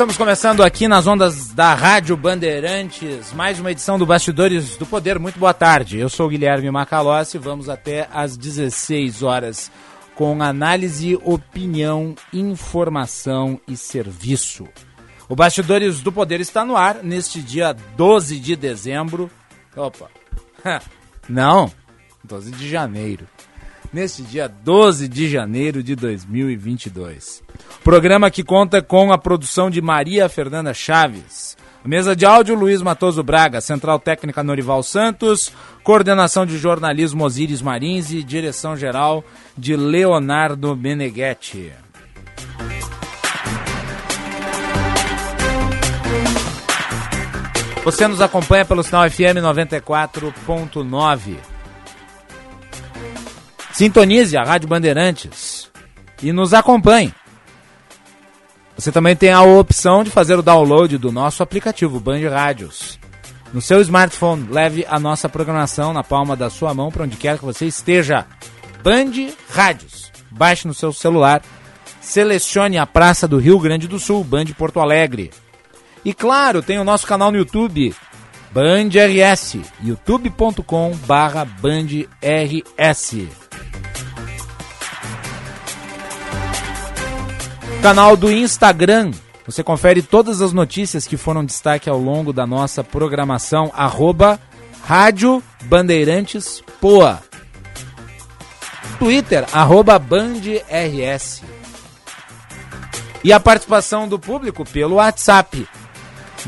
Estamos começando aqui nas ondas da Rádio Bandeirantes, mais uma edição do Bastidores do Poder. Muito boa tarde. Eu sou o Guilherme Macalossi. Vamos até às 16 horas com análise, opinião, informação e serviço. O Bastidores do Poder está no ar neste dia 12 de dezembro. Opa. Não, 12 de janeiro neste dia 12 de janeiro de 2022. Programa que conta com a produção de Maria Fernanda Chaves. Mesa de áudio Luiz Matoso Braga, Central Técnica Norival Santos, coordenação de jornalismo Osíris Marins e direção geral de Leonardo Meneghetti. Você nos acompanha pelo sinal FM 94.9. Sintonize a Rádio Bandeirantes e nos acompanhe. Você também tem a opção de fazer o download do nosso aplicativo Band Rádios. No seu smartphone, leve a nossa programação na palma da sua mão para onde quer que você esteja. Band Rádios. Baixe no seu celular, selecione a Praça do Rio Grande do Sul, Band Porto Alegre. E claro, tem o nosso canal no YouTube, Band RS, youtube.com Canal do Instagram. Você confere todas as notícias que foram destaque ao longo da nossa programação. Arroba Rádio Bandeirantes Poa. Twitter, arroba BandRS. E a participação do público pelo WhatsApp.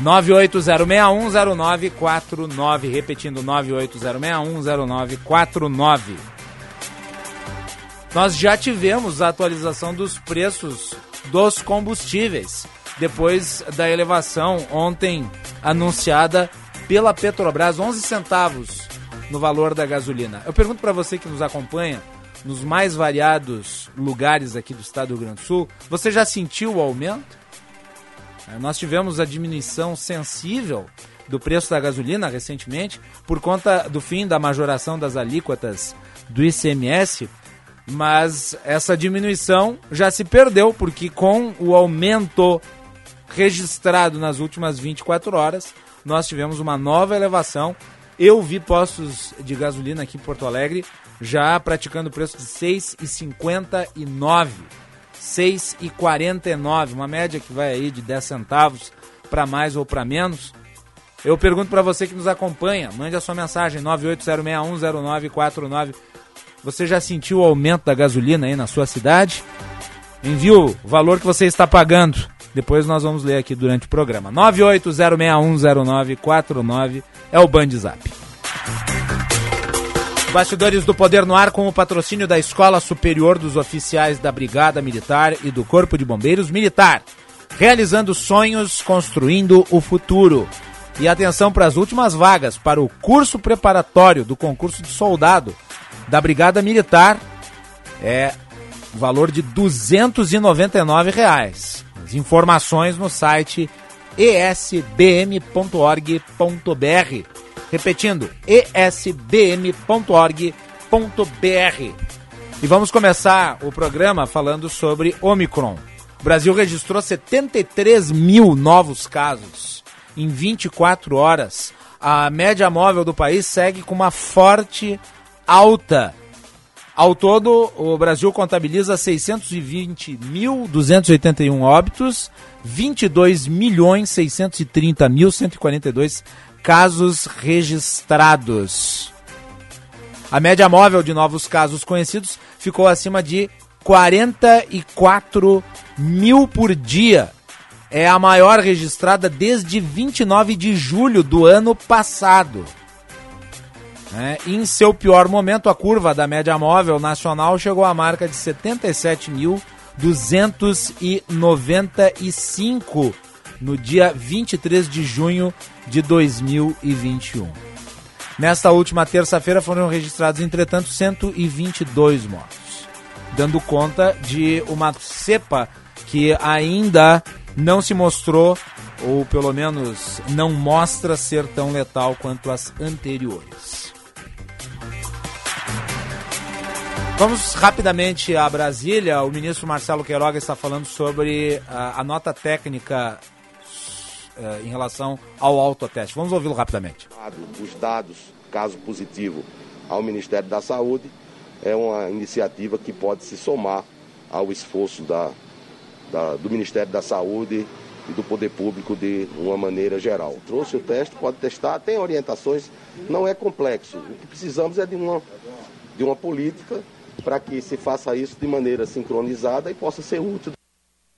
980610949. Repetindo, 980610949. Nós já tivemos a atualização dos preços dos combustíveis, depois da elevação ontem anunciada pela Petrobras, 11 centavos no valor da gasolina. Eu pergunto para você que nos acompanha nos mais variados lugares aqui do estado do Rio Grande do Sul, você já sentiu o aumento? É, nós tivemos a diminuição sensível do preço da gasolina recentemente por conta do fim da majoração das alíquotas do ICMS mas essa diminuição já se perdeu, porque com o aumento registrado nas últimas 24 horas, nós tivemos uma nova elevação. Eu vi postos de gasolina aqui em Porto Alegre já praticando preço de 6,59. 6,49, uma média que vai aí de 10 centavos para mais ou para menos. Eu pergunto para você que nos acompanha, mande a sua mensagem 980610949 você já sentiu o aumento da gasolina aí na sua cidade? Envie o valor que você está pagando. Depois nós vamos ler aqui durante o programa. 980610949 é o Band Zap. Bastidores do Poder no Ar com o patrocínio da Escola Superior dos Oficiais da Brigada Militar e do Corpo de Bombeiros Militar. Realizando sonhos, construindo o futuro. E atenção para as últimas vagas para o curso preparatório do concurso de soldado da Brigada Militar é o valor de 299 reais. As informações no site esbm.org.br. Repetindo, esbm.org.br. E vamos começar o programa falando sobre Omicron. O Brasil registrou 73 mil novos casos em 24 horas. A média móvel do país segue com uma forte alta. Ao todo, o Brasil contabiliza 620.281 óbitos, 22 milhões 630 mil 142 casos registrados. A média móvel de novos casos conhecidos ficou acima de 44 mil por dia. É a maior registrada desde 29 de julho do ano passado. É, em seu pior momento, a curva da média móvel nacional chegou à marca de 77 mil 295 no dia 23 de junho de 2021. Nesta última terça-feira foram registrados, entretanto, 122 mortos, dando conta de uma cepa que ainda não se mostrou, ou pelo menos não mostra ser tão letal quanto as anteriores. Vamos rapidamente a Brasília. O ministro Marcelo Queiroga está falando sobre a, a nota técnica uh, em relação ao autoteste. Vamos ouvi-lo rapidamente. Os dados, caso positivo, ao Ministério da Saúde, é uma iniciativa que pode se somar ao esforço da, da, do Ministério da Saúde e do poder público de uma maneira geral. Trouxe o teste, pode testar, tem orientações, não é complexo. O que precisamos é de uma, de uma política para que se faça isso de maneira sincronizada e possa ser útil.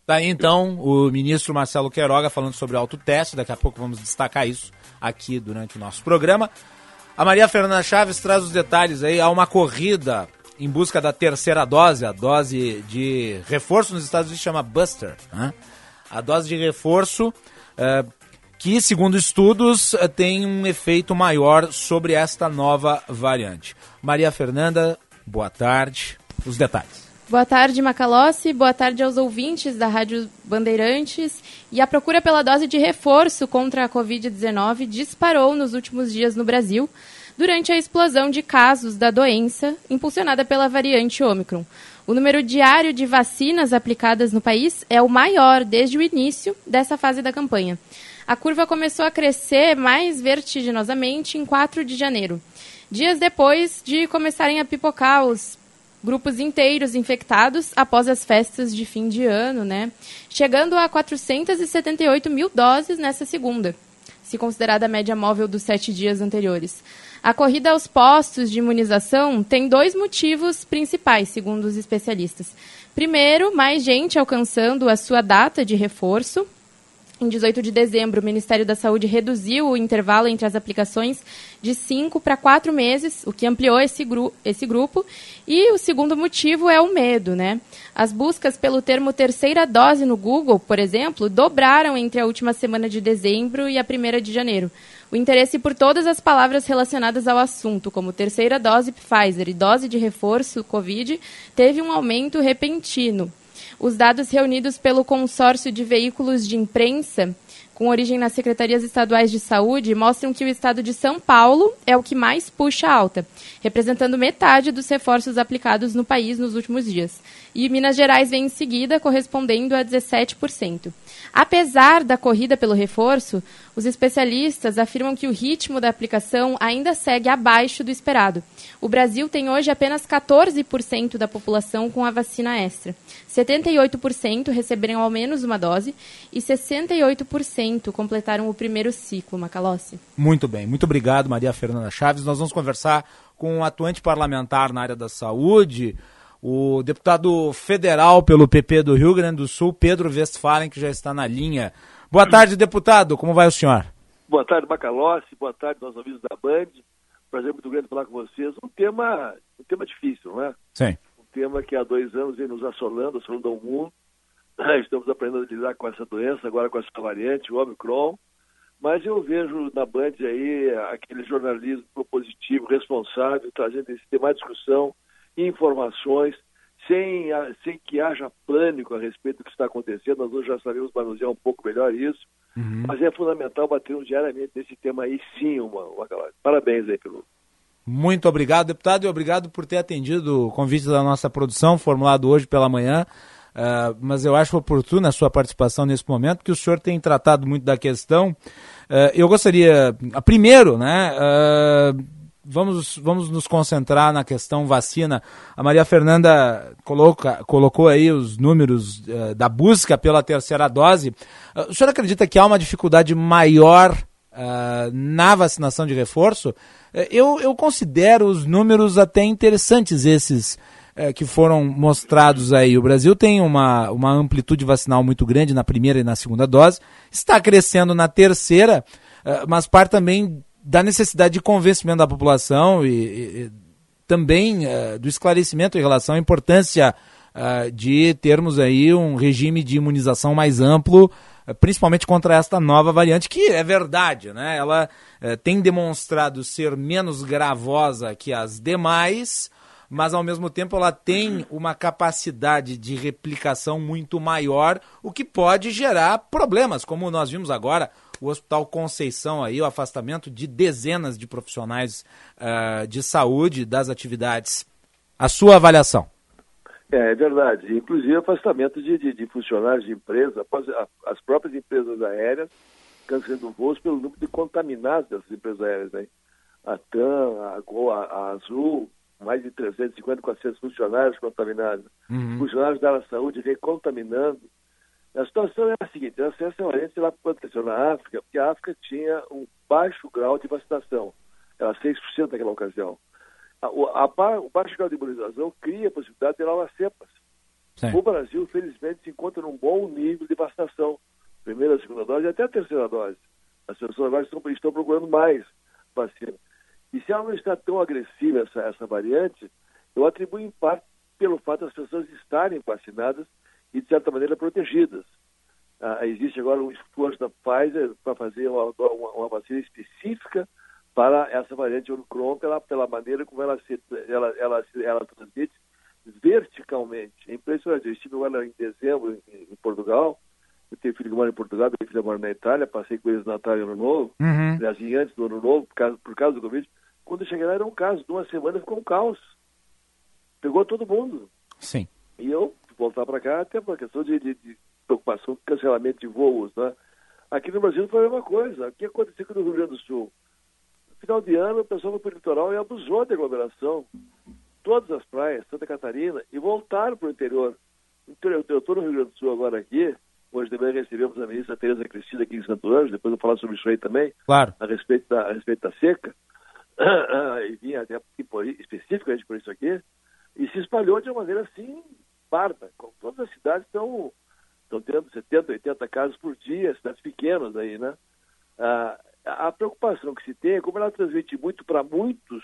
Daí então o ministro Marcelo Queiroga falando sobre autoteste, daqui a pouco vamos destacar isso aqui durante o nosso programa. A Maria Fernanda Chaves traz os detalhes aí, há uma corrida em busca da terceira dose, a dose de reforço nos Estados Unidos chama Buster, né? A dose de reforço uh, que, segundo estudos, uh, tem um efeito maior sobre esta nova variante. Maria Fernanda, boa tarde. Os detalhes. Boa tarde, Macalossi. Boa tarde aos ouvintes da Rádio Bandeirantes. E a procura pela dose de reforço contra a Covid-19 disparou nos últimos dias no Brasil, durante a explosão de casos da doença impulsionada pela variante Ômicron. O número diário de vacinas aplicadas no país é o maior desde o início dessa fase da campanha. A curva começou a crescer mais vertiginosamente em 4 de janeiro, dias depois de começarem a pipocar os grupos inteiros infectados após as festas de fim de ano, né? Chegando a 478 mil doses nessa segunda, se considerada a média móvel dos sete dias anteriores. A corrida aos postos de imunização tem dois motivos principais, segundo os especialistas. Primeiro, mais gente alcançando a sua data de reforço, em 18 de dezembro, o Ministério da Saúde reduziu o intervalo entre as aplicações de 5 para 4 meses, o que ampliou esse, gru esse grupo. E o segundo motivo é o medo, né? As buscas pelo termo terceira dose no Google, por exemplo, dobraram entre a última semana de dezembro e a primeira de janeiro. O interesse por todas as palavras relacionadas ao assunto, como terceira dose Pfizer e dose de reforço Covid, teve um aumento repentino. Os dados reunidos pelo consórcio de veículos de imprensa com origem nas secretarias estaduais de saúde, mostram que o estado de São Paulo é o que mais puxa alta, representando metade dos reforços aplicados no país nos últimos dias. E Minas Gerais vem em seguida, correspondendo a 17%. Apesar da corrida pelo reforço, os especialistas afirmam que o ritmo da aplicação ainda segue abaixo do esperado. O Brasil tem hoje apenas 14% da população com a vacina extra. 78% receberam ao menos uma dose e 68% completaram o primeiro ciclo, Macalossi. Muito bem, muito obrigado, Maria Fernanda Chaves. Nós vamos conversar com um atuante parlamentar na área da saúde, o deputado federal pelo PP do Rio Grande do Sul, Pedro Westphalen, que já está na linha. Boa tarde, deputado. Como vai o senhor? Boa tarde, Macalossi. Boa tarde, nossos amigos da Band. Prazer muito grande falar com vocês. Um tema, um tema difícil, não é? Sim tema que há dois anos vem nos assolando, assolando o mundo. Estamos aprendendo a lidar com essa doença, agora com essa variante, o Omicron. Mas eu vejo na Band aí aquele jornalismo propositivo, responsável, trazendo esse tema à discussão, informações, sem, sem que haja pânico a respeito do que está acontecendo. Nós hoje já sabemos manusear um pouco melhor isso. Uhum. Mas é fundamental batermos diariamente nesse tema aí, sim, uma, uma Parabéns aí pelo, muito obrigado, deputado, e obrigado por ter atendido o convite da nossa produção, formulado hoje pela manhã. Uh, mas eu acho oportuna a sua participação nesse momento, porque o senhor tem tratado muito da questão. Uh, eu gostaria, uh, primeiro, né, vamos, vamos nos concentrar na questão vacina. A Maria Fernanda coloca, colocou aí os números da busca pela terceira dose. o senhor acredita que há uma dificuldade maior na vacinação de reforço? Eu, eu considero os números até interessantes esses que foram mostrados aí. O Brasil tem uma, uma amplitude vacinal muito grande na primeira e na segunda dose, está crescendo na terceira, mas parte também da necessidade de convencimento da população e, e também é, do esclarecimento em relação à importância uh, de termos aí um regime de imunização mais amplo, uh, principalmente contra esta nova variante, que é verdade, né? Ela uh, tem demonstrado ser menos gravosa que as demais, mas ao mesmo tempo ela tem uma capacidade de replicação muito maior, o que pode gerar problemas, como nós vimos agora o Hospital Conceição aí, o afastamento de dezenas de profissionais uh, de saúde das atividades. A sua avaliação? É, é verdade. Inclusive afastamento de, de, de funcionários de empresas, as próprias empresas aéreas cancelando voos pelo número de contaminados dessas empresas aéreas. Né? A TAM, a, Gol, a, a Azul, mais de 350, 400 funcionários contaminados. Uhum. Funcionários da saúde recontaminando. A situação é a seguinte, essa é a lá aconteceu na África, porque a África tinha um baixo grau de vacinação, era 6% naquela ocasião. A, a, a, o baixo grau de imunização cria a possibilidade de novas cepas. Sim. O Brasil, felizmente, se encontra num bom nível de vacinação, primeira, segunda dose e até a terceira dose. As pessoas agora estão, estão procurando mais vacina. E se ela não está tão agressiva, essa, essa variante, eu atribuo em parte pelo fato das pessoas estarem vacinadas e, de certa maneira, protegidas. Ah, existe agora um esforço da Pfizer para fazer uma, uma, uma, vacina específica para essa variante Omicron pela, pela maneira como ela se ela, ela, ela transmite verticalmente. É impressionante. Eu estive agora em dezembro em, em Portugal, eu tenho filho que mora em Portugal, tenho filho que mora na Itália, passei com eles no Natal e Ano Novo, uhum. antes do Ano Novo, por causa, por causa do Covid. Quando eu cheguei lá era um caso, de uma semana ficou um caos. Pegou todo mundo. Sim. E eu voltar para cá, até por questão de, de, de, preocupação com cancelamento de voos, né? Aqui no Brasil foi a mesma coisa. O que aconteceu no Rio Grande do Sul? No final de ano, o pessoal foi para o litoral e abusou da aglomeração. Todas as praias, Santa Catarina, e voltaram para o interior. Então, eu estou no Rio Grande do Sul agora aqui, Hoje também recebemos a ministra Tereza Cristina aqui em Santo Anjo, depois eu vou falar sobre isso aí também, claro. a, respeito da, a respeito da seca, e vim até especificamente por isso aqui, e se espalhou de uma maneira assim parda. Todas as cidades estão, estão tendo 70, 80 casos por dia, cidades pequenas aí, né? Ah, a preocupação que se tem é como ela transmite muito para muitos,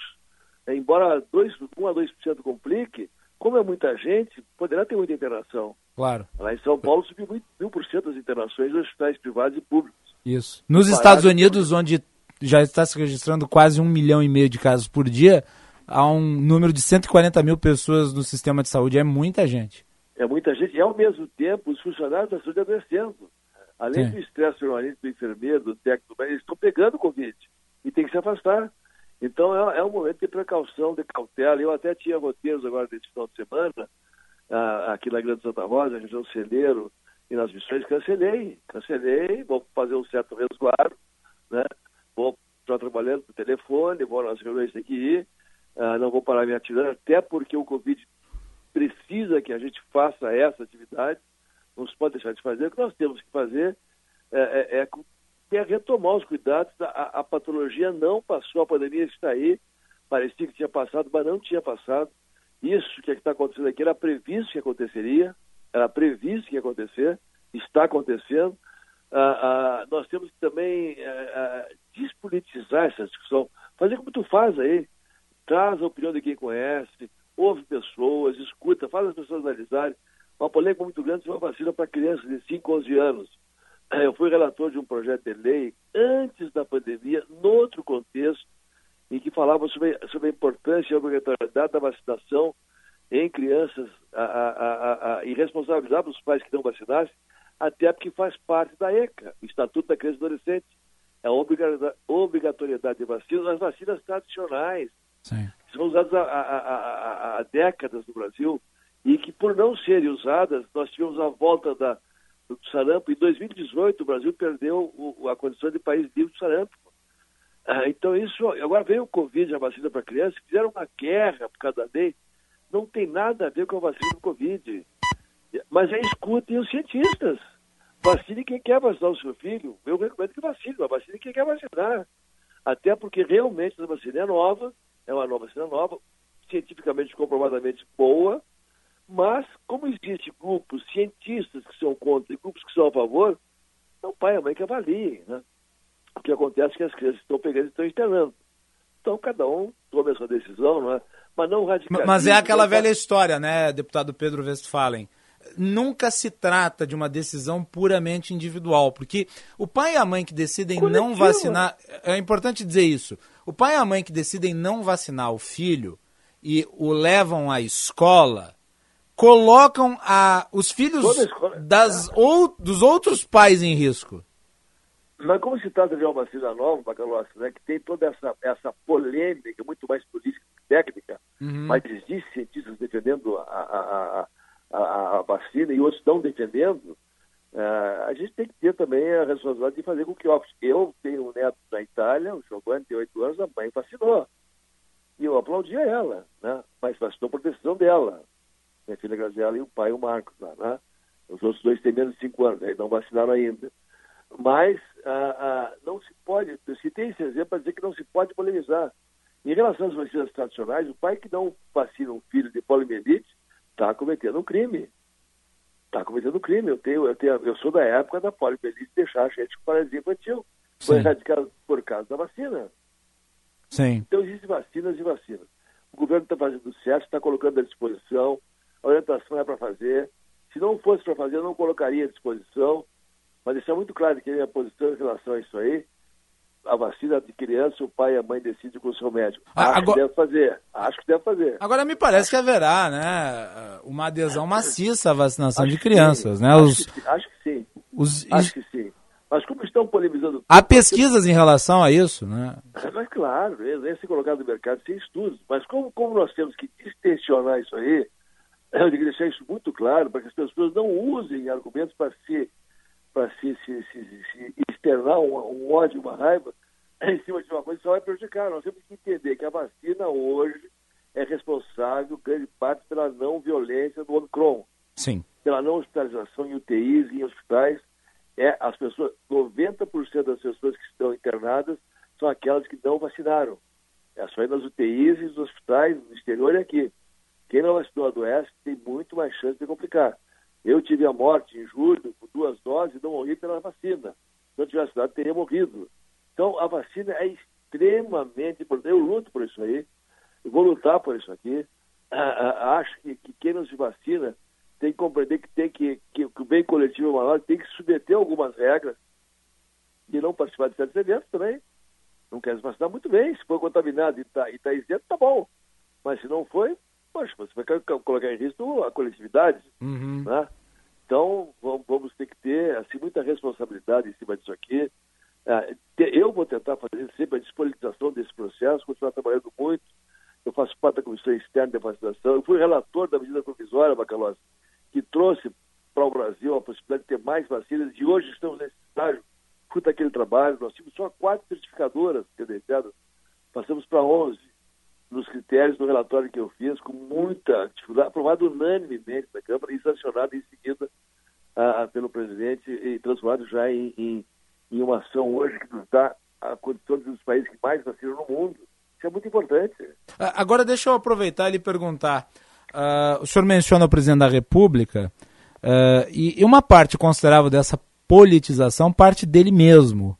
né, embora 2, 1 a 2% complique, como é muita gente, poderá ter muita interação. Claro. Lá em São Paulo subiu muito, mil por cento as internações nos hospitais privados e públicos. Isso. Nos Estados Unidos, onde já está se registrando quase um milhão e meio de casos por dia, há um número de 140 mil pessoas no sistema de saúde. É muita gente. É muita gente. E, ao mesmo tempo, os funcionários da saúde adoecendo. Além Sim. do estresse permanente do enfermeiro, do técnico, eles estão pegando Covid e tem que se afastar. Então, é, é um momento de precaução, de cautela. Eu até tinha roteiros agora desse final de semana, ah, aqui na Grande Santa Rosa, na região Celeiro, e nas missões, cancelei. Cancelei, vou fazer um certo resguardo, né? Vou estar trabalhando por telefone, vou nas reuniões, tem que ir, ah, não vou parar me atirando, até porque o Covid precisa que a gente faça essa atividade, não se pode deixar de fazer. O que nós temos que fazer é, é, é, é retomar os cuidados. A, a, patologia não passou, a pandemia está aí, parecia que tinha passado, mas não tinha passado. Isso que é está acontecendo aqui era previsto que aconteceria, era previsto que ia acontecer, está acontecendo. Ah, ah, nós temos que também ah despolitizar essa discussão, fazer como tu faz aí, traz a opinião de quem conhece, ouve pessoas, escuta, faz as pessoas analisarem. Uma polêmica muito grande sobre a vacina para crianças de 5, 11 anos. Eu fui relator de um projeto de lei antes da pandemia, noutro contexto, em que falava sobre, sobre a importância e a obrigatoriedade da vacinação em crianças a, a, a, e responsabilizava os pais que não vacinassem, até porque faz parte da ECA, o Estatuto da Criança e Adolescente. É a obrigatoriedade de vacinas, as vacinas tradicionais, Sim. que são usadas há, há, há, há, décadas no Brasil e que, por não serem usadas, nós tivemos a volta da, do sarampo. Em 2018, o Brasil perdeu o, a condição de país livre do sarampo. Ah, então, isso. Agora veio o Covid, a vacina para crianças, fizeram uma guerra por causa da lei. Não tem nada a ver com a vacina do Covid. Mas é escutem os cientistas. Vacine quem quer vacinar o seu filho. Eu recomendo que vacine, mas vacine quem quer vacinar. Até porque realmente a vacina é nova, é uma nova vacina nova, cientificamente comprovadamente boa, mas como existem grupos cientistas que são contra e grupos que são a favor, não pai e mãe que avaliem, né? O que acontece é que as crianças estão pegando e estão internando. Então cada um toma a sua decisão, não é? mas não radicalismo. Mas é aquela velha história, né, deputado Pedro Westphalen? Nunca se trata de uma decisão puramente individual, porque o pai e a mãe que decidem Coletivo. não vacinar. É importante dizer isso. O pai e a mãe que decidem não vacinar o filho e o levam à escola colocam a, os filhos das, ou, dos outros pais em risco. Mas como se trata de uma vacina nova, Bacalossi, né, que tem toda essa, essa polêmica, muito mais política que técnica, uhum. mas existem cientistas defendendo a, a, a, a, vacina e outros estão defendendo, uh, a gente tem que ter também a responsabilidade de fazer com que eu tenho um neto na Itália, o Giovanni tem oito anos, a mãe vacinou. E eu aplaudia ela, né? mas vacinou por decisão dela minha filha Graziela e o pai, o Marcos, lá, né? Os outros dois têm menos de 5 anos, aí não vacinaram ainda. Mas ah, ah, não se pode, se tem esse exemplo para dizer que não se pode polemizar. Em relação às vacinas tradicionais, o pai que não vacina um filho de poliomielite está cometendo um crime. Está cometendo crime. Eu, tenho, eu, tenho, eu sou da época da poliomielite deixar a gente com paralisia infantil. Foi erradicado por causa da vacina. Sim. Então existem vacinas e vacinas. O governo está fazendo certo, está colocando à disposição a orientação é para fazer. Se não fosse para fazer, eu não colocaria à disposição. Mas é muito claro que a minha posição em relação a isso aí, a vacina de criança, o pai e a mãe decidem com o seu médico. Ah, Acho agora... que deve fazer. Acho que deve fazer. Agora me parece que haverá, né, uma adesão maciça à vacinação Acho de crianças, né? Os... Acho, que, acho que sim. Os... Acho que sim. Mas como estão polemizando... Há pesquisas em relação a isso, né? Mas claro, é ser colocado no mercado sem estudos. Mas como, como nós temos que distensionar isso aí, eu tenho que deixar isso muito claro para que as pessoas não usem argumentos para se, para se, se, se, se externar um, um, ódio, uma raiva em cima de uma coisa só vai prejudicar. Nós temos que entender que a vacina hoje é responsável, grande parte, pela não violência do Omicron. Sim. Pela não hospitalização em UTIs, em hospitais. É, as pessoas, 90% das pessoas que estão internadas são aquelas que não vacinaram. É só ir nas UTIs e nos hospitais, no exterior e aqui. Quem não vacinou adoece tem muito mais chance de complicar. Eu tive a morte em julho por duas doses e não morri pela vacina. Se eu tivesse dado, teria morrido. Então, a vacina é extremamente importante. Eu luto por isso aí. Eu vou lutar por isso aqui. Ah, ah, acho que, que, quem não se vacina tem que compreender que, tem que, que, que o bem coletivo é maior, tem que submeter algumas regras e não participar de certos eventos também. Não quer se vacinar, muito bem. Se for contaminado e está tá isento, tá bom. Mas se não foi, poxa, você vai colocar em risco a coletividade, uhum. né? Então, vamos ter que ter assim, muita responsabilidade em cima disso aqui. É, eu vou tentar fazer sempre a despolitização desse processo, continuar trabalhando muito. Eu faço parte da Comissão Externa de Vacinação. Eu fui relator da medida provisória, Bacalós, que trouxe para o Brasil a possibilidade de ter mais vacinas. E hoje estamos nesse estágio, fruto daquele trabalho. Nós tínhamos só quatro certificadoras credenciadas, passamos para 11 nos critérios do relatório que eu fiz, com muita dificuldade, aprovado unanimemente na Câmara e sancionado em seguida ah, pelo presidente e transformado já em, em, em, uma ação hoje que nos dá a condição dos países que mais vacinam no mundo. Isso é muito importante. Agora, deixa eu aproveitar e lhe perguntar. Uh, o senhor menciona o presidente da República uh, e, e uma parte considerável dessa politização parte dele mesmo.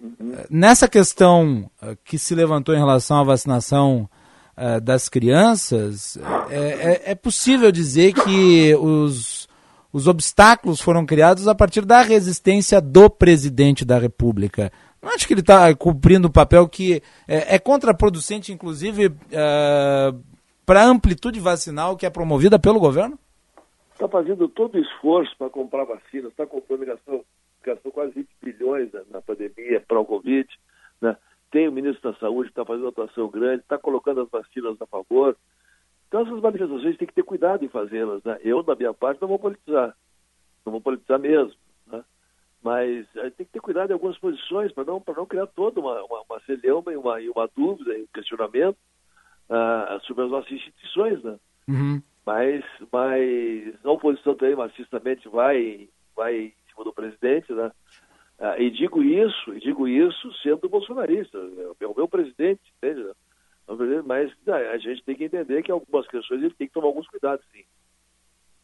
Uhum. Nessa questão que se levantou em relação à vacinação uh, das crianças, é, é, é, possível dizer que os, os obstáculos foram criados a partir da resistência do presidente da República. Não acho que ele está cumprindo o papel que é, é contraproducente, inclusive, uh, para a amplitude vacinal que é promovida pelo governo? Está fazendo todo o esforço para comprar vacinas, está comprando, gastou, gastou quase 20 bilhões na, pandemia para o Covid? Tem o ministro da Saúde que está fazendo uma atuação grande, está colocando as vacinas a favor. Então, essas manifestações tem que ter cuidado em fazê-las. Né? Eu, da minha parte, não vou politizar. Não vou politizar mesmo. Né? Mas a gente tem que ter cuidado em algumas posições para não, não criar toda uma, uma, uma celeuma e uma, uma dúvida e um questionamento uh, sobre as nossas instituições. Né? Uhum. Mas, mas a oposição também maciçamente vai, vai em cima do presidente, né? Ah, e digo isso, e digo isso sendo bolsonarista, é o meu presidente, entende? Mas ah, a gente tem que entender que algumas questões ele tem que tomar alguns cuidados, sim.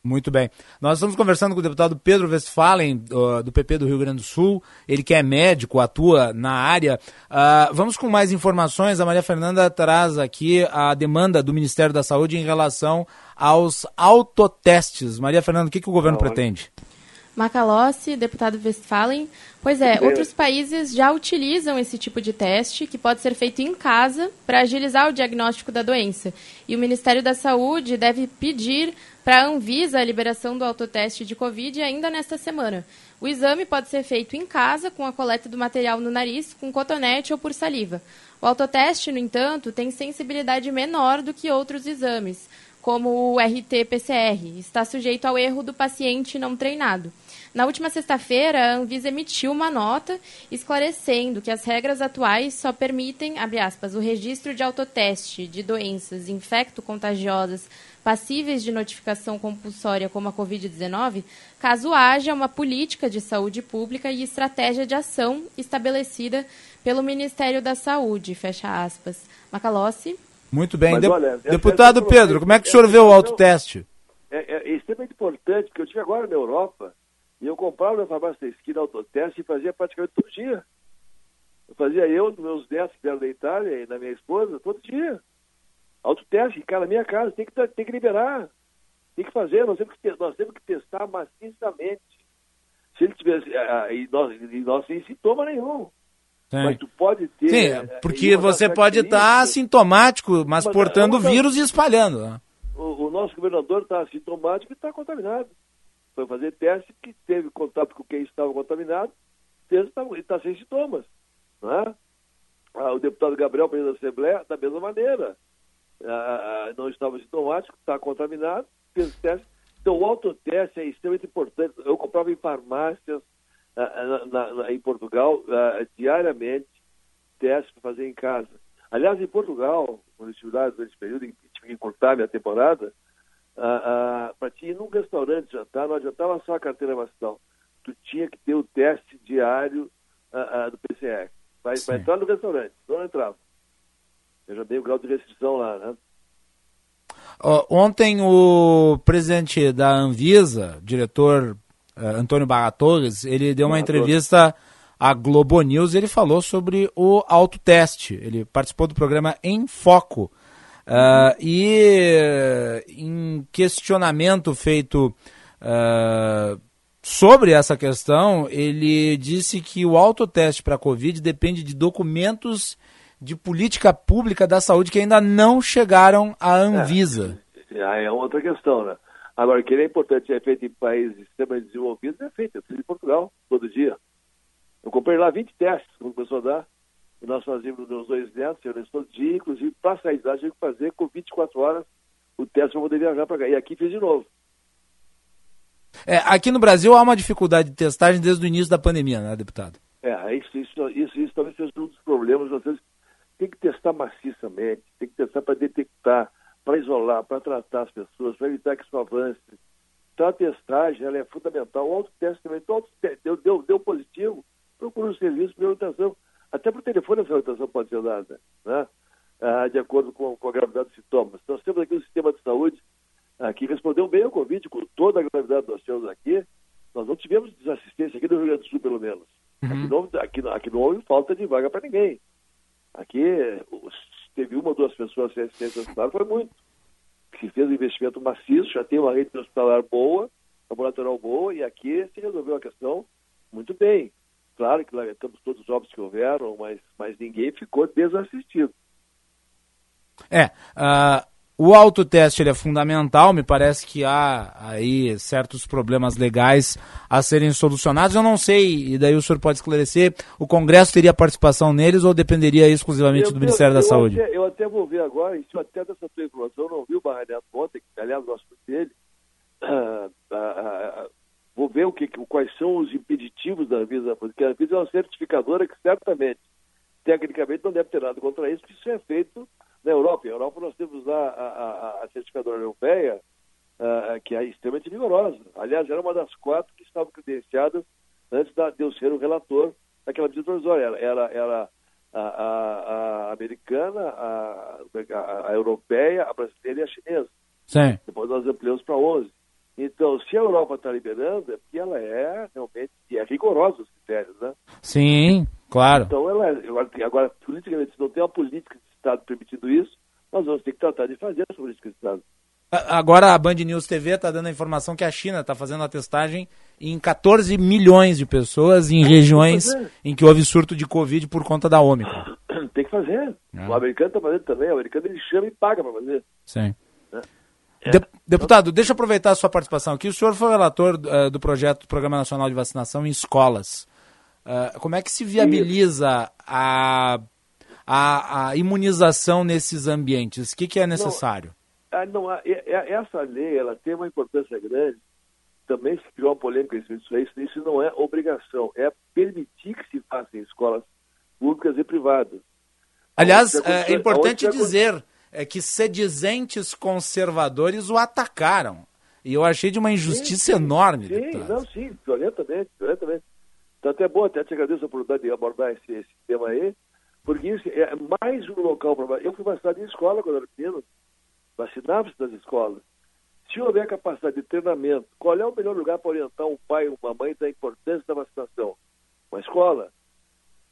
Muito bem. Nós estamos conversando com o deputado Pedro Westphalen, do PP do Rio Grande do Sul. Ele que é médico, atua na área. Uh, vamos com mais informações. A Maria Fernanda traz aqui a demanda do Ministério da Saúde em relação aos autotestes. Maria Fernanda, o que, que o governo pretende? Macalossi, deputado Westphalen. Pois é, outros países já utilizam esse tipo de teste, que pode ser feito em casa, para agilizar o diagnóstico da doença. E o Ministério da Saúde deve pedir para a Anvisa a liberação do autoteste de Covid ainda nesta semana. O exame pode ser feito em casa, com a coleta do material no nariz, com cotonete ou por saliva. O autoteste, no entanto, tem sensibilidade menor do que outros exames, como o RT-PCR. Está sujeito ao erro do paciente não treinado. Na última sexta-feira, a Anvisa emitiu uma nota esclarecendo que as regras atuais só permitem, abre aspas, o registro de autoteste de doenças infecto-contagiosas passíveis de notificação compulsória como a Covid-19, caso haja uma política de saúde pública e estratégia de ação estabelecida pelo Ministério da Saúde, fecha aspas. Macalossi. Muito bem. De olha, Deputado Pedro, como é que o senhor vê o autoteste? É, é, é extremamente importante, porque eu estive agora na Europa, e eu comprava na farmácia da esquina autoteste e fazia praticamente todo dia. Eu fazia eu, meus netos que eram da Itália e da minha esposa, todo dia. Autoteste, cara, na minha casa, tem que, tem que liberar. Tem que fazer, nós temos que, nós temos que testar maciçamente. Se ele tivesse. Uh, e, nós, e nós sem sintoma nenhum. Sim. Mas tu pode ter. Sim, é, porque você pode estar tá assintomático, mas, mas portando o vírus e espalhando. Né? O, o nosso governador está assintomático e está contaminado foi fazer teste que teve contato com quem estava contaminado, está sem sintomas. Né? O deputado Gabriel, presidente da Assembleia, da mesma maneira. Ah, ah não estava sintomático, está contaminado, fez teste. Então, o autoteste é extremamente importante. Eu comprava em farmácias na, na, em Portugal, diariamente, teste para fazer em casa. Aliás, em Portugal, quando eu estive lá durante esse período, tive que encurtar minha temporada, ah, ah, para ti ir num restaurante jantar, não adiantava só a carteira vacinal. Tu tinha que ter o teste diário ah, ah do PCR. Vai entrar no restaurante, não entrava. Eu já dei o grau de restrição lá, né? ontem o presidente da Anvisa, diretor uh, Antônio Barra Torres, ele deu uma entrevista à Globo News e ele falou sobre o autoteste. Ele participou do programa Em Foco, Uh, e em questionamento feito uh, sobre essa questão, ele disse que o autoteste para a Covid depende de documentos de política pública da saúde que ainda não chegaram à Anvisa. É, é outra questão, né? Agora, que é importante é feito em países extremamente desenvolvidos, é feito. Eu fiz em Portugal, todo dia. Eu comprei lá 20 testes, quando começou a dar e nós fazíamos nos dois netos, eu todo dia, inclusive para sair de lá, tinha que fazer com 24 horas o teste para poder viajar para cá. E aqui fiz de novo. É, aqui no Brasil há uma dificuldade de testagem desde o início da pandemia, né, deputado? É, isso, isso, isso, isso talvez seja um dos problemas. Vezes tem que testar maciçamente, tem que testar para detectar, para isolar, para tratar as pessoas, para evitar que isso avance. Então a testagem ela é fundamental. O autoteste também, auto deu, deu, deu positivo, procura um serviço de orientação. Até por telefone essa orientação pode ser dada, né? Ah, de acordo com, com, a gravidade dos sintomas. Nós temos aqui um sistema de saúde ah, que respondeu bem ao Covid, com toda a gravidade nós temos aqui. Nós não tivemos desassistência aqui no Rio Grande do Sul, pelo menos. Uhum. Aqui, não, aqui, aqui não houve falta de vaga para ninguém. Aqui teve uma ou duas pessoas sem assistência hospitalar, foi muito. Se fez um investimento maciço, já tem uma rede hospitalar boa, laboratorial boa, e aqui se resolveu a questão muito bem. Claro que lamentamos todos os óbitos que houveram, mas, mas ninguém ficou desassistido. É, uh, o autoteste ele é fundamental, me parece que há aí certos problemas legais a serem solucionados. Eu não sei, e daí o senhor pode esclarecer, o Congresso teria participação neles ou dependeria exclusivamente eu, do Ministério eu, da eu Saúde? Até, eu até vou ver agora, isso até dessa tua informação, eu não vi o Barra ontem, aliás, gosto dele, uh, uh, vou ver o que, quais são os impeditivos da Anvisa, porque a Anvisa é uma certificadora que certamente, tecnicamente, não deve ter nada contra isso, porque isso é feito na Europa. Na Europa nós temos lá a, a, a certificadora europeia, que é extremamente vigorosa. Aliás, era uma das quatro que estavam credenciadas antes da, de eu ser o relator daquela medida provisória. Era, era, era a, americana, a, a, europeia, a brasileira e a chinesa. Sim. Depois nós ampliamos para 11. Então, se a Europa está liberando, é porque ela é realmente é rigorosa os critérios, né? Sim, claro. Então, ela é, agora, agora, politicamente, se não tem uma política de Estado permitindo isso, nós vamos ter que tratar de fazer essa política de Estado. Agora a Band News TV está dando a informação que a China está fazendo a testagem em 14 milhões de pessoas em regiões em que houve surto de Covid por conta da Ômicron. Tem que fazer. É. O americano está fazendo também. O americano ele chama e paga para fazer. Sim. É. De, deputado, deixa eu aproveitar a sua participação aqui. O senhor foi relator uh, do projeto do Programa Nacional de Vacinação em escolas. Uh, como é que se viabiliza a, a, a, imunização nesses ambientes? O que, que é necessário? Não, ah, não, essa lei ela tem uma importância grande. Também se criou uma polêmica isso aí. Isso não é obrigação, é permitir que se faça em escolas públicas e privadas. Aliás, é, é importante dizer é que sedizentes conservadores o atacaram. E eu achei de uma injustiça sim, enorme. Sim, deputado. não, sim, violentamente, violentamente. Então até bom, até te agradeço a oportunidade de abordar esse, esse tema aí, porque isso é mais um local para... Eu fui vacinado em escola quando era pequeno, vacinava-se nas escolas. Se houver capacidade de treinamento, qual é o melhor lugar para orientar um pai ou uma mãe da importância da vacinação? Uma escola.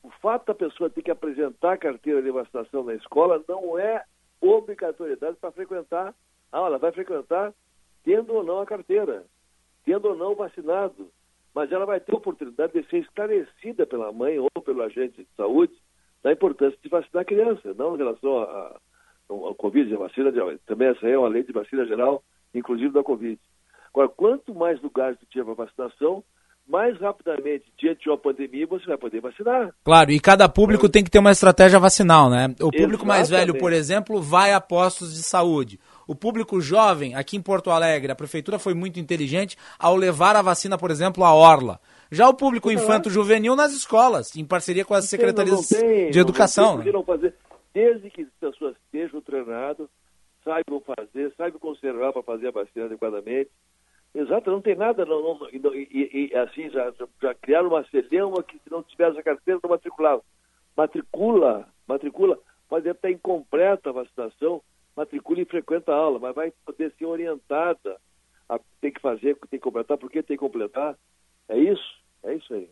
O fato da pessoa ter que apresentar a carteira de vacinação na escola não é obrigatoriedade para frequentar a aula. Vai frequentar tendo ou não a carteira, tendo ou não vacinado. Mas ela vai ter oportunidade de ser esclarecida pela mãe ou pelo agente de saúde da importância de vacinar a criança, não em relação ao Covid, a vacina, também essa é uma lei de vacina geral, inclusive da Covid. Agora, quanto mais lugares tu tiver para vacinação, mais rapidamente, diante de uma pandemia, você vai poder vacinar. Claro, e cada público tem que ter uma estratégia vacinal, né? O público Exatamente. mais velho, por exemplo, vai a postos de saúde. O público jovem, aqui em Porto Alegre, a prefeitura foi muito inteligente ao levar a vacina, por exemplo, à Orla. Já o público infanto-juvenil nas escolas, em parceria com as secretarias tem, de educação. Não, não fazer, desde que as pessoas estejam treinadas, saibam fazer, saibam conservar para fazer a vacina adequadamente, Exato, não tem nada, não, não, e, e, assim, já, já criaram uma celeuma que se não tivesse a carteira não matriculava. Matricula, matricula, pode estar incompleta a vacinação, matricula e frequenta a aula, mas vai poder ser orientada a ter que fazer, tem que completar, por que tem que completar. É isso, é isso aí.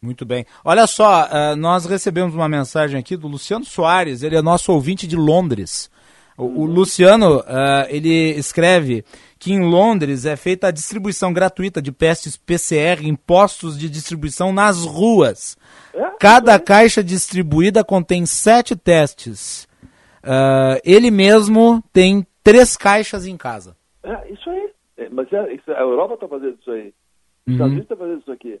Muito bem. Olha só, uh, nós recebemos uma mensagem aqui do Luciano Soares, ele é nosso ouvinte de Londres. O, o Luciano, uh, ele escreve que em Londres é feita a distribuição gratuita de testes PCR em postos de distribuição nas ruas. É? Cada caixa distribuída contém sete testes. Uh, ele mesmo tem três caixas em casa. É, isso aí. É, mas é, isso, a Europa está fazendo isso aí. Os uhum. Estados Unidos está fazendo isso aqui.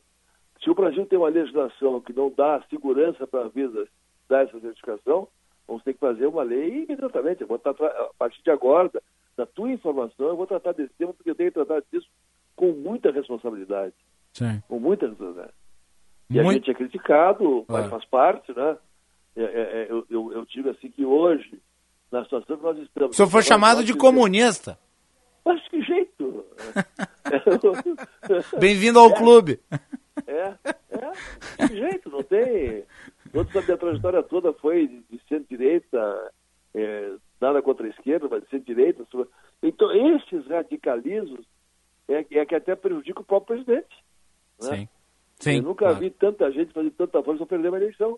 Se o Brasil tem uma legislação que não dá segurança para a vida dar essa certificação, vamos ter que fazer uma lei imediatamente. Vou estar, a partir de agora, da tua informação, eu vou tratar desse tema porque eu tenho que tratar disso com muita responsabilidade. Sim. Com muita responsabilidade. E Muito... a gente é criticado, mas faz parte, né? É, é, é, eu, eu, eu, digo assim que hoje, na situação que nós estamos... O senhor foi chamado de comunista. Mas que jeito? Bem-vindo ao é, clube. É, é, que jeito, não tem... Toda a minha trajetória toda foi de centro-direita, é, nada contra a esquerda, mas ser direita. Então, esses radicalismos é, é que até prejudica o próprio presidente. Né? Sim. Sim, Eu nunca claro. vi tanta gente fazer tanta força para perder uma eleição.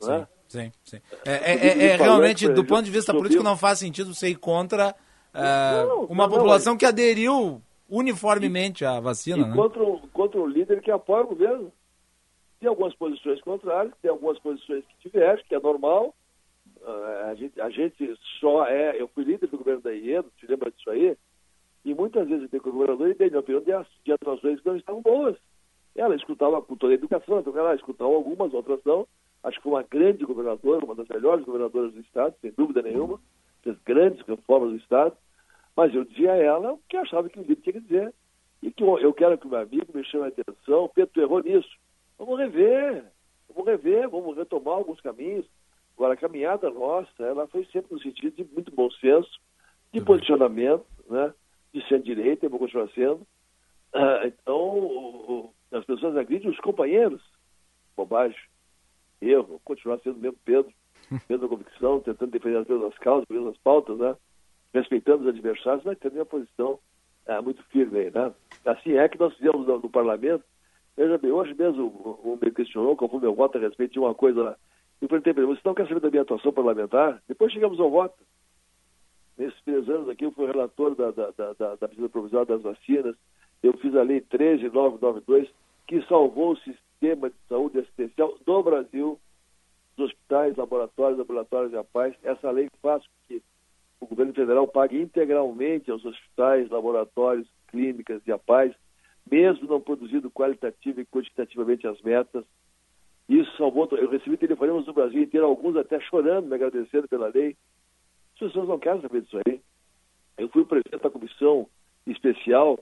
Sim, né? sim, sim. É, é, é, é realmente, do ponto de vista político, não faz sentido você ir contra uh, não, uma não, população não, que aderiu uniformemente à vacina. E né? contra, um, contra um líder que apoia o governo. Tem algumas posições contrárias, tem algumas posições que divergem, que é normal, a gente, a gente só é. Eu fui líder do governo da IEDO, te lembra disso aí? E muitas vezes eu com o governador e dei minha opinião de, de atuações que não estavam boas. Ela escutava toda a educação, então ela escutava algumas, outras não. Acho que foi uma grande governadora, uma das melhores governadoras do Estado, sem dúvida nenhuma. Fez grandes reformas do Estado. Mas eu dizia a ela o que achava que o líder tinha que dizer. E que eu, eu quero que o meu amigo me chame a atenção. Pedro, errou nisso. Vamos rever. Vamos rever, vamos retomar alguns caminhos. Agora, a caminhada nossa, ela foi sempre no sentido de muito bom senso, de posicionamento, né? de centro-direita, eu vou continuar sendo. Ah, então, o, o, as pessoas agridem os companheiros. Bobagem. Erro. Continuar sendo mesmo Pedro, mesma convicção, tentando defender as mesmas causas, as mesmas pautas, né? respeitando os adversários, mas tendo a posição é, muito firme aí, né? Assim é que nós fizemos no, no parlamento. Veja bem, hoje mesmo o, me questionou qual foi meu voto a respeito de uma coisa lá. Eu perguntei para ele, você não quer saber da minha atuação parlamentar? Depois chegamos ao voto. Nesses três anos aqui, eu fui relator da, da, da, da, da medida provisória das vacinas. Eu fiz a lei 13992, que salvou o sistema de saúde assistencial do Brasil, dos hospitais, laboratórios, laboratórios de paz. Essa lei faz com que o governo federal pague integralmente aos hospitais, laboratórios, clínicas e a paz, mesmo não produzindo qualitativa e quantitativamente as metas. Isso salvou. Eu recebi telefonemas do Brasil inteiro, alguns até chorando, me agradecendo pela lei. As pessoas não querem saber disso aí. Eu fui presidente da comissão especial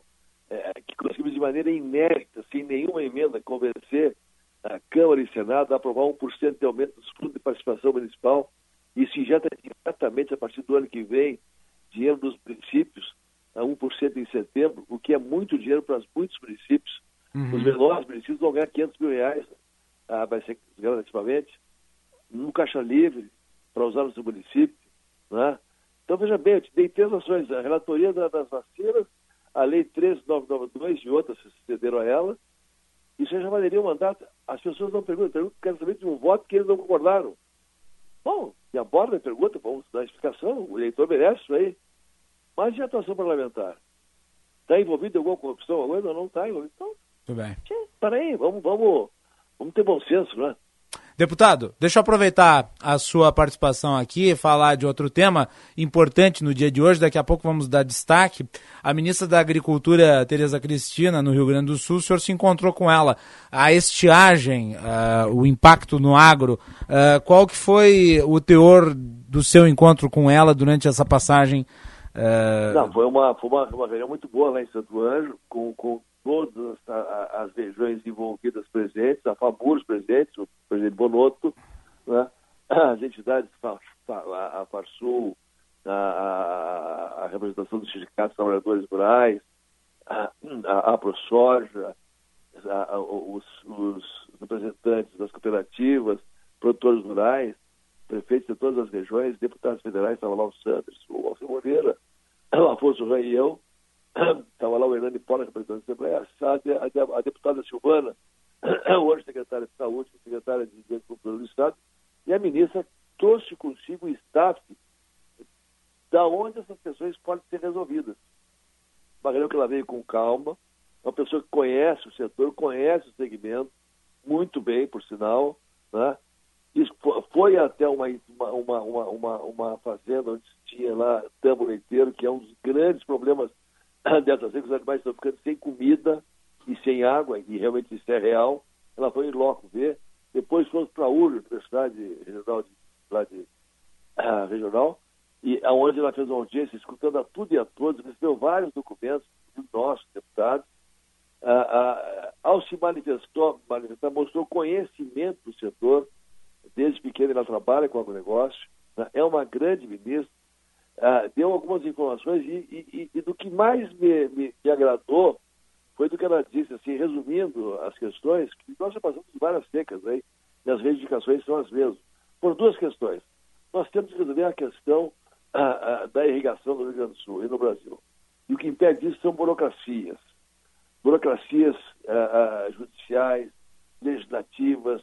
é, que conseguimos de maneira inédita, sem nenhuma emenda, convencer a Câmara e Senado a aprovar 1% de aumento dos fundos de participação municipal. Isso injeta diretamente, a partir do ano que vem, dinheiro dos municípios, a 1% em setembro, o que é muito dinheiro para muitos municípios. Uhum. Os menores municípios vão ganhar 500 mil reais, ah, vai ser gradativamente, no caixa livre, para usar no seu município. Né? Então, veja bem, eu te dei três ações, a relatoria das vacinas, a lei 13992 e outras se sucederam a ela, isso já valeria um mandato. As pessoas não perguntam, perguntam querem saber de um voto que eles não concordaram. Bom, e aborda a pergunta, vamos dar explicação, o eleitor merece isso aí. Mas e a atuação parlamentar? Está envolvido em alguma corrupção? Coisa? Não está envolvido. Então, Tudo bem. Peraí, vamos, vamos, vamos ter bom senso, né? Deputado, deixa eu aproveitar a sua participação aqui e falar de outro tema importante no dia de hoje. Daqui a pouco vamos dar destaque. A ministra da Agricultura, Tereza Cristina, no Rio Grande do Sul, o senhor se encontrou com ela. A estiagem, uh, o impacto no agro, uh, qual que foi o teor do seu encontro com ela durante essa passagem? Uh... Não, foi uma, foi uma, uma reunião muito boa lá em Santo Anjo, com, com todas as regiões envolvidas presentes, a FABURS presentes, o presidente Bonotto, né? as entidades, a Farsul, a, a, a, representação dos sindicatos trabalhadores rurais, a, a, a ProSoja, a, os, os, representantes das cooperativas, produtores rurais, prefeitos de todas as regiões, deputados federais, estava lá o Sanders, o Moreira, o Afonso Rei e eu, estava lá o Hernani Paula, representante da Assembleia, a, a, a, deputada Silvana, hoje secretária de Saúde, secretária de Agricultura do Estado, e a ministra trouxe consigo o staff da onde essas questões podem ser resolvidas. Reunião que ela veio com calma, uma pessoa que conhece o setor, conhece o segmento, muito bem, por sinal, né? Foi até uma, uma, uma, uma, uma fazenda onde tinha lá tambo leiteiro, que é um dos grandes problemas dessas vezes os animais estão ficando sem comida e sem água, e realmente isso é real. Ela foi em loco ver. Depois fomos para a URI, Universidade Regional, de, lá de, uh, regional, e aonde ela fez uma audiência, escutando a tudo e a todos, recebeu vários documentos do nosso deputado. Uh, uh, ao se manifestou, manifestar, mostrou conhecimento do setor, desde pequeno ela trabalha com agronegócio, né? é uma grande ministra, uh, deu algumas informações e, e, e, do que mais me, me, me, agradou foi do que ela disse, assim, resumindo as questões, que nós já passamos várias secas aí, e as reivindicações são as mesmas, por duas questões. Nós temos que resolver a questão uh, uh, da irrigação no Rio Grande do Sul e no Brasil. E o que impede isso são burocracias. Burocracias judiciais, legislativas,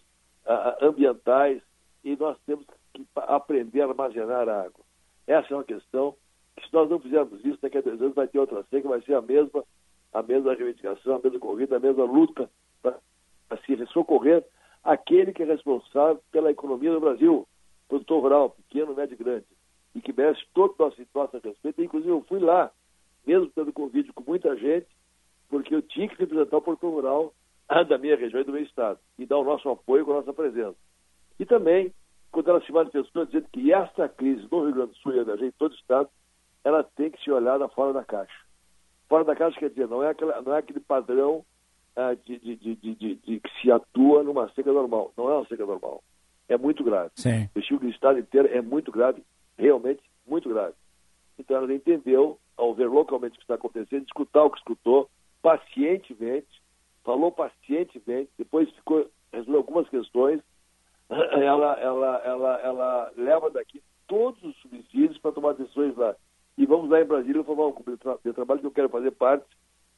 ambientais, e nós temos que aprender a armazenar água. Essa é uma questão que se nós não fizermos isso, daqui a dois anos vai ter outra seca, vai ser a mesma, a mesma reivindicação, a mesma corrida, a mesma luta para se socorrer aquele que é responsável pela economia do Brasil, produtor rural, pequeno, médio e grande, e que merece todo o nosso, nosso respeito. Inclusive, eu fui lá, mesmo tendo convite com muita gente, porque eu tinha que representar o produtor rural da minha região e do meu estado, e dar o nosso apoio com a nossa presença. E também quando ela se manifestou dizendo que esta crise no Rio Grande do Sul e em todo o Estado, ela tem que ser olhada fora da caixa. Fora da caixa quer dizer, não é, aquela, não é aquele padrão ah, de, de, de, de, que se atua numa seca normal. Não é uma seca normal. É muito grave. Sim. O estilo do Estado inteiro é muito grave, realmente muito grave. Então ela entendeu, ao ver localmente o que está acontecendo, escutar o que escutou, pacientemente, falou pacientemente, depois ficou, resolveu algumas questões ela, ela, ela, ela leva daqui todos os subsídios para tomar decisões lá. e vamos lá em Brasília formar um grupo de trabalho que eu quero fazer parte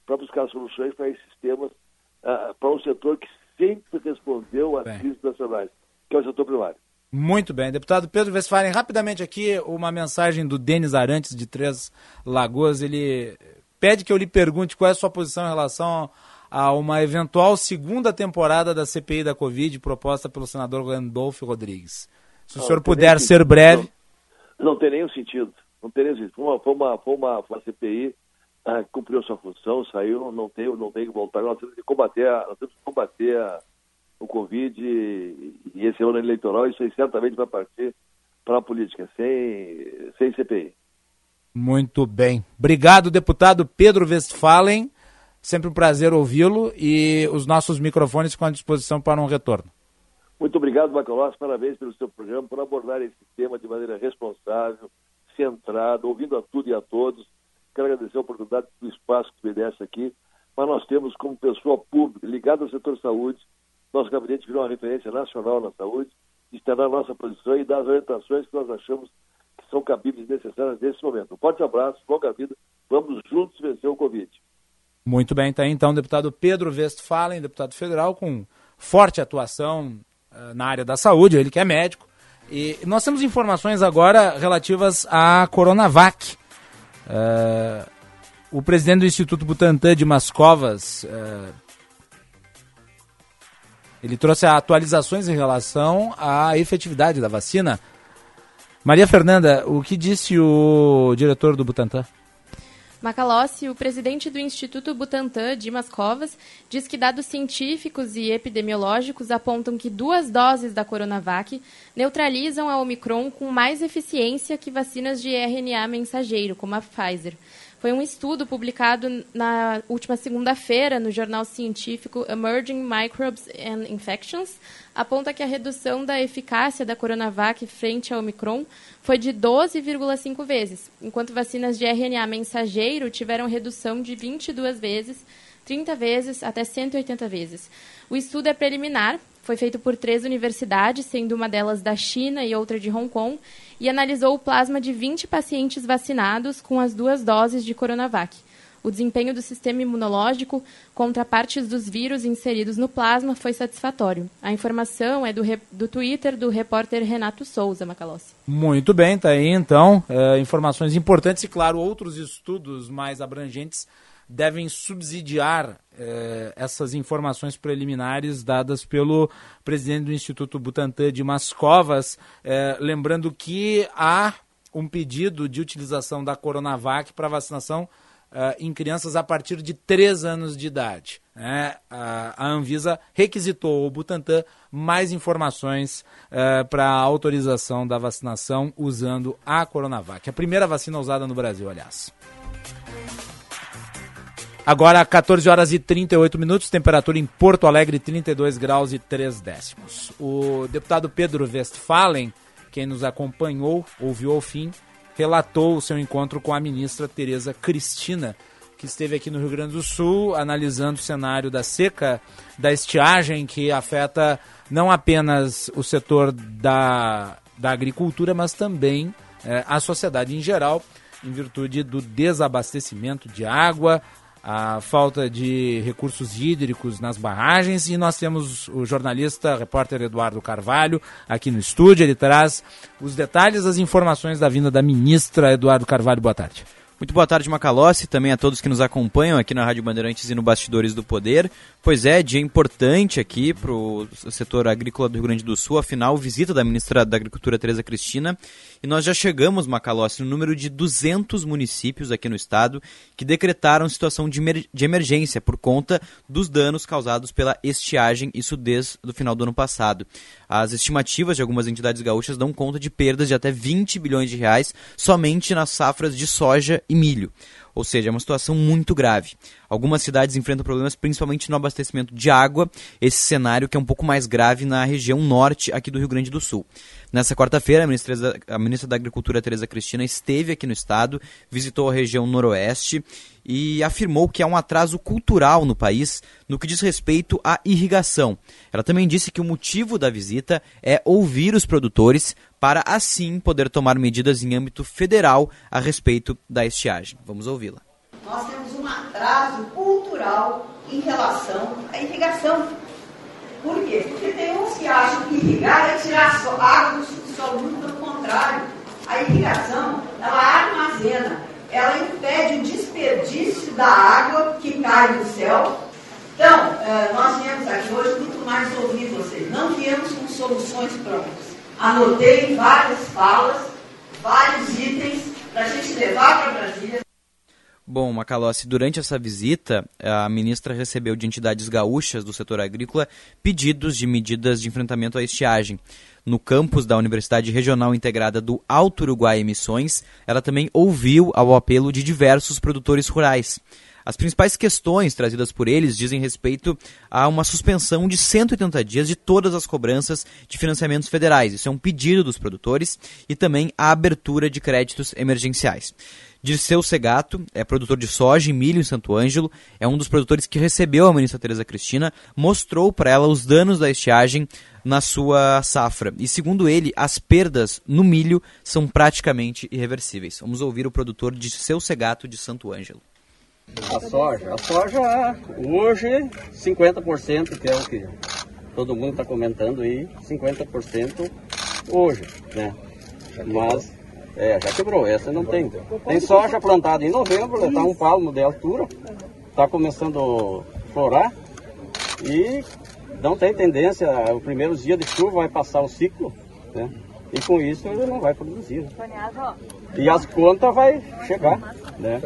para buscar soluções para esses temas, uh, para um setor que sempre respondeu às crises nacionais, que é o setor primário. Muito bem. Deputado Pedro Westphalen, rapidamente aqui uma mensagem do Denis Arantes, de Três Lagoas. Ele pede que eu lhe pergunte qual é a sua posição em relação a uma eventual segunda temporada da CPI da Covid proposta pelo senador Randolfo Rodrigues. Se o não, senhor não puder ser breve. Não, não, tem nenhum sentido. Não tem nenhum sentido. Foi uma, foi uma, foi uma, uma CPI, ah, cumpriu sua função, saiu, não tem, não tem que voltar. Nós temos que combater, nós temos que combater a o Covid e, e esse ano eleitoral, isso aí certamente vai partir para a política, sem, sem CPI. Muito bem. Obrigado, deputado Pedro Westphalen. Sempre um prazer ouvi-lo e os nossos microfones ficam à disposição para um retorno. Muito obrigado, Macalós. Parabéns pelo seu programa, por abordar esse tema de maneira responsável, centrada, ouvindo a tudo e a todos. Quero agradecer a oportunidade do espaço que me desse aqui, mas nós temos como pessoa pública ligada ao setor saúde nosso gabinete virou uma referência nacional na saúde, está na nossa posição e dar as orientações que nós achamos que são cabíveis e necessárias nesse momento. Um forte abraço, longa vida, vamos juntos vencer o Covid. Muito bem, está aí então o deputado Pedro Westphalen, deputado federal, com forte atuação uh, na área da saúde, ele que é médico. E nós temos informações agora relativas à Coronavac. Uh, o presidente do Instituto Butantan de Mascovas uh, ele trouxe atualizações em relação à efetividade da vacina. Maria Fernanda, o que disse o diretor do Butantan? Macalossi, o presidente do Instituto Butantan, Dimas Covas, diz que dados científicos e epidemiológicos apontam que duas doses da Coronavac neutralizam a Omicron com mais eficiência que vacinas de RNA mensageiro, como a Pfizer. Foi um estudo publicado na última segunda-feira no jornal científico Emerging Microbes and Infections, aponta que a redução da eficácia da Coronavac frente ao Omicron foi de 12,5 vezes, enquanto vacinas de RNA mensageiro tiveram redução de 22 vezes, 30 vezes até 180 vezes. O estudo é preliminar, foi feito por três universidades, sendo uma delas da China e outra de Hong Kong, e analisou o plasma de 20 pacientes vacinados com as duas doses de Coronavac. O desempenho do sistema imunológico contra partes dos vírus inseridos no plasma foi satisfatório. A informação é do, do Twitter do repórter Renato Souza, Macalossi. Muito bem, tá aí então. É, informações importantes e, claro, outros estudos mais abrangentes devem subsidiar eh, essas informações preliminares dadas pelo presidente do Instituto Butantan de Mascovas, eh, lembrando que há um pedido de utilização da Coronavac para vacinação eh, em crianças a partir de 3 anos de idade. Né? A, a, Anvisa requisitou ao Butantan mais informações para a autorização da vacinação usando a Coronavac. A primeira vacina usada no Brasil, aliás. Agora 14 horas e 38 minutos, temperatura em Porto Alegre 32 graus e 3 décimos. O deputado Pedro Westphalen, quem nos acompanhou, ouviu ao fim, relatou o seu encontro com a ministra Tereza Cristina, que esteve aqui no Rio Grande do Sul analisando o cenário da seca, da estiagem que afeta não apenas o setor da, da agricultura, mas também é, a sociedade em geral, em virtude do desabastecimento de água, a falta de recursos hídricos nas barragens e nós temos o jornalista, repórter Eduardo Carvalho aqui no estúdio. Ele traz os detalhes, as informações da vinda da ministra Eduardo Carvalho. Boa tarde. Muito boa tarde, Macalossi, também a todos que nos acompanham aqui na Rádio Bandeirantes e no Bastidores do Poder. Pois é, dia importante aqui para o setor agrícola do Rio Grande do Sul, afinal, visita da ministra da Agricultura, Tereza Cristina. E nós já chegamos, Macalossi, no número de 200 municípios aqui no estado que decretaram situação de, emer de emergência por conta dos danos causados pela estiagem, isso desde o final do ano passado. As estimativas de algumas entidades gaúchas dão conta de perdas de até 20 bilhões de reais somente nas safras de soja e milho. Ou seja, é uma situação muito grave. Algumas cidades enfrentam problemas principalmente no abastecimento de água, esse cenário que é um pouco mais grave na região norte aqui do Rio Grande do Sul. Nessa quarta-feira, a a ministra da Agricultura, Tereza Cristina, esteve aqui no estado, visitou a região noroeste e afirmou que há um atraso cultural no país no que diz respeito à irrigação. Ela também disse que o motivo da visita é ouvir os produtores para assim poder tomar medidas em âmbito federal a respeito da estiagem. Vamos ouvi-la. Nós temos um atraso cultural em relação à irrigação por quê? Porque tem uns que acham que irrigar é tirar água do subsolo, muito pelo contrário. A irrigação, ela armazena, ela impede o desperdício da água que cai do céu. Então, eh, nós viemos aqui hoje muito mais ouvir vocês. Não viemos com soluções próprias. Anotei várias falas, vários itens para a gente levar para Brasília. Bom, Macalossi, durante essa visita, a ministra recebeu de entidades gaúchas do setor agrícola pedidos de medidas de enfrentamento à estiagem. No campus da Universidade Regional Integrada do Alto Uruguai Emissões, ela também ouviu ao apelo de diversos produtores rurais. As principais questões trazidas por eles dizem respeito a uma suspensão de 180 dias de todas as cobranças de financiamentos federais. Isso é um pedido dos produtores e também a abertura de créditos emergenciais. Dirceu Segato é produtor de soja e milho em Santo Ângelo, é um dos produtores que recebeu a ministra Tereza Cristina, mostrou para ela os danos da estiagem na sua safra. E segundo ele, as perdas no milho são praticamente irreversíveis. Vamos ouvir o produtor Dirceu Segato de Santo Ângelo. A soja, a soja hoje 50% que é o que todo mundo está comentando aí, 50% hoje, né? Mas é, já quebrou, essa não tem. Tem soja plantada em novembro, está um palmo de altura, está começando a florar e não tem tendência, o primeiro dia de chuva vai passar o ciclo, né? E com isso ele não vai produzir. E as contas vai chegar, né?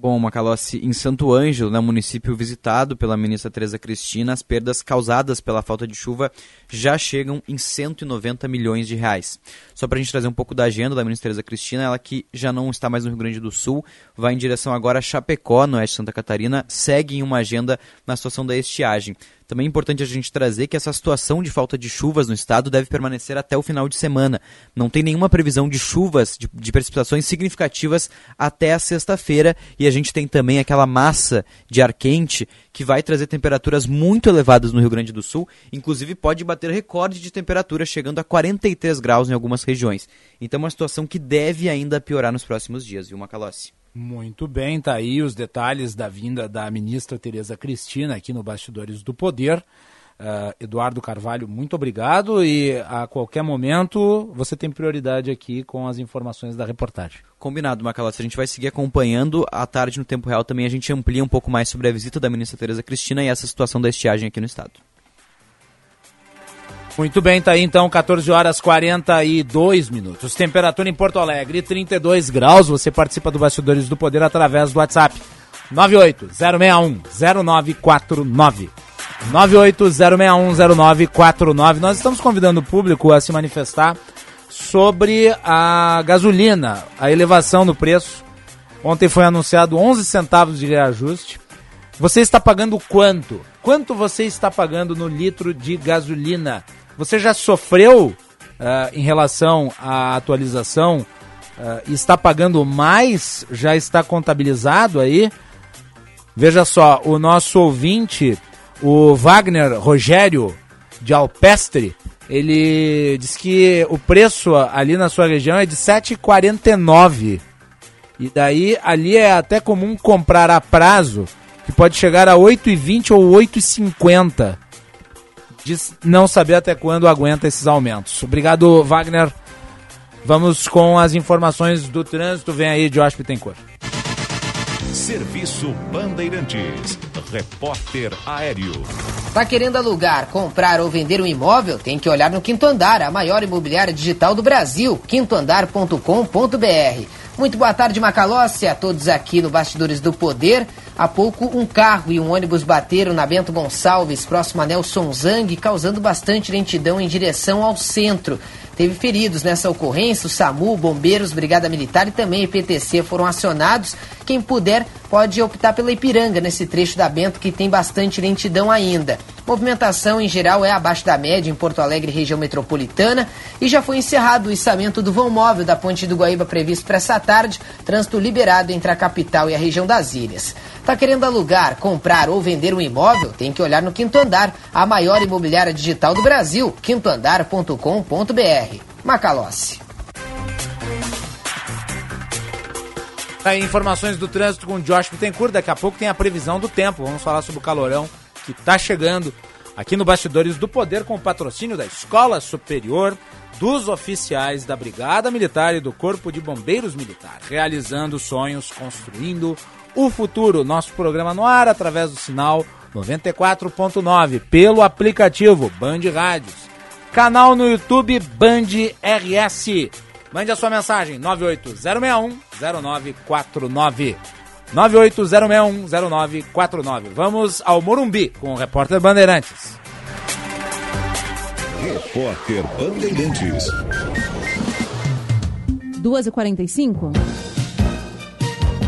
Bom, Macalossi, em Santo Ângelo, né, município visitado pela ministra Tereza Cristina, as perdas causadas pela falta de chuva já chegam em 190 milhões de reais. Só para a gente trazer um pouco da agenda da ministra Tereza Cristina, ela que já não está mais no Rio Grande do Sul, vai em direção agora a Chapecó, no oeste de Santa Catarina, segue em uma agenda na situação da estiagem. Também é importante a gente trazer que essa situação de falta de chuvas no estado deve permanecer até o final de semana. Não tem nenhuma previsão de chuvas, de, de precipitações significativas até a sexta-feira. E a gente tem também aquela massa de ar quente que vai trazer temperaturas muito elevadas no Rio Grande do Sul. Inclusive pode bater recorde de temperatura, chegando a 43 graus em algumas regiões. Então é uma situação que deve ainda piorar nos próximos dias, viu, Macalossi? Muito bem, tá aí os detalhes da vinda da ministra Tereza Cristina aqui no Bastidores do Poder. Uh, Eduardo Carvalho, muito obrigado e a qualquer momento você tem prioridade aqui com as informações da reportagem. Combinado, Macalossi. A gente vai seguir acompanhando. À tarde, no Tempo Real, também a gente amplia um pouco mais sobre a visita da ministra Tereza Cristina e essa situação da estiagem aqui no estado. Muito bem, tá aí então, 14 horas 42 minutos. Temperatura em Porto Alegre, 32 graus. Você participa do Bastidores do Poder através do WhatsApp 980610949. 980610949. Nós estamos convidando o público a se manifestar sobre a gasolina, a elevação do preço. Ontem foi anunciado 11 centavos de reajuste. Você está pagando quanto? Quanto você está pagando no litro de gasolina? Você já sofreu uh, em relação à atualização? Uh, está pagando mais? Já está contabilizado aí? Veja só, o nosso ouvinte, o Wagner Rogério de Alpestre, ele diz que o preço ali na sua região é de 7,49. E daí ali é até comum comprar a prazo, que pode chegar a 8,20 ou 8,50 de não saber até quando aguenta esses aumentos. Obrigado, Wagner. Vamos com as informações do trânsito. Vem aí, Josh Pittencourt. Serviço Bandeirantes. Repórter Aéreo. Tá querendo alugar, comprar ou vender um imóvel? Tem que olhar no Quinto Andar, a maior imobiliária digital do Brasil, quintoandar.com.br. Muito boa tarde, Macalossi, a todos aqui no Bastidores do Poder. Há pouco, um carro e um ônibus bateram na Bento Gonçalves, próximo a Nelson Zang, causando bastante lentidão em direção ao centro. Teve feridos nessa ocorrência, o SAMU, bombeiros, Brigada Militar e também IPTC foram acionados. Quem puder pode optar pela Ipiranga nesse trecho da Bento que tem bastante lentidão ainda. Movimentação em geral é abaixo da média em Porto Alegre, região metropolitana, e já foi encerrado o içamento do vão móvel da Ponte do Guaíba previsto para essa tarde, trânsito liberado entre a capital e a região das ilhas. Está querendo alugar, comprar ou vender um imóvel? Tem que olhar no Quinto Andar, a maior imobiliária digital do Brasil, quintoandar.com.br. Macalossi. Aí, informações do trânsito com o Josh Bittencourt. Daqui a pouco tem a previsão do tempo. Vamos falar sobre o calorão que está chegando aqui no Bastidores do Poder com o patrocínio da Escola Superior dos oficiais da Brigada Militar e do Corpo de Bombeiros Militar, realizando sonhos, construindo o futuro. Nosso programa no ar através do sinal 94.9 pelo aplicativo Band Rádios. Canal no YouTube Band RS. Mande a sua mensagem 980610949. 980610949. Vamos ao Morumbi com o repórter Bandeirantes. Repórter Bandeirantes. 2h45.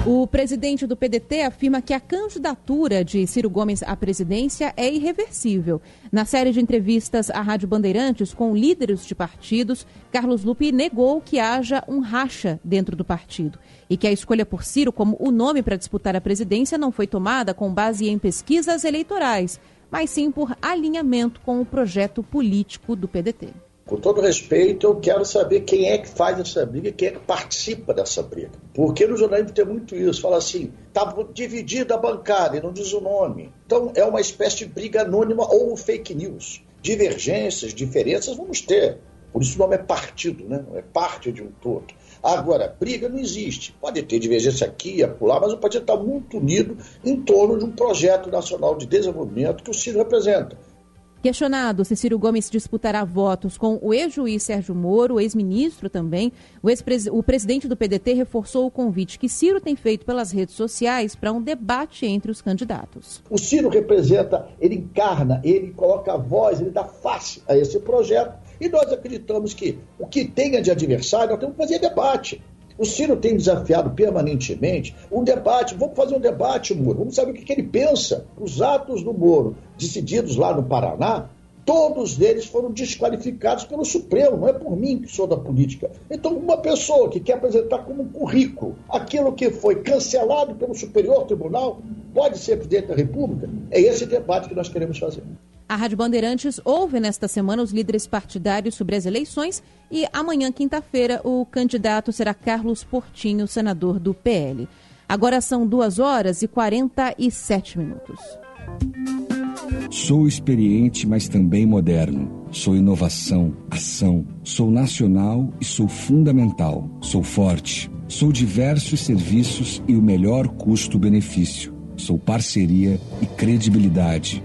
O presidente do PDT afirma que a candidatura de Ciro Gomes à presidência é irreversível. Na série de entrevistas à Rádio Bandeirantes com líderes de partidos, Carlos Lupe negou que haja um racha dentro do partido e que a escolha por Ciro como o nome para disputar a presidência não foi tomada com base em pesquisas eleitorais, mas sim por alinhamento com o projeto político do PDT. Com todo respeito, eu quero saber quem é que faz essa briga quem é que participa dessa briga. Porque no jornalismo tem muito isso. Fala assim, está dividida a bancada e não diz o nome. Então é uma espécie de briga anônima ou fake news. Divergências, diferenças vamos ter. Por isso o nome é partido, né? é parte de um todo. Agora, briga não existe. Pode ter divergência aqui e acolá, mas o partido está muito unido em torno de um projeto nacional de desenvolvimento que o Ciro representa. Questionado se Ciro Gomes disputará votos com o ex-juiz Sérgio Moro, ex-ministro também, o, ex o presidente do PDT reforçou o convite que Ciro tem feito pelas redes sociais para um debate entre os candidatos. O Ciro representa, ele encarna, ele coloca a voz, ele dá face a esse projeto e nós acreditamos que o que tenha de adversário, nós temos que fazer debate. O Ciro tem desafiado permanentemente um debate. Vamos fazer um debate, Moro. Vamos saber o que, que ele pensa. Os atos do Moro, decididos lá no Paraná, todos eles foram desqualificados pelo Supremo, não é por mim que sou da política. Então, uma pessoa que quer apresentar como um currículo aquilo que foi cancelado pelo Superior Tribunal pode ser presidente da República? É esse debate que nós queremos fazer. A Rádio Bandeirantes ouve nesta semana os líderes partidários sobre as eleições e amanhã, quinta-feira, o candidato será Carlos Portinho, senador do PL. Agora são 2 horas e 47 minutos. Sou experiente, mas também moderno. Sou inovação, ação. Sou nacional e sou fundamental. Sou forte. Sou diversos serviços e o melhor custo-benefício. Sou parceria e credibilidade.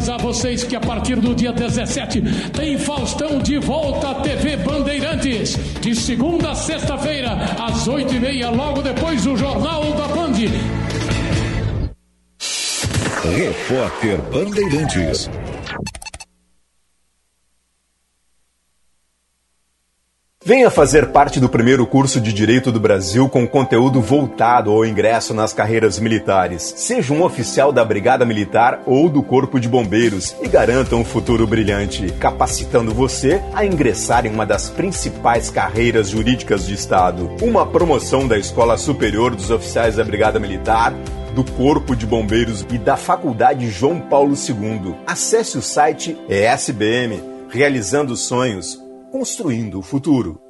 Avisar vocês que a partir do dia 17 tem Faustão de volta à TV Bandeirantes. De segunda a sexta-feira, às 8h30, logo depois do Jornal da Band. Repórter Bandeirantes. Venha fazer parte do primeiro curso de Direito do Brasil com conteúdo voltado ao ingresso nas carreiras militares. Seja um oficial da Brigada Militar ou do Corpo de Bombeiros e garanta um futuro brilhante, capacitando você a ingressar em uma das principais carreiras jurídicas do Estado. Uma promoção da Escola Superior dos Oficiais da Brigada Militar do Corpo de Bombeiros e da Faculdade João Paulo II. Acesse o site ESBM, realizando sonhos, construindo o futuro.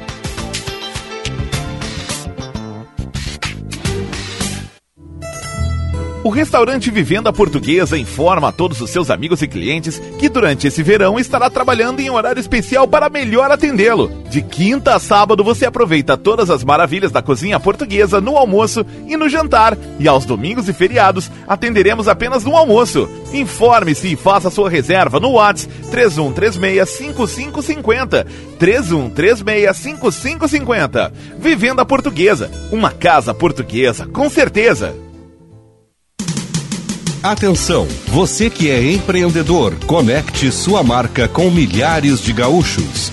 O restaurante Vivenda Portuguesa informa a todos os seus amigos e clientes que durante esse verão estará trabalhando em horário especial para melhor atendê-lo. De quinta a sábado você aproveita todas as maravilhas da cozinha portuguesa no almoço e no jantar. E aos domingos e feriados atenderemos apenas no almoço. Informe-se e faça sua reserva no WhatsApp 3136-5550. 3136-5550. Vivenda Portuguesa. Uma casa portuguesa, com certeza. Atenção, você que é empreendedor, conecte sua marca com milhares de gaúchos.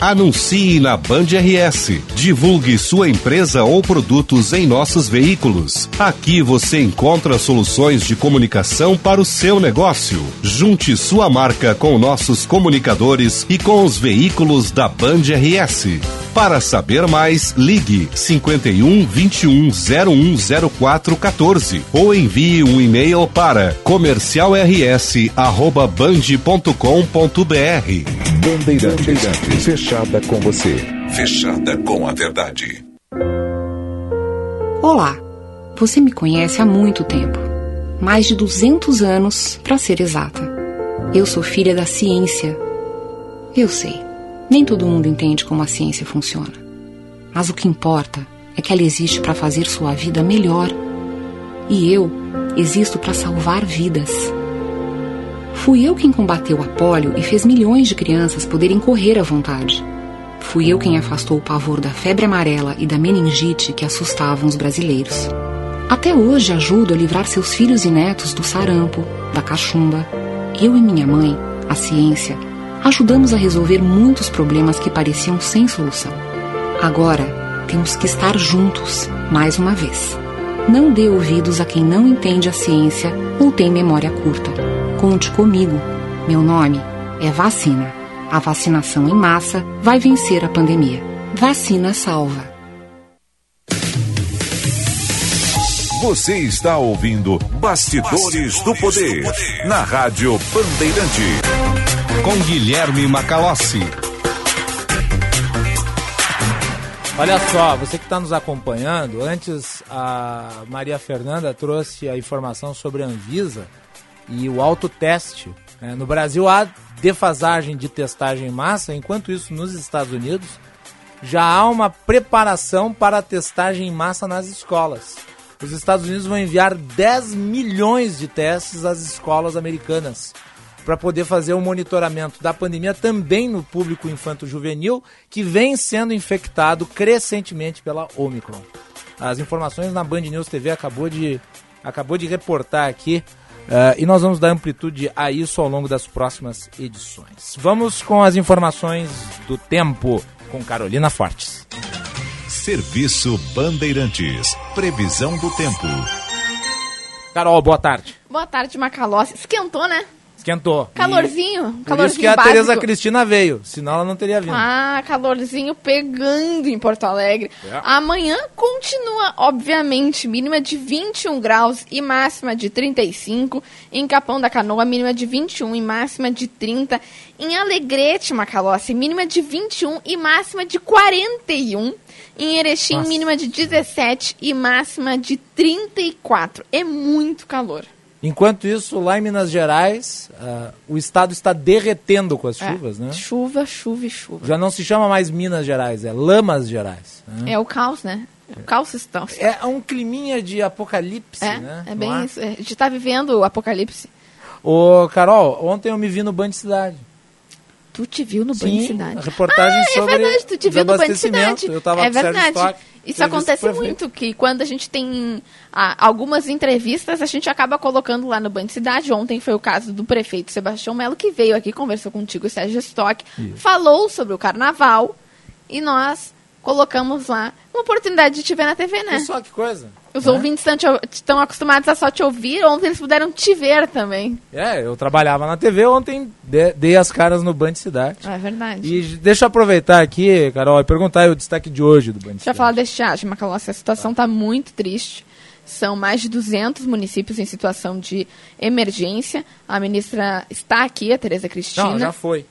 Anuncie na Band RS. Divulgue sua empresa ou produtos em nossos veículos. Aqui você encontra soluções de comunicação para o seu negócio. Junte sua marca com nossos comunicadores e com os veículos da Band RS. Para saber mais, ligue 51 21 0104 14 ou envie um e-mail para comercialrs@band.com.br. Bandeirantes, fechada com você, fechada com a verdade. Olá, você me conhece há muito tempo mais de 200 anos, para ser exata. Eu sou filha da ciência. Eu sei, nem todo mundo entende como a ciência funciona. Mas o que importa é que ela existe para fazer sua vida melhor. E eu existo para salvar vidas. Fui eu quem combateu a polio e fez milhões de crianças poderem correr à vontade. Fui eu quem afastou o pavor da febre amarela e da meningite que assustavam os brasileiros. Até hoje ajudo a livrar seus filhos e netos do sarampo, da cachumba. Eu e minha mãe, a ciência, ajudamos a resolver muitos problemas que pareciam sem solução. Agora, temos que estar juntos, mais uma vez. Não dê ouvidos a quem não entende a ciência ou tem memória curta. Conte comigo. Meu nome é Vacina. A vacinação em massa vai vencer a pandemia. Vacina salva. Você está ouvindo Bastidores, Bastidores do, poder, do Poder na Rádio Bandeirante. Com Guilherme Macalossi. Olha só, você que está nos acompanhando, antes a Maria Fernanda trouxe a informação sobre a Anvisa e o autoteste. Né? No Brasil há defasagem de testagem em massa, enquanto isso nos Estados Unidos já há uma preparação para a testagem em massa nas escolas os Estados Unidos vão enviar 10 milhões de testes às escolas americanas para poder fazer o monitoramento da pandemia também no público infanto-juvenil que vem sendo infectado crescentemente pela Omicron. As informações na Band News TV acabou de, acabou de reportar aqui uh, e nós vamos dar amplitude a isso ao longo das próximas edições. Vamos com as informações do tempo com Carolina Fortes. Serviço Bandeirantes. Previsão do tempo. Carol, boa tarde. Boa tarde, Macalossi. Esquentou, né? Esquentou. Calorzinho. Por calorzinho isso que a básico. Tereza Cristina veio, senão ela não teria vindo. Ah, calorzinho pegando em Porto Alegre. É. Amanhã continua, obviamente, mínima de 21 graus e máxima de 35. Em Capão da Canoa, mínima de 21 e máxima de 30. Em Alegrete, Macalossi, mínima de 21 e máxima de 41. Em Erechim, Nossa. mínima de 17 e máxima de 34. É muito calor. Enquanto isso, lá em Minas Gerais, ah, o estado está derretendo com as É. chuvas, né? Chuva, chuva e chuva. Já não se chama mais Minas Gerais, é Lamas Gerais. né? É o caos, né? É o caos estão. É um climinha de apocalipse, É, né? é bem isso. é. A gente tá vivendo o apocalipse. Ô, Carol, ontem eu me vi no Band Cidade. Tu te viu no Sim, Cidade? a reportagem ah, sobre é verdade, tu te viu no Band desabastecimento. Cidade. Eu tava é verdade. Stock, Isso acontece muito, que quando a gente tem ah, algumas entrevistas, a gente acaba colocando lá no Band Cidade. Ontem foi o caso do prefeito Sebastião Melo, que veio aqui, conversou contigo, Sérgio Stock, falou sobre o carnaval e nós colocamos lá uma oportunidade de te ver na TV, né? Só que coisa. Os né? ouvintes estão, estão acostumados a só te ouvir, ontem eles puderam te ver também. É, eu trabalhava na TV ontem, de- dei as caras no Band Cidade. É verdade. E deixa eu aproveitar aqui, Carol, e perguntar o destaque de hoje do Band Deixa eu falar estiagem, Macalossi. A situação está muito triste. São mais de 200 municípios em situação de emergência. A ministra está aqui, a Tereza Cristina. Não, já foi.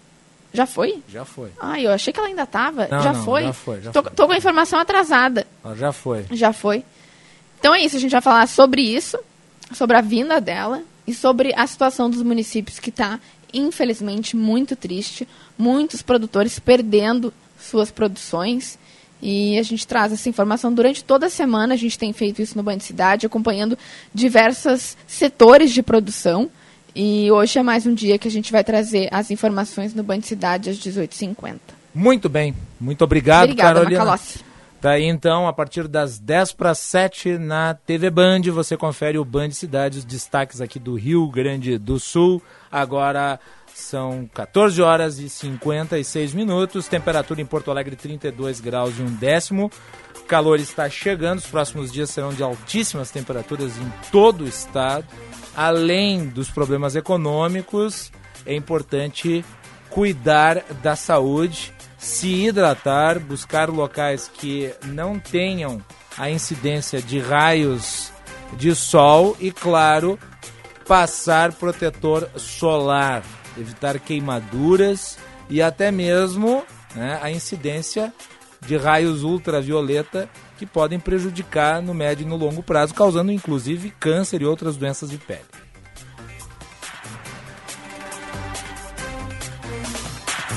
Já foi? Já foi. Ah, eu achei que ela ainda estava. Já, foi? já foi, tô, foi. tô com a informação atrasada. Já foi. Já foi. Então é isso, a gente vai falar sobre isso, sobre a vinda dela e sobre a situação dos municípios que está, infelizmente, muito triste. Muitos produtores perdendo suas produções. E a gente traz essa informação durante toda a semana. A gente tem feito isso no Band Cidade, acompanhando diversos setores de produção. E hoje é mais um dia que a gente vai trazer as informações no Band Cidade às 18h50. Muito bem. Muito obrigado, Obrigada, Carolina. Macalossi. Tá aí então, a partir das 10 para 7 na TV Band, você confere o Band Cidade, os destaques aqui do Rio Grande do Sul. Agora são 14 horas e 56 minutos, temperatura em Porto Alegre 32 graus e um décimo. Calor está chegando, os próximos dias serão de altíssimas temperaturas em todo o estado. Além dos problemas econômicos, é importante cuidar da saúde, se hidratar, buscar locais que não tenham a incidência de raios de sol e, claro, passar protetor solar, evitar queimaduras e até mesmo né, a incidência de raios ultravioleta que podem prejudicar no médio e no longo prazo, causando inclusive câncer e outras doenças de pele.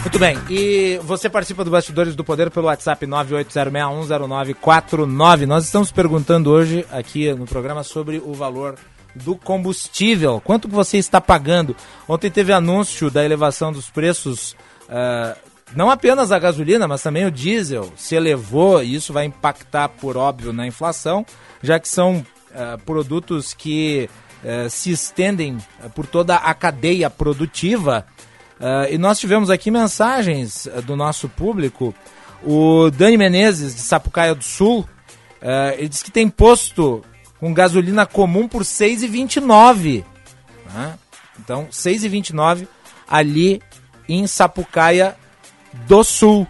Muito bem, e você participa do Bastidores do Poder pelo WhatsApp 980610949. Nós estamos perguntando hoje aqui no programa sobre o valor do combustível. Quanto que você está pagando? Ontem teve anúncio da elevação dos preços, ah, não apenas a gasolina, mas também o diesel se elevou e isso vai impactar, por óbvio, na inflação, já que são ah, produtos que eh, se estendem ah, por toda a cadeia produtiva. Ah, e nós tivemos aqui mensagens do nosso público. O Dani Menezes, de Sapucaia do Sul, ele disse que tem posto com gasolina comum por R$ 6,29. né? Então, R$ 6,29 ali em Sapucaia do Sul.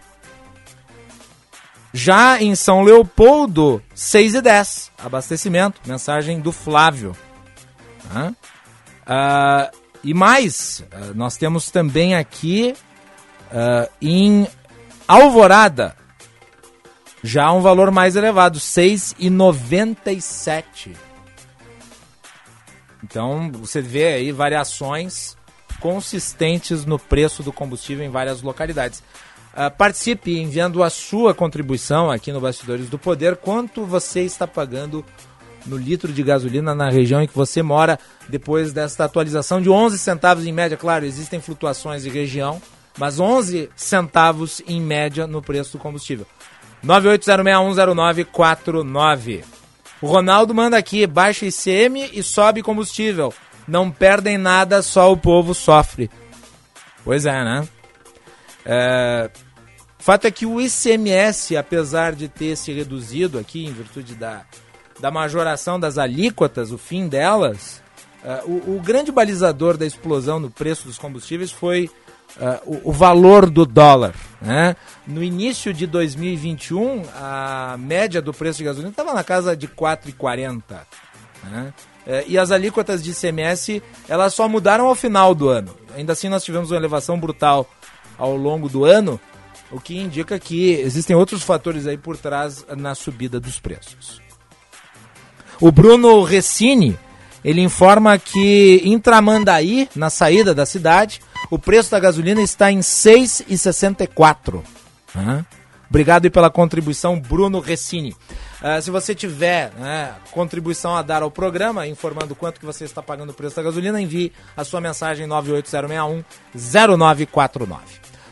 Já em São Leopoldo, R$ 6,10. Abastecimento. Mensagem do Flávio. Ah, e mais, ah, nós temos também aqui ah, em Alvorada, já um valor mais elevado, R$ 6,97. Então, você vê aí variações consistentes no preço do combustível em várias localidades. Ah, participe enviando a sua contribuição aqui no Bastidores do Poder. Quanto você está pagando no litro de gasolina na região em que você mora depois desta atualização de 11 centavos em média? Claro, existem flutuações de região, mas 11 centavos em média no preço do combustível. 980610949. O Ronaldo manda aqui, baixa ICM e sobe combustível. Não perdem nada, só o povo sofre. Pois é, né? É, fato é que o ICMS, apesar de ter se reduzido aqui em virtude da, da majoração das alíquotas, o fim delas, uh, o, o, grande balizador da explosão no preço dos combustíveis foi uh, o, o, valor do dólar. Né? No início de 2021, a média do preço de gasolina estava na casa de 4,40. Né? Uh, e as alíquotas de ICMS elas só mudaram ao final do ano. Ainda assim, nós tivemos uma elevação brutal ao longo do ano o que indica que existem outros fatores aí por trás na subida dos preços. O Bruno Recini, ele informa que em Tramandaí, na saída da cidade, o preço da gasolina está em R$ 6,64. Uhum. Obrigado aí pela contribuição, Bruno Recini. Uh, se você tiver né, contribuição a dar ao programa, informando quanto que você está pagando o preço da gasolina, envie a sua mensagem 98061 0949.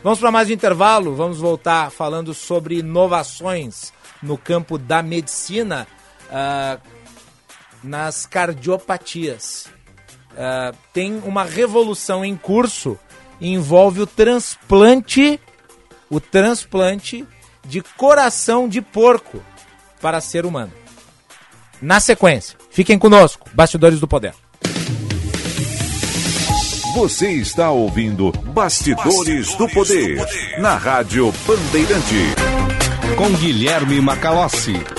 Vamos para mais um intervalo, vamos voltar falando sobre inovações no campo da medicina uh, nas cardiopatias. Uh, tem uma revolução em curso e envolve o transplante, o transplante de coração de porco para ser humano. Na sequência, fiquem conosco, Bastidores do Poder. Você está ouvindo Bastidores, Bastidores do, poder, do, poder, na Rádio Bandeirante. Com Guilherme Macalossi.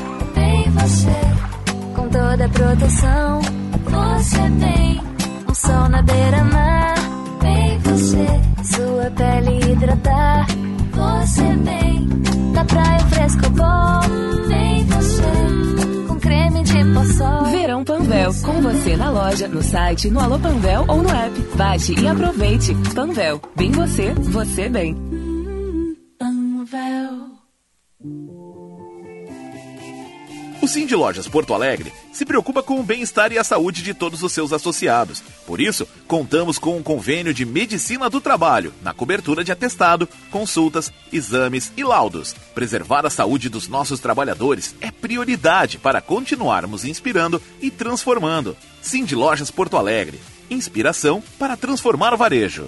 toda a proteção. Você tem um sol na beira-mar. Vem você, sua pele hidratar. Você vem da praia fresco bom. Vem você com creme de poçol. Verão Panvel, com você na loja, no site, no Alô Panvel ou no app. Baixe e aproveite. Panvel, bem você, você bem. Panvel. O Cindy Lojas Porto Alegre se preocupa com o bem-estar e a saúde de todos os seus associados. Por isso, contamos com um convênio de medicina do trabalho, na cobertura de atestado, consultas, exames e laudos. Preservar a saúde dos nossos trabalhadores é prioridade para continuarmos inspirando e transformando. Cindy Lojas Porto Alegre. Inspiração para transformar o varejo.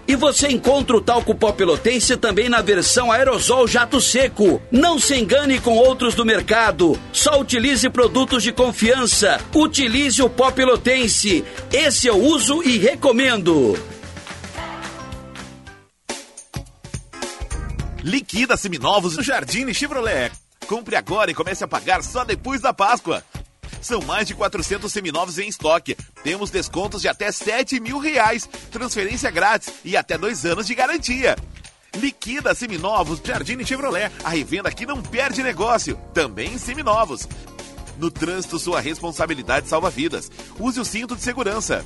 E você encontra o talco pó pelotense também na versão aerosol jato seco. Não se engane com outros do mercado. Só utilize produtos de confiança. Utilize o pó pelotense. Esse eu uso e recomendo. Liquida seminovos no Jardim Chevrolet. Compre agora e comece a pagar só depois da Páscoa. São mais de 400 seminovos em estoque. Temos descontos de até 7 mil reais, transferência grátis e até dois anos de garantia. Liquida Seminovos Jardine Chevrolet. A revenda que não perde negócio. Também em seminovos. No trânsito, sua responsabilidade salva vidas. Use o cinto de segurança.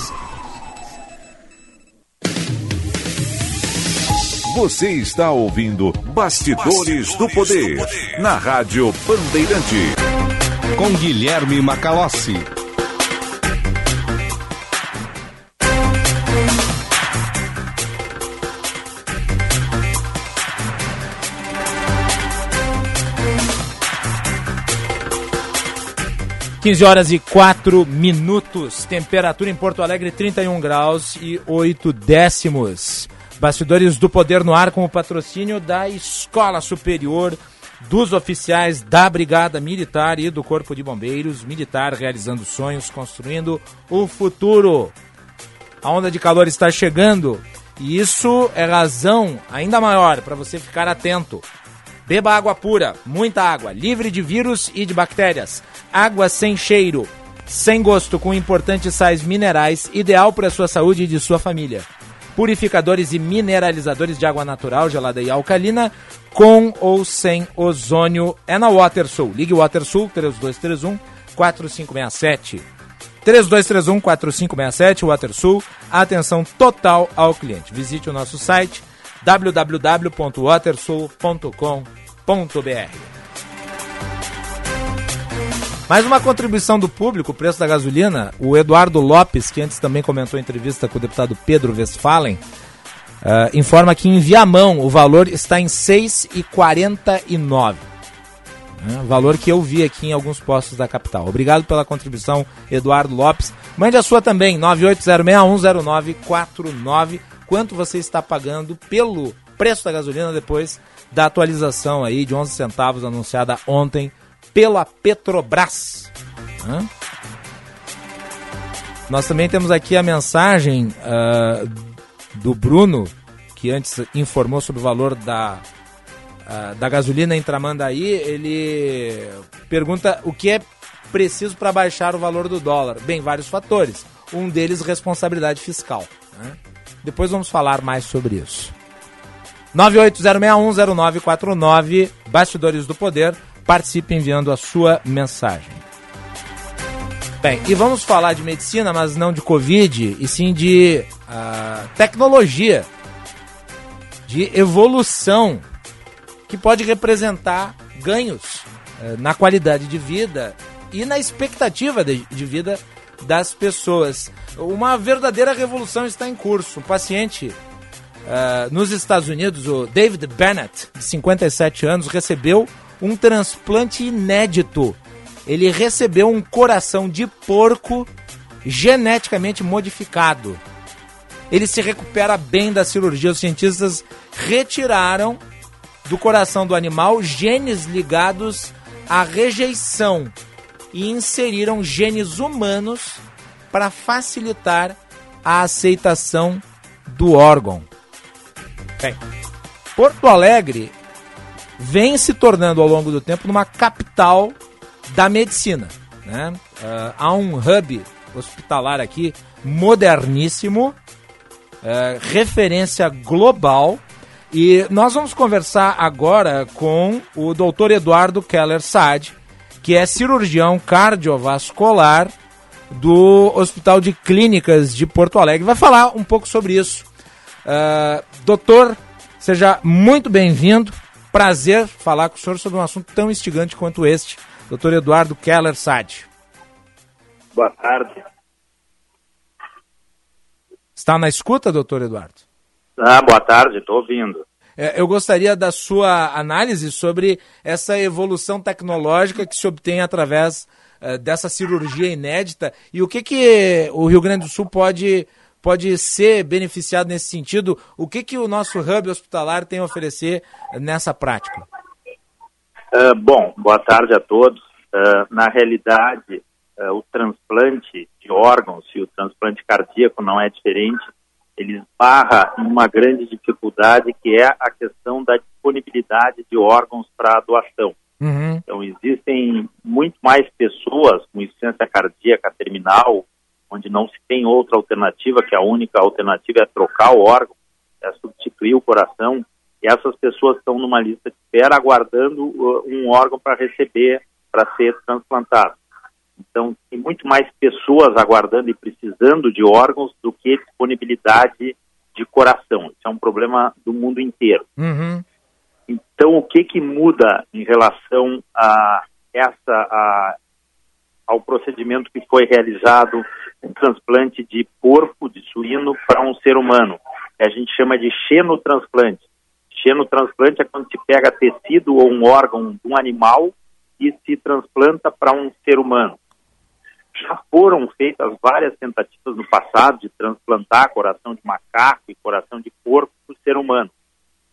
Você está ouvindo Bastidores, do, Poder, na Rádio Bandeirante. Com Guilherme Macalossi. Quinze horas e quatro minutos. Temperatura em Porto Alegre 31 graus e 8 décimos. Bastidores do Poder no Ar com o patrocínio da Escola Superior dos Oficiais da Brigada Militar e do Corpo de Bombeiros Militar, realizando sonhos, construindo o futuro. A onda de calor está chegando e isso é razão ainda maior para você ficar atento. Beba água pura, muita água, livre de vírus e de bactérias. Água sem cheiro, sem gosto, com importantes sais minerais, ideal para a sua saúde e de sua família purificadores e mineralizadores de água natural, gelada e alcalina, com ou sem ozônio. É na WaterSul. Ligue WaterSul 3231 4567. 3231 4567 WaterSul. Atenção total ao cliente. Visite o nosso site www.watersul.com.br. Mais uma contribuição do público, o preço da gasolina. O Eduardo Lopes, que antes também comentou em entrevista com o deputado Pedro Westphalen, uh, informa que em Viamão o valor está em R$ 6,49. Uh, valor que eu vi aqui em alguns postos da capital. Obrigado pela contribuição, Eduardo Lopes. Mande a sua também, 980610949. Quanto você está pagando pelo preço da gasolina depois da atualização aí de 11 centavos anunciada ontem pela Petrobras. Hã? Nós também temos aqui a mensagem uh, do Bruno, que antes informou sobre o valor da, uh, da gasolina em Tramandaí. Ele pergunta o que é preciso para baixar o valor do dólar. Bem, vários fatores. Um deles, responsabilidade fiscal. Né? Depois vamos falar mais sobre isso. 980610949, Bastidores do Poder participe enviando a sua mensagem. Bem, e vamos falar de medicina, mas não de Covid, e sim de uh, tecnologia, de evolução, que pode representar ganhos uh, na qualidade de vida e na expectativa de, de, vida das pessoas. Uma verdadeira revolução está em curso. Um paciente uh, nos Estados Unidos, o David Bennett, de 57 anos, recebeu um transplante inédito. Ele recebeu um coração de porco geneticamente modificado. Ele se recupera bem da cirurgia. Os cientistas retiraram do coração do animal genes ligados à rejeição e inseriram genes humanos para facilitar a aceitação do órgão. Bem, Porto Alegre vem se tornando ao longo do tempo numa capital da medicina. Né? Uh, há um hub hospitalar aqui moderníssimo, uh, referência global. E nós vamos conversar agora com o Dr. Eduardo Keller Saad, que é cirurgião cardiovascular do Hospital de Clínicas de Porto Alegre. Vai falar um pouco sobre isso. Uh, doutor, seja muito bem-vindo. Prazer falar com o senhor sobre um assunto tão instigante quanto este. Doutor Eduardo Keller Sade. Boa tarde. Está na escuta, doutor Eduardo? Ah, boa tarde, estou ouvindo. É, eu gostaria da sua análise sobre essa evolução tecnológica que se obtém através uh, dessa cirurgia inédita e o que, que o Rio Grande do Sul pode pode ser beneficiado nesse sentido? O que, que o nosso hub hospitalar tem a oferecer nessa prática? Uh, bom, boa tarde a todos. Uh, na realidade, uh, o transplante de órgãos e o transplante cardíaco não é diferente. Ele esbarra em uma grande dificuldade que é a questão da disponibilidade de órgãos para doação. Uhum. Então, existem muito mais pessoas com insuficiência cardíaca terminal onde não se tem outra alternativa, que a única alternativa é trocar o órgão, é substituir o coração, e essas pessoas estão numa lista de espera aguardando uh, um órgão para receber, para ser transplantado. Então, tem muito mais pessoas aguardando e precisando de órgãos do que disponibilidade de coração. Isso é um problema do mundo inteiro. Uhum. Então, o que, que muda em relação a essa a, ao procedimento que foi realizado um transplante de porco, de suíno, para um ser humano? A gente chama de xenotransplante. Xenotransplante é quando se pega tecido ou um órgão de um animal e se transplanta para um ser humano. Já foram feitas várias tentativas no passado de transplantar coração de macaco e coração de porco para o ser humano.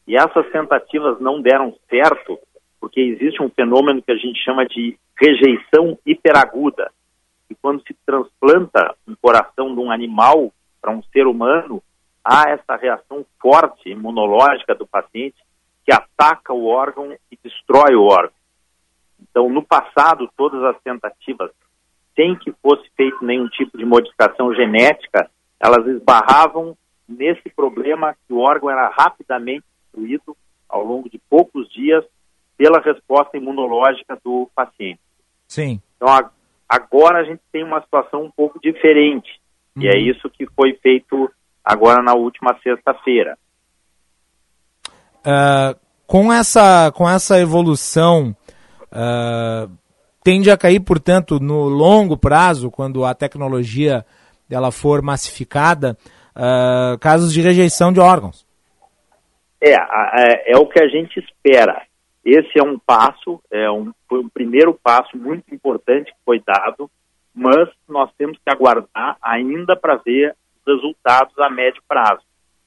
E essas tentativas não deram certo, porque existe um fenômeno que a gente chama de rejeição hiperaguda. E quando se transplanta um coração de um animal para um ser humano, há essa reação forte imunológica do paciente que ataca o órgão e destrói o órgão. Então, no passado, todas as tentativas, sem que fosse feito nenhum tipo de modificação genética, elas esbarravam nesse problema que o órgão era rapidamente destruído ao longo de poucos dias pela resposta imunológica do paciente. Sim. Então, a, agora a gente tem uma situação um pouco diferente. Uhum. E é isso que foi feito agora na última sexta-feira. Uh, com, essa, com essa evolução, uh, tende a cair, portanto, no longo prazo, quando a tecnologia ela for massificada, uh, casos de rejeição de órgãos. É, é, é, o que a gente espera. Esse é um passo, é um, foi um primeiro passo muito importante que foi dado, mas nós temos que aguardar ainda para ver os resultados a médio prazo.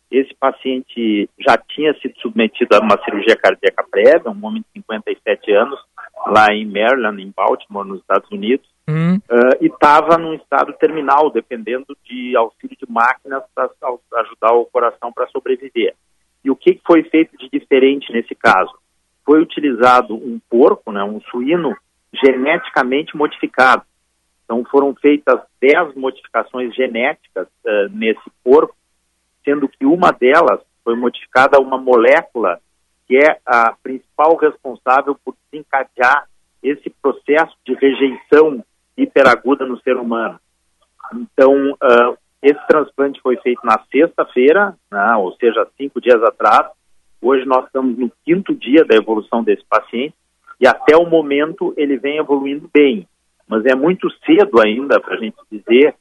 Esse paciente já tinha sido submetido a uma cirurgia cardíaca prévia, um homem de 57 anos, lá em Maryland, em Baltimore, nos Estados Unidos, uhum. uh, e estava num estado terminal, dependendo de auxílio de máquinas para ajudar o coração para sobreviver. E o que foi feito de diferente nesse caso? Foi utilizado um porco, né, um suíno, geneticamente modificado. Então foram feitas 10 modificações genéticas uh, nesse porco, sendo que uma delas foi modificada uma molécula que é a principal responsável por desencadear esse processo de rejeição hiperaguda no ser humano. Então, uh, esse transplante foi feito na sexta-feira, né, ou seja, cinco dias atrás. Hoje nós estamos no quinto dia da evolução desse paciente e até o momento ele vem evoluindo bem. Mas é muito cedo ainda para a gente dizer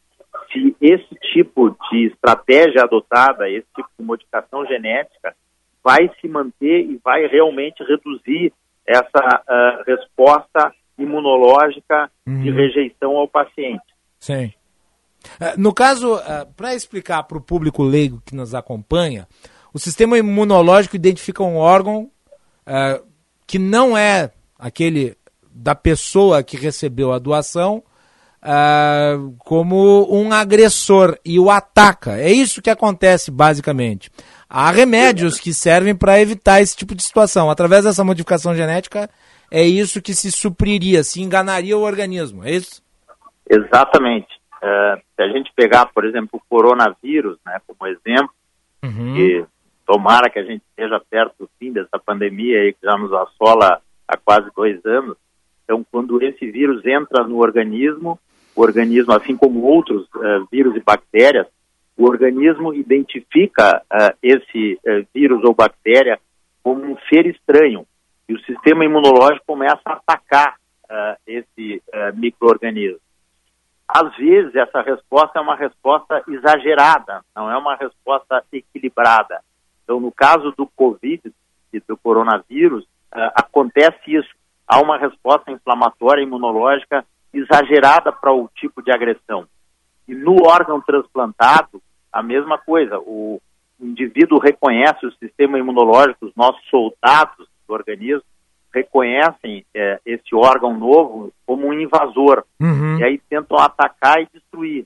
se esse tipo de estratégia adotada, esse tipo de modificação genética, vai se manter e vai realmente reduzir essa uh, resposta imunológica uhum. de rejeição ao paciente. Sim. É, no caso, é, para explicar para o público leigo que nos acompanha, o sistema imunológico identifica um órgão é, que não é aquele da pessoa que recebeu a doação como um agressor e o ataca. É isso que acontece basicamente. Há remédios que servem para evitar esse tipo de situação. Através dessa modificação genética, é isso que se supriria, se enganaria o organismo, é isso? Exatamente. Uh, se a gente pegar, por exemplo, o coronavírus, né, como exemplo, uhum. que tomara que a gente esteja perto do fim dessa pandemia aí que já nos assola há quase dois anos. Então, quando esse vírus entra no organismo, o organismo, assim como outros uh, vírus e bactérias, o organismo identifica uh, esse vírus ou bactéria como um ser estranho e o sistema imunológico começa a atacar esse microorganismo às vezes essa resposta é uma resposta exagerada, não é uma resposta equilibrada. Então, no caso do Covid e do coronavírus, uh, acontece isso. Há uma resposta inflamatória imunológica exagerada para o tipo de agressão. E no órgão transplantado, a mesma coisa. O indivíduo reconhece o sistema imunológico, os nossos soldados do organismo, reconhecem é, esse órgão novo como um invasor uhum. e aí tentam atacar e destruir.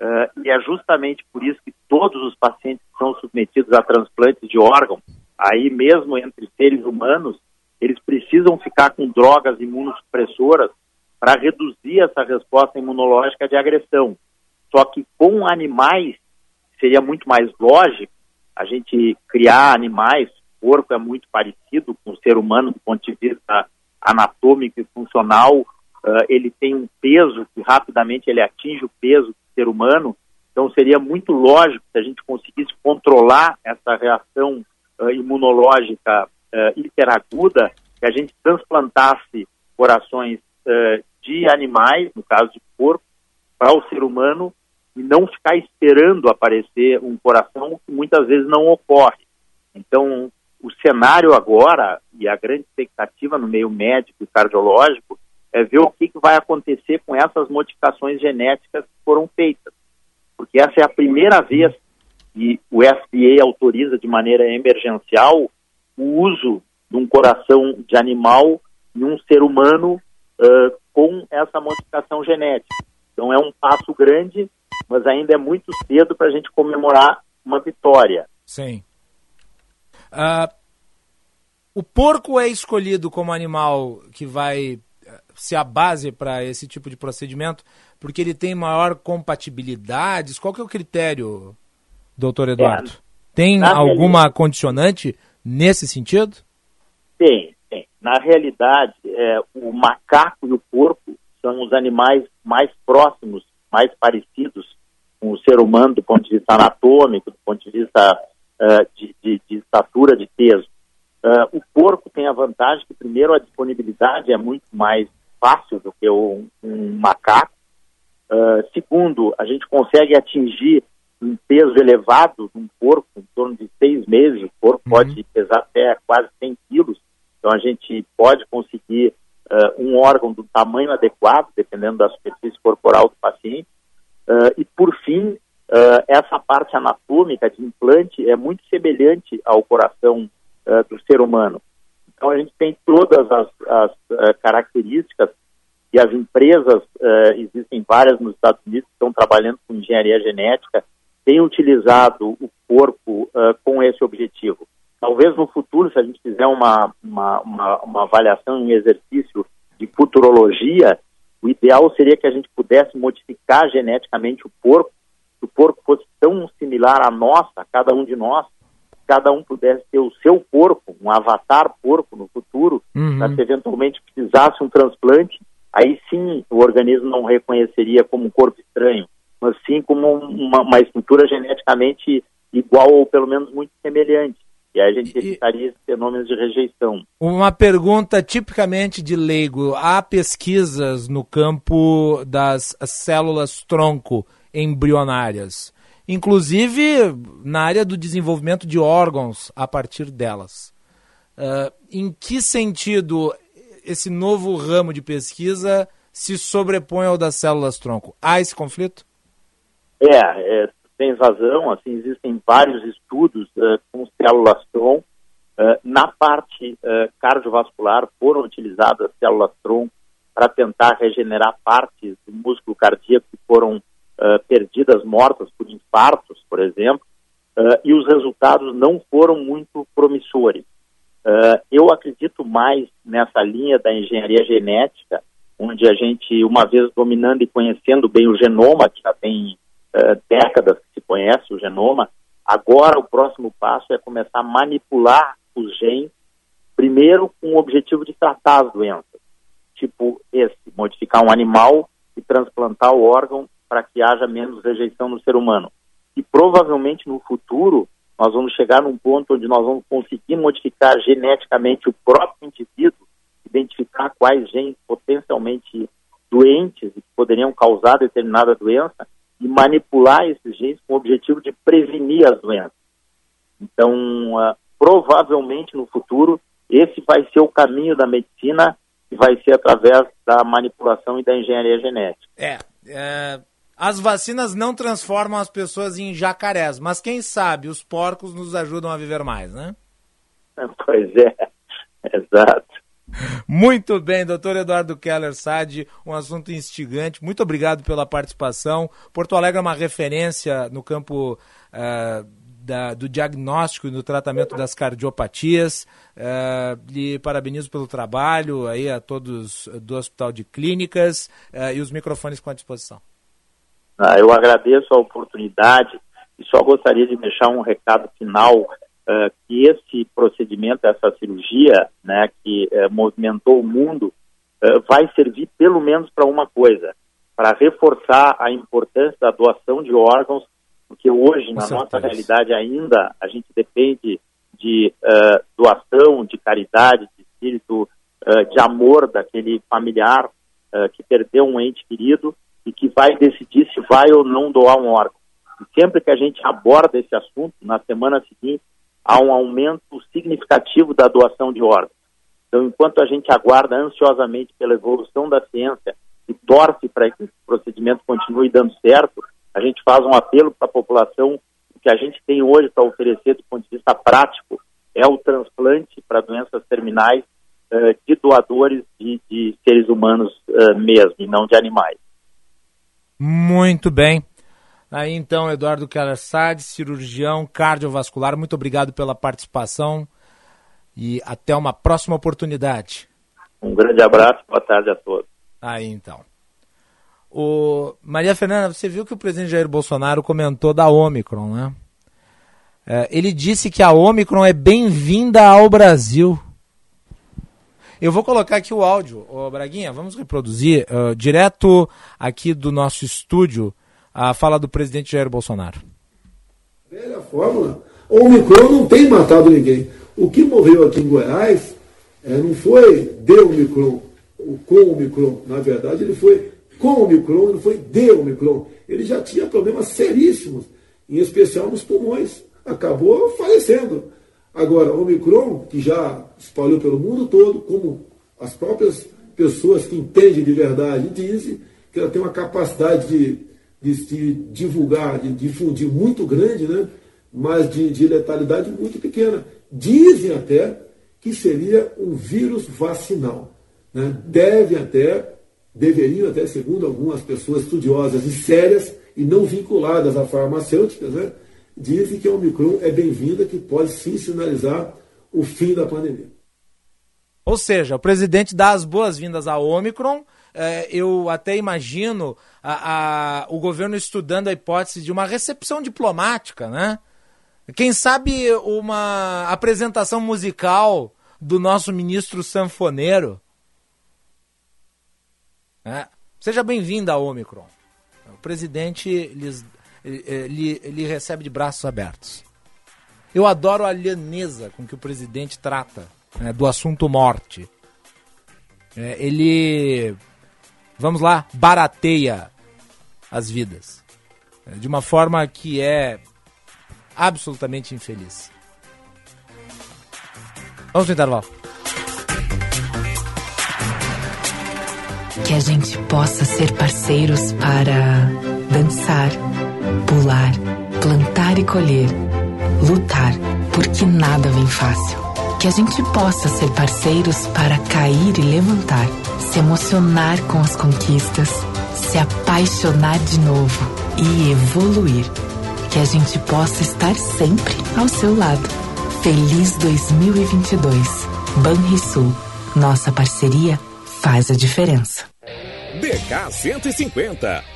Uh, e é justamente por isso que todos os pacientes que são submetidos a transplantes de órgão, aí mesmo entre seres humanos, eles precisam ficar com drogas imunossupressoras para reduzir essa resposta imunológica de agressão. Só que com animais seria muito mais lógico a gente criar animais corpo é muito parecido com o ser humano do ponto de vista anatômico e funcional. Uh, ele tem um peso que rapidamente ele atinge o peso ser humano Então seria muito lógico se a gente conseguisse controlar essa reação uh, imunológica uh, hiperaguda, que a gente transplantasse corações uh, de animais, no caso de porco, para o ser humano e não ficar esperando aparecer um coração que muitas vezes não ocorre. Então, o cenário agora e a grande expectativa no meio médico e cardiológico é ver o que, que vai acontecer com essas modificações genéticas que foram feitas. Porque essa é a primeira vez que o FDA autoriza de maneira emergencial o uso de um coração de animal em um ser humano uh, com essa modificação genética. Então é um passo grande, mas ainda é muito cedo para a gente comemorar uma vitória. Sim. Uh, o porco é escolhido como animal que vai ser a base para esse tipo de procedimento porque ele tem maior compatibilidade? Qual que é o critério, doutor Eduardo? É, tem alguma realidade, condicionante nesse sentido? Tem, tem. Na realidade, é, o macaco e o porco são os animais mais próximos, mais parecidos com o ser humano do ponto de vista anatômico, do ponto de vista uh, de, de, de, estatura, de peso. Uh, o porco tem a vantagem que, primeiro, a disponibilidade é muito mais fácil do que um, um macaco. Uh, segundo, a gente consegue atingir um peso elevado de um porco, em torno de seis meses. O porco uhum. pode pesar até quase 100 quilos. Então, a gente pode conseguir uh, um órgão do tamanho adequado, dependendo da superfície corporal do paciente. Uh, e, por fim, essa parte anatômica de implante é muito semelhante ao coração do ser humano. Então, a gente tem todas as, as características e as empresas, uh, existem várias nos Estados Unidos que estão trabalhando com engenharia genética, têm utilizado o corpo uh, com esse objetivo. Talvez no futuro, se a gente fizer uma, uma, uma, uma avaliação, um exercício de futurologia, o ideal seria que a gente pudesse modificar geneticamente o porco, que o porco fosse tão similar a nossa, a cada um de nós, cada um pudesse ter o seu porco, um avatar porco no futuro, uhum. para se eventualmente precisasse um transplante, aí sim o organismo não reconheceria como um corpo estranho, mas sim como uma, uma estrutura geneticamente igual ou pelo menos muito semelhante. E aí a gente evitaria esses fenômenos de rejeição. Uma pergunta tipicamente de leigo. Há pesquisas no campo das células tronco embrionárias, inclusive na área do desenvolvimento de órgãos a partir delas. Uh, em que sentido esse novo ramo de pesquisa se sobrepõe ao das células-tronco. Há esse conflito? É, é tem razão, assim, existem vários estudos uh, com células-tronco. Uh, na parte cardiovascular foram utilizadas células-tronco para tentar regenerar partes do músculo cardíaco que foram perdidas, mortas por infartos, por exemplo, e os resultados não foram muito promissores. Uh, eu acredito mais nessa linha da engenharia genética, onde a gente, uma vez dominando e conhecendo bem o genoma, que já tem uh, décadas que se conhece o genoma, agora o próximo passo é começar a manipular os genes, primeiro com o objetivo de tratar as doenças, tipo esse, modificar um animal e transplantar o órgão para que haja menos rejeição no ser humano. E provavelmente no futuro nós vamos chegar num ponto onde nós vamos conseguir modificar geneticamente o próprio indivíduo, identificar quais genes potencialmente doentes e que poderiam causar determinada doença e manipular esses genes com o objetivo de prevenir as doenças. Então, uh, provavelmente no futuro, esse vai ser o caminho da medicina e vai ser através da manipulação e da engenharia genética. É, é as vacinas não transformam as pessoas em jacarés, mas quem sabe os porcos nos ajudam a viver mais, né? Pois é, exato. Muito bem, doutor Eduardo Keller Sade, um assunto instigante. Muito obrigado pela participação. Porto Alegre é uma referência no campo uh, da, do diagnóstico e no tratamento das cardiopatias. Uh, lhe parabenizo pelo trabalho aí a todos do Hospital de Clínicas uh, e os microfones com à disposição. Ah, eu agradeço a oportunidade e só gostaria de deixar um recado final uh, que esse procedimento, essa cirurgia, né, que uh, movimentou o mundo, uh, vai servir pelo menos para uma coisa, para reforçar a importância da doação de órgãos, porque hoje, na nossa realidade ainda, a gente depende de uh, doação, de caridade, de espírito de amor daquele familiar que perdeu um ente querido e que vai decidir se vai ou não doar um órgão. E sempre que a gente aborda esse assunto, na semana seguinte, há um aumento significativo da doação de órgãos. Então, enquanto a gente aguarda ansiosamente pela evolução da ciência e torce para que esse procedimento continue dando certo, a gente faz um apelo para a população. O que a gente tem hoje para oferecer do ponto de vista prático é o transplante para doenças terminais uh, de doadores de, de seres humanos uh, mesmo, e não de animais. Muito bem. Aí então, Eduardo Carassade, cirurgião cardiovascular, muito obrigado pela participação e até uma próxima oportunidade. Um grande abraço, boa tarde a todos. Aí então. O Maria Fernanda, você viu que o presidente Jair Bolsonaro comentou da Omicron, né? É, ele disse que a Omicron é bem-vinda ao Brasil. Eu vou colocar aqui o áudio, ô Braguinha, vamos reproduzir uh, direto aqui do nosso estúdio a fala do presidente Jair Bolsonaro. Velha fórmula. O Omicron não tem matado ninguém. O que morreu aqui em Goiás é, não foi de Omicron, com Omicron. Na verdade, ele foi com Omicron, não foi de Omicron. Ele já tinha problemas seríssimos, em especial nos pulmões. Acabou falecendo. Agora, Omicron, que já espalhou pelo mundo todo, como as próprias pessoas que entendem de verdade dizem, que ela tem uma capacidade de, de se divulgar, de difundir muito grande, né? mas de, de letalidade muito pequena. Dizem até que seria um vírus vacinal. Né? Devem até, deveriam até, segundo algumas pessoas estudiosas e sérias e não vinculadas a farmacêuticas, né? Dizem que a Omicron é bem-vinda, que pode sim sinalizar o fim da pandemia. Ou seja, o presidente dá as boas-vindas à Omicron. É, eu até imagino a, a, o governo estudando a hipótese de uma recepção diplomática, né? Quem sabe uma apresentação musical do nosso ministro sanfoneiro. É. Seja bem-vindo à Omicron. O presidente lhes, lhe, lhe recebe de braços abertos. Eu adoro a lianeza com que o presidente trata né, do assunto morte. É, ele, vamos lá, barateia as vidas. É, de uma forma que é absolutamente infeliz. Vamos no intervalo. Que a gente possa ser parceiros para dançar, pular, plantar e colher, lutar, porque nada vem fácil. Que a gente possa ser parceiros para cair e levantar, se emocionar com as conquistas, se apaixonar de novo e evoluir que a gente possa estar sempre ao seu lado. Feliz 2022. Banrisul. Nossa parceria faz a diferença. DK 150,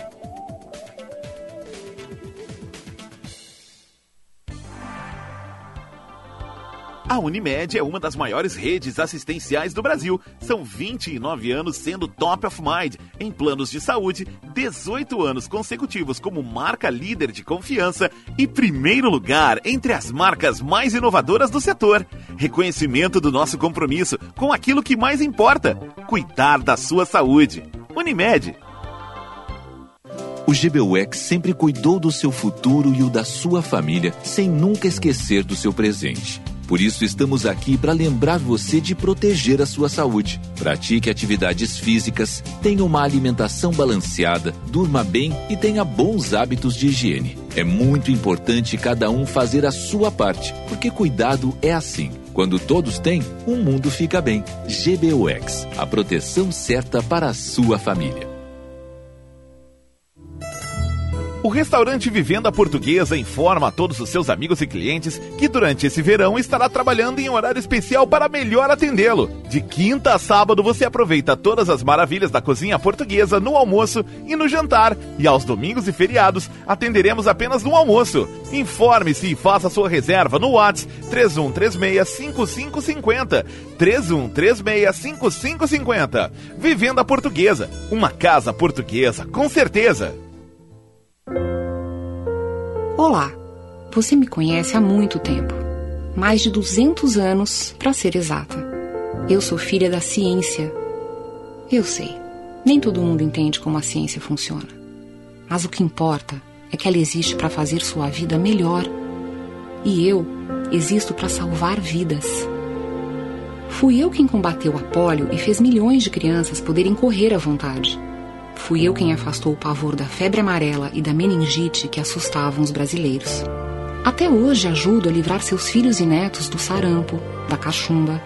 A Unimed é uma das maiores redes assistenciais do Brasil. São 29 anos sendo top of mind em planos de saúde, 18 anos consecutivos como marca líder de confiança e primeiro lugar entre as marcas mais inovadoras do setor. Reconhecimento do nosso compromisso com aquilo que mais importa: cuidar da sua saúde. Unimed O GBUX sempre cuidou do seu futuro e o da sua família, sem nunca esquecer do seu presente. Por isso, estamos aqui para lembrar você de proteger a sua saúde. Pratique atividades físicas, tenha uma alimentação balanceada, durma bem e tenha bons hábitos de higiene. É muito importante cada um fazer a sua parte, porque cuidado é assim. Quando todos têm, o mundo fica bem. GBUX a proteção certa para a sua família. O restaurante Vivenda Portuguesa informa a todos os seus amigos e clientes que durante esse verão estará trabalhando em horário especial para melhor atendê-lo. De quinta a sábado você aproveita todas as maravilhas da cozinha portuguesa no almoço e no jantar. E aos domingos e feriados atenderemos apenas no almoço. Informe-se e faça sua reserva no WhatsApp 3136-5550. 3136-5550. Vivenda Portuguesa. Uma casa portuguesa, com certeza. Olá, você me conhece há muito tempo mais de 200 anos, para ser exata. Eu sou filha da ciência. Eu sei, nem todo mundo entende como a ciência funciona. Mas o que importa é que ela existe para fazer sua vida melhor. E eu existo para salvar vidas. Fui eu quem combateu a polio e fez milhões de crianças poderem correr à vontade. Fui eu quem afastou o pavor da febre amarela e da meningite que assustavam os brasileiros. Até hoje ajudo a livrar seus filhos e netos do sarampo, da cachumba.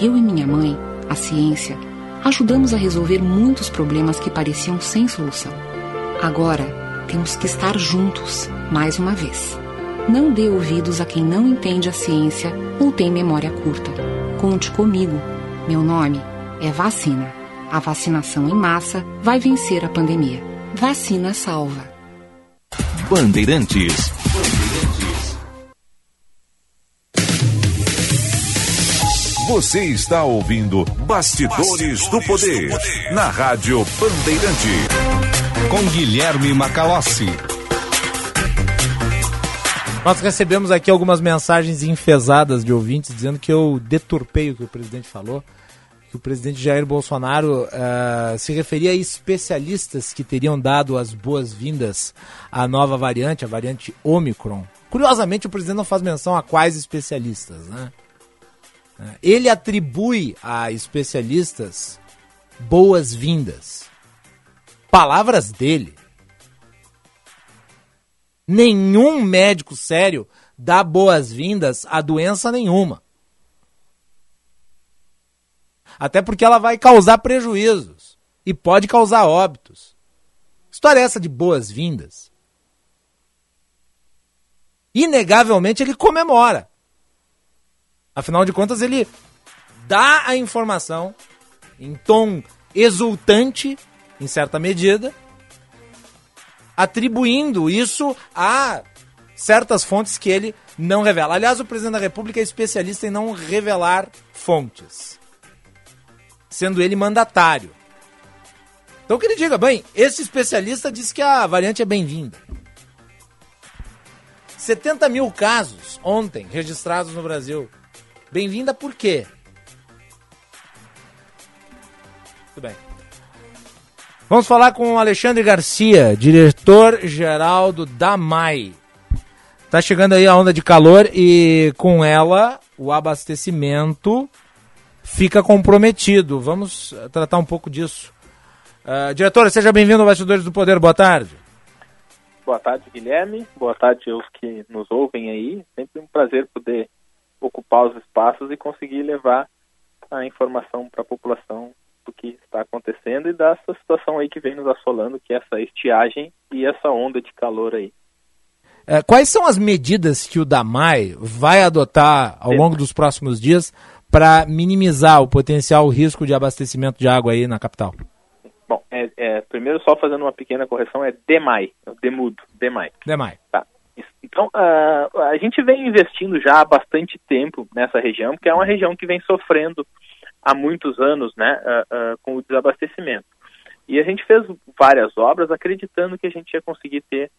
Eu e minha mãe, a ciência, ajudamos a resolver muitos problemas que pareciam sem solução. Agora, temos que estar juntos, mais uma vez. Não dê ouvidos a quem não entende a ciência ou tem memória curta. Conte comigo. Meu nome é Vacina. A vacinação em massa vai vencer a pandemia. Vacina salva. Bandeirantes. Você está ouvindo Bastidores, Bastidores do, poder, do Poder na Rádio Bandeirante. Com Guilherme Macalossi. Nós recebemos aqui algumas mensagens enfesadas de ouvintes dizendo que eu deturpei o que o presidente falou o presidente Jair Bolsonaro uh, se referia a especialistas que teriam dado as boas-vindas à nova variante, a variante Omicron. Curiosamente, o presidente não faz menção a quais especialistas, né? Eh, ele atribui a especialistas boas-vindas. Palavras dele. Nenhum médico sério dá boas-vindas a doença nenhuma. Até porque ela vai causar prejuízos e pode causar óbitos. História essa de boas-vindas. Inegavelmente ele comemora. Afinal de contas, ele dá a informação em tom exultante, em certa medida, atribuindo isso a certas fontes que ele não revela. Aliás, o presidente da República é especialista em não revelar fontes sendo ele mandatário. Então que ele diga, bem, esse especialista disse que a variante é bem-vinda. 70 mil casos ontem registrados no Brasil. Bem-vinda por quê? Tudo bem. Vamos falar com o Alexandre Garcia, diretor-geral do DAMAI. Tá chegando aí a onda de calor e com ela o abastecimento fica comprometido. Vamos tratar um pouco disso. Uh, diretora, seja bem-vindo ao Bastidores do Poder. Boa tarde. Boa tarde, Guilherme. Boa tarde aos que nos ouvem aí. Sempre um prazer poder ocupar os espaços e conseguir levar a informação para a população do que está acontecendo e dessa situação aí que vem nos assolando, que é essa estiagem e essa onda de calor aí. É, quais são as medidas que o DAMAI vai adotar ao longo dos próximos dias para minimizar o potencial risco de abastecimento de água aí na capital? Bom, é, é, primeiro só fazendo uma pequena correção, é DEMAI, é demudo, DEMAI. DEMAI. Tá. Então, uh, a gente vem investindo já há bastante tempo nessa região, porque é uma região que vem sofrendo há muitos anos né, uh, uh, com o desabastecimento. E a gente fez várias obras acreditando que a gente ia conseguir ter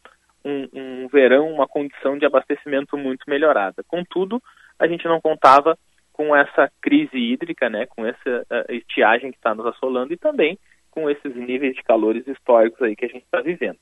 um, um verão, uma condição de abastecimento muito melhorada. Contudo, a gente não contava com essa crise hídrica, né, com essa uh, estiagem que está nos assolando e também com esses níveis de calores históricos aí que a gente está vivendo.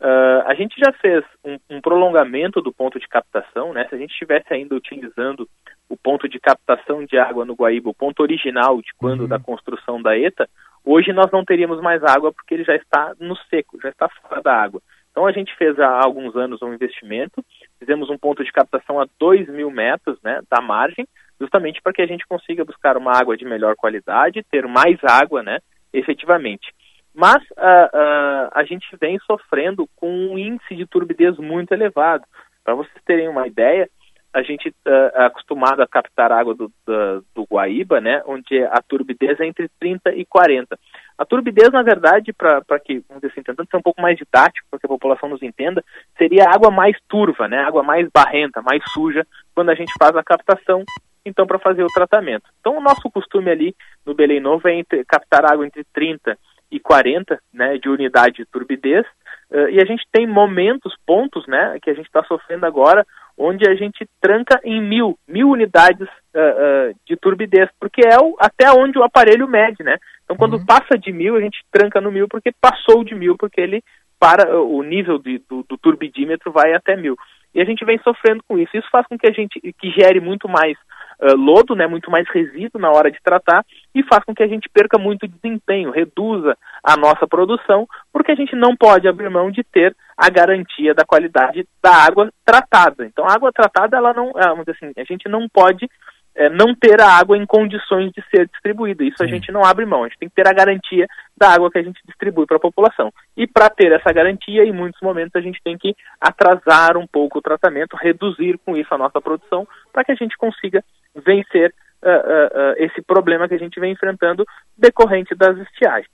Uh, a gente já fez um, um, prolongamento do ponto de captação, né? Se a gente estivesse ainda utilizando o ponto de captação de água no Guaíba, o ponto original de quando uhum. da construção da ETA, hoje nós não teríamos mais água porque ele já está no seco, já está fora da água. Então a gente fez há alguns anos um investimento, fizemos um ponto de captação a 2 mil metros né, da margem, justamente para que a gente consiga buscar uma água de melhor qualidade, ter mais água, né, efetivamente. Mas uh, uh, a gente vem sofrendo com um índice de turbidez muito elevado. Para vocês terem uma ideia, a gente uh, é acostumado a captar água do, do, do, Guaíba, né, onde a turbidez é entre 30 e 40. A turbidez, na verdade, para que, vamos dizer assim, tentando ser um pouco mais didático, para que a população nos entenda, seria água mais turva, né, água mais barrenta, mais suja, quando a gente faz a captação, então, para fazer o tratamento. Então, o nosso costume ali no Belém Novo é entre, captar água entre 30 e 40 né, de unidade de turbidez, uh, e a gente tem momentos, pontos, né, que a gente está sofrendo agora, onde a gente tranca em mil, mil unidades uh, uh, de turbidez, porque é o, até onde o aparelho mede, né? Então, quando uhum. passa de mil, a gente tranca no mil, porque passou de mil, porque ele para o nível de, do, do turbidímetro vai até mil. E a gente vem sofrendo com isso. Isso faz com que a gente que gere muito mais uh, lodo, né, muito mais resíduo na hora de tratar e faz com que a gente perca muito desempenho, reduza a nossa produção, porque a gente não pode abrir mão de ter a garantia da qualidade da água tratada. Então, a água tratada, ela não, é, vamos dizer assim, a gente não pode é, não ter a água em condições de ser distribuída. Isso a gente não abre mão. A gente tem que ter a garantia da água que a gente distribui para a população. E para ter essa garantia, em muitos momentos a gente tem que atrasar um pouco o tratamento, reduzir com isso a nossa produção, para que a gente consiga vencer uh, uh, uh, esse problema que a gente vem enfrentando decorrente das estiagens.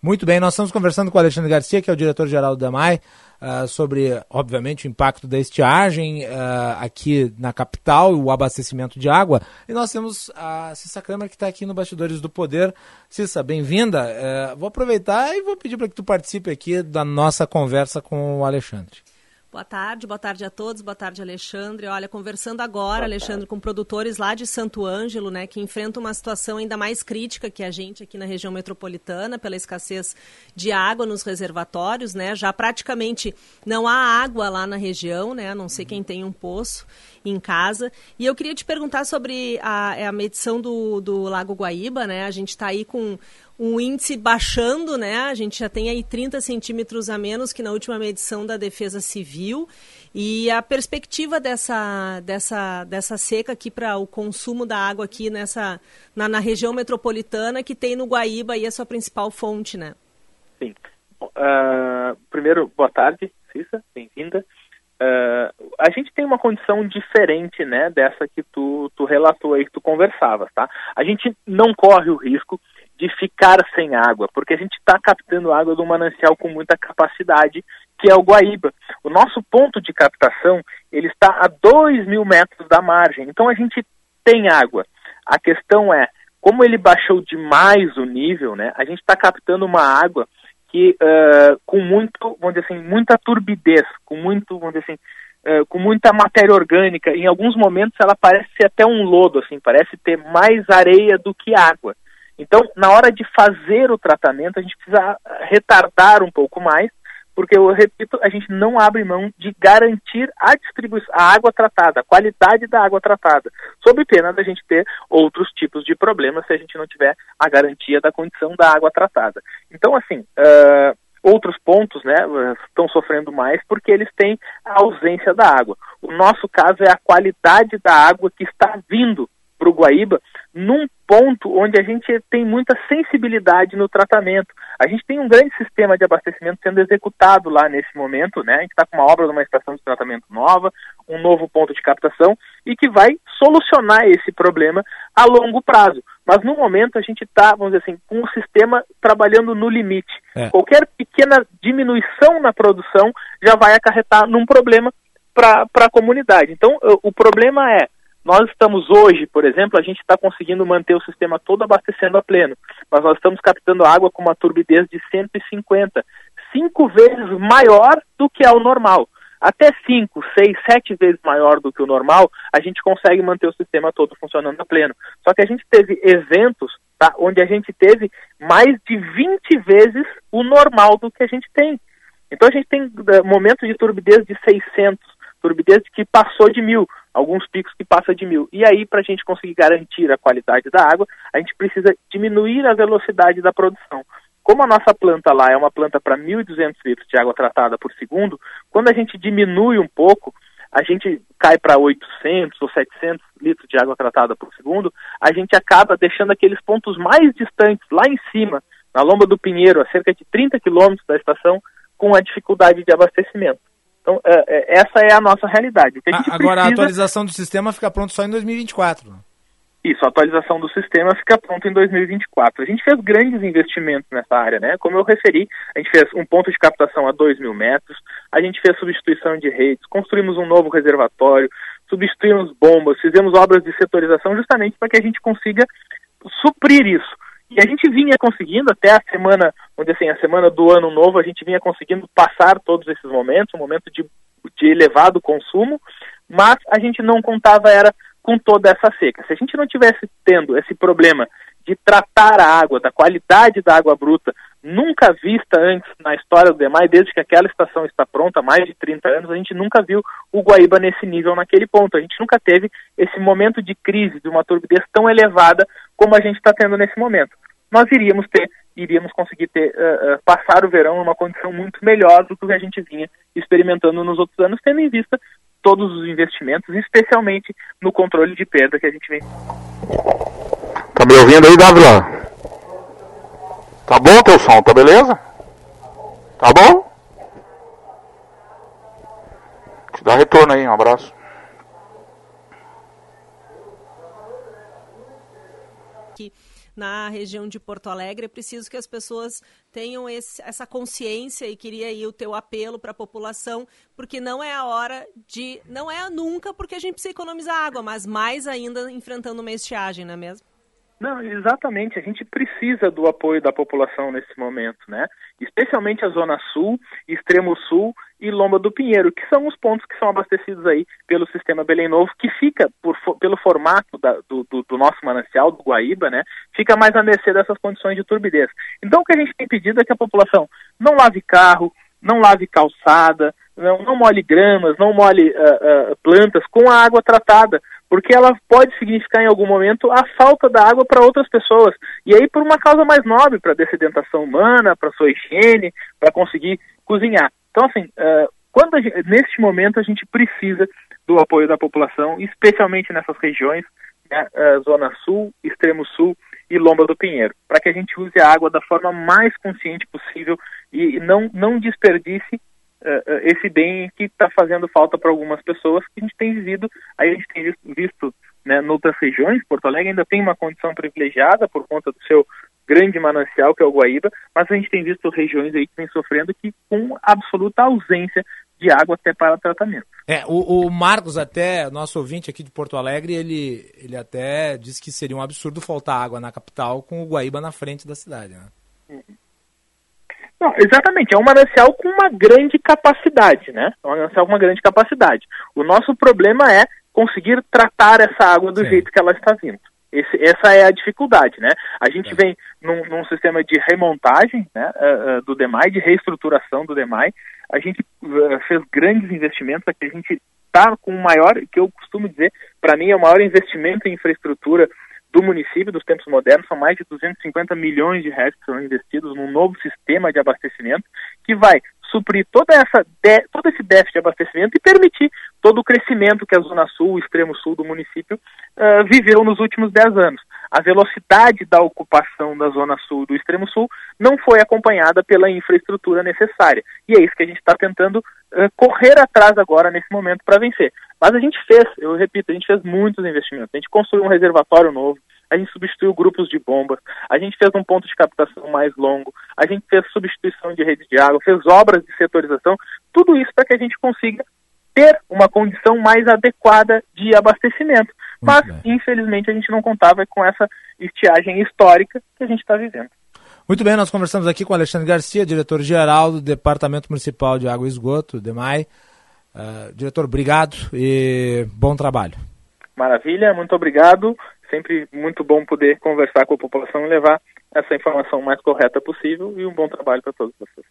Muito bem, nós estamos conversando com o Alexandre Garcia, que é o diretor-geral da MAI, sobre, obviamente, o impacto da estiagem aqui na capital e o abastecimento de água. E nós temos a Cissa Kramer, que está aqui no Bastidores do Poder. Cissa, bem-vinda. Uh, vou aproveitar e vou pedir para que tu participe aqui da nossa conversa com o Alexandre. Boa tarde, boa tarde a todos, boa tarde, Alexandre. Olha, conversando agora, Alexandre, com produtores lá de Santo Ângelo, né, que enfrentam uma situação ainda mais crítica que a gente aqui na região metropolitana, pela escassez de água nos reservatórios, né? Já praticamente não há água lá na região, né? A não ser quem tem um poço em casa. E eu queria te perguntar sobre a, a medição do, do Lago Guaíba, né? A gente está aí com um índice baixando, né? A gente já tem aí 30 centímetros a menos que na última medição da Defesa Civil. E a perspectiva dessa, dessa, dessa seca aqui para o consumo da água aqui nessa, na, na, região metropolitana, que tem no Guaíba aí a sua principal fonte, né? Sim. Uh, primeiro, boa tarde, Cissa, bem-vinda. Uh, a gente tem uma condição diferente, né, dessa que tu, tu relatou aí, que tu conversavas, tá? A gente não corre o risco de ficar sem água, porque a gente está captando água um manancial com muita capacidade, que é o Guaíba. O nosso ponto de captação ele está a 2 mil metros da margem, então a gente tem água. A questão é, como ele baixou demais o nível, né, a gente está captando uma água que uh, com muito, vamos dizer assim, muita turbidez, com muito, vamos dizer assim, uh, com muita matéria orgânica. Em alguns momentos ela parece ser até um lodo, assim, parece ter mais areia do que água. Então, na hora de fazer o tratamento, a gente precisa retardar um pouco mais, porque eu repito, a gente não abre mão de garantir a distribuição, a água tratada, a qualidade da água tratada, sob pena da gente ter outros tipos de problemas se a gente não tiver a garantia da condição da água tratada. Então, assim, uh, outros pontos né, estão sofrendo mais porque eles têm a ausência da água. O nosso caso é a qualidade da água que está vindo para o Guaíba num ponto onde a gente tem muita sensibilidade no tratamento. A gente tem um grande sistema de abastecimento sendo executado lá nesse momento, né? A gente está com uma obra de uma estação de tratamento nova, um novo ponto de captação e que vai solucionar esse problema a longo prazo. Mas no momento a gente está, vamos dizer assim, com o sistema trabalhando no limite. É. Qualquer pequena diminuição na produção já vai acarretar num problema para a comunidade. Então, o problema é nós estamos hoje, por exemplo, a gente está conseguindo manter o sistema todo abastecendo a pleno, mas nós estamos captando água com uma turbidez de 150, cinco vezes maior do que é o normal. Até 5, 6, 7 vezes maior do que o normal, a gente consegue manter o sistema todo funcionando a pleno. Só que a gente teve eventos tá, onde a gente teve mais de 20 vezes o normal do que a gente tem. Então a gente tem uh, momentos de turbidez de 600, turbidez que passou de mil, alguns picos que passam de mil. E aí, para a gente conseguir garantir a qualidade da água, a gente precisa diminuir a velocidade da produção. Como a nossa planta lá é uma planta para 1.200 litros de água tratada por segundo, quando a gente diminui um pouco, a gente cai para 800 ou 700 litros de água tratada por segundo, a gente acaba deixando aqueles pontos mais distantes, lá em cima, na Lomba do Pinheiro, a cerca de 30 quilômetros da estação, com a dificuldade de abastecimento. Então, é, é, essa é a nossa realidade. A agora, precisa... a atualização do sistema fica pronto só em 2024. Isso, a atualização do sistema fica pronta em 2024. A gente fez grandes investimentos nessa área, né? Como eu referi, a gente fez um ponto de captação a 2 mil metros, a gente fez substituição de redes, construímos um novo reservatório, substituímos bombas, fizemos obras de setorização justamente para que a gente consiga suprir isso. E a gente vinha conseguindo até a semana, onde assim, a semana do ano novo, a gente vinha conseguindo passar todos esses momentos, um momento de, de elevado consumo, mas a gente não contava era com toda essa seca. Se a gente não tivesse tendo esse problema de tratar a água, da qualidade da água bruta, nunca vista antes na história do DEMAI, desde que aquela estação está pronta, há mais de 30 anos, a gente nunca viu o Guaíba nesse nível, naquele ponto. A gente nunca teve esse momento de crise, de uma turbidez tão elevada como a gente está tendo nesse momento. Nós iríamos ter, iríamos conseguir ter, uh, uh, passar o verão numa condição muito melhor do que a gente vinha experimentando nos outros anos, tendo em vista todos os investimentos, especialmente no controle de perda que a gente vem. Tá me ouvindo aí, Davila? Tá bom teu som, tá beleza? Tá bom? Te dá retorno aí, um abraço. Na região de Porto Alegre. É preciso que as pessoas tenham esse, essa consciência e queria aí o teu apelo para a população, porque não é a hora de. Não é nunca porque a gente precisa economizar água, mas mais ainda enfrentando uma estiagem, não é mesmo? Não, exatamente. A gente precisa do apoio da população nesse momento, né? Especialmente a Zona Sul, Extremo Sul e Lomba do Pinheiro, que são os pontos que são abastecidos aí pelo sistema Belém Novo, que fica, por, pelo formato da, do, do, do, nosso manancial, do Guaíba, né? Fica mais à mercê dessas condições de turbidez. Então, o que a gente tem pedido é que a população não lave carro, não lave calçada, não, não molhe gramas, não molhe uh, uh, plantas com a água tratada, porque ela pode significar em algum momento a falta da água para outras pessoas. E aí por uma causa mais nobre, para dessedentação humana, para sua higiene, para conseguir cozinhar. Então, assim, uh, quando gente, neste momento a gente precisa do apoio da população, especialmente nessas regiões, né, uh, Zona Sul, Extremo Sul e Lomba do Pinheiro, para que a gente use a água da forma mais consciente possível e não, não desperdice uh, esse bem que está fazendo falta para algumas pessoas que a gente tem vivido, aí a gente tem visto, visto né, outras regiões, Porto Alegre ainda tem uma condição privilegiada por conta do seu grande manancial, que é o Guaíba, mas a gente tem visto regiões aí que vem sofrendo que com absoluta ausência de água até para tratamento. É, o, o, Marcos até, nosso ouvinte aqui de Porto Alegre, ele, ele até disse que seria um absurdo faltar água na capital com o Guaíba na frente da cidade, né? Não, exatamente, é um manancial com uma grande capacidade, né? É um manancial com uma grande capacidade. O nosso problema é conseguir tratar essa água do Sim. jeito que ela está vindo. Esse, essa é a dificuldade, né? A gente é. vem num, num, sistema de remontagem né, uh, uh, do DEMAI, de reestruturação do DEMAI. A gente uh, fez grandes investimentos, aqui a gente está com o maior, que eu costumo dizer, para mim é o maior investimento em infraestrutura do município dos tempos modernos, são mais de 250 milhões de reais que serão investidos num novo sistema de abastecimento que vai suprir toda essa de, todo esse déficit de abastecimento e permitir todo o crescimento que a Zona Sul, o extremo sul do município, uh, viveu nos últimos 10 anos. A velocidade da ocupação da Zona Sul do extremo sul não foi acompanhada pela infraestrutura necessária. E é isso que a gente está tentando uh, correr atrás agora nesse momento para vencer. Mas a gente fez, eu repito, a gente fez muitos investimentos. A gente construiu um reservatório novo, a gente substituiu grupos de bombas, a gente fez um ponto de captação mais longo, a gente fez substituição de rede de água, fez obras de setorização, tudo isso para que a gente consiga ter uma condição mais adequada de abastecimento. Mas, infelizmente, a gente não contava com essa estiagem histórica que a gente está vivendo. Muito bem, nós conversamos aqui com Alexandre Garcia, diretor-geral do Departamento Municipal de Água e Esgoto, DEMAI. Uh, diretor, obrigado e bom trabalho. Maravilha, muito obrigado. Sempre muito bom poder conversar com a população e levar essa informação mais correta possível e um bom trabalho para todos vocês.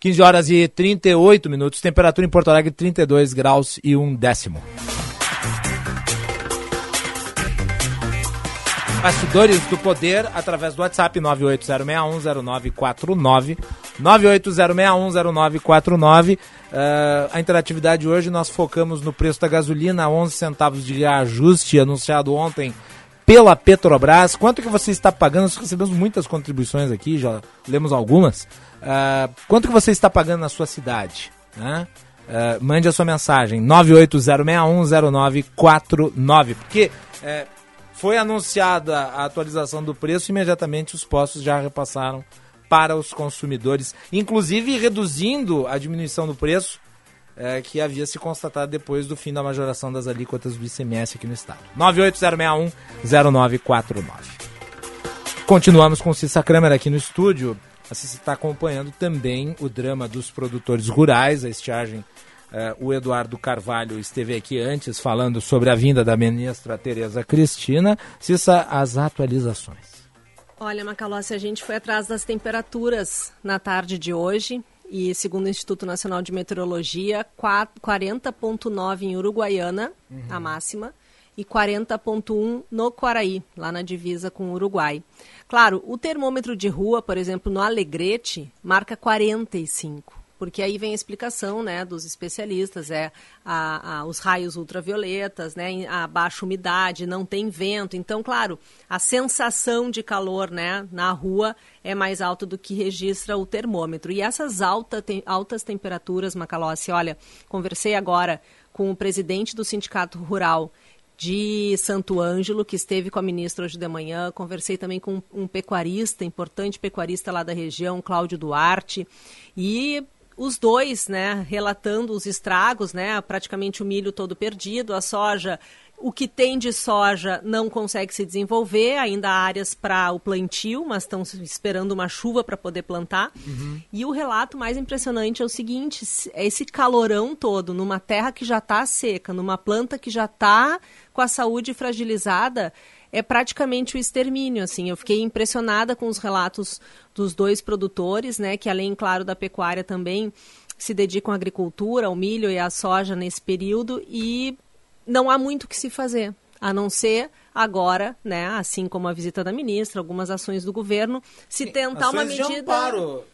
15 horas e 38 minutos, temperatura em Porto Alegre 32 graus e um décimo. Bastidores do Poder através do WhatsApp 980610949 980610949. Uh, a interatividade hoje nós focamos no preço da gasolina, 11 centavos de reajuste anunciado ontem pela Petrobras. Quanto que você está pagando? Nós recebemos muitas contribuições aqui, já lemos algumas. Uh, quanto que você está pagando na sua cidade? Né? Uh, mande a sua mensagem 980610949 porque uh, foi anunciada a atualização do preço, imediatamente os postos já repassaram para os consumidores, inclusive reduzindo a diminuição do preço é, que havia se constatado depois do fim da majoração das alíquotas do ICMS aqui no estado. 98061-0949. Continuamos com Cissa Kramer aqui no estúdio. A Cissa está acompanhando também o drama dos produtores rurais, a estiagem Uh, o Eduardo Carvalho esteve aqui antes falando sobre a vinda da ministra Tereza Cristina. Cissa, as atualizações. Olha, Macalossi, a gente foi atrás das temperaturas na tarde de hoje e, segundo o Instituto Nacional de Meteorologia, 40,9 em Uruguaiana, uhum. a máxima, e 40,1 no Quaraí, lá na divisa com o Uruguai. Claro, o termômetro de rua, por exemplo, no Alegrete, marca 45 porque aí vem a explicação né, dos especialistas, é a, a, os raios ultravioletas, né, a baixa umidade, não tem vento. Então, claro, a sensação de calor né, na rua é mais alta do que registra o termômetro. E essas alta, tem, altas temperaturas, Macalossi, olha, conversei agora com o presidente do Sindicato Rural de Santo Ângelo, que esteve com a ministra hoje de manhã. Conversei também com um pecuarista, importante pecuarista lá da região, Cláudio Duarte. E os dois, né, relatando os estragos, né, praticamente o milho todo perdido, a soja, o que tem de soja não consegue se desenvolver, ainda há áreas para o plantio, mas estão esperando uma chuva para poder plantar. Uhum. E o relato mais impressionante é o seguinte: é esse calorão todo numa terra que já está seca, numa planta que já está com a saúde fragilizada, é praticamente o extermínio, assim. Eu fiquei impressionada com os relatos dos dois produtores, né, que além, claro, da pecuária também se dedicam à agricultura, ao milho e à soja nesse período e não há muito o que se fazer, a não ser agora, né, assim como a visita da ministra, algumas ações do governo, se tentar uma medida de amparo,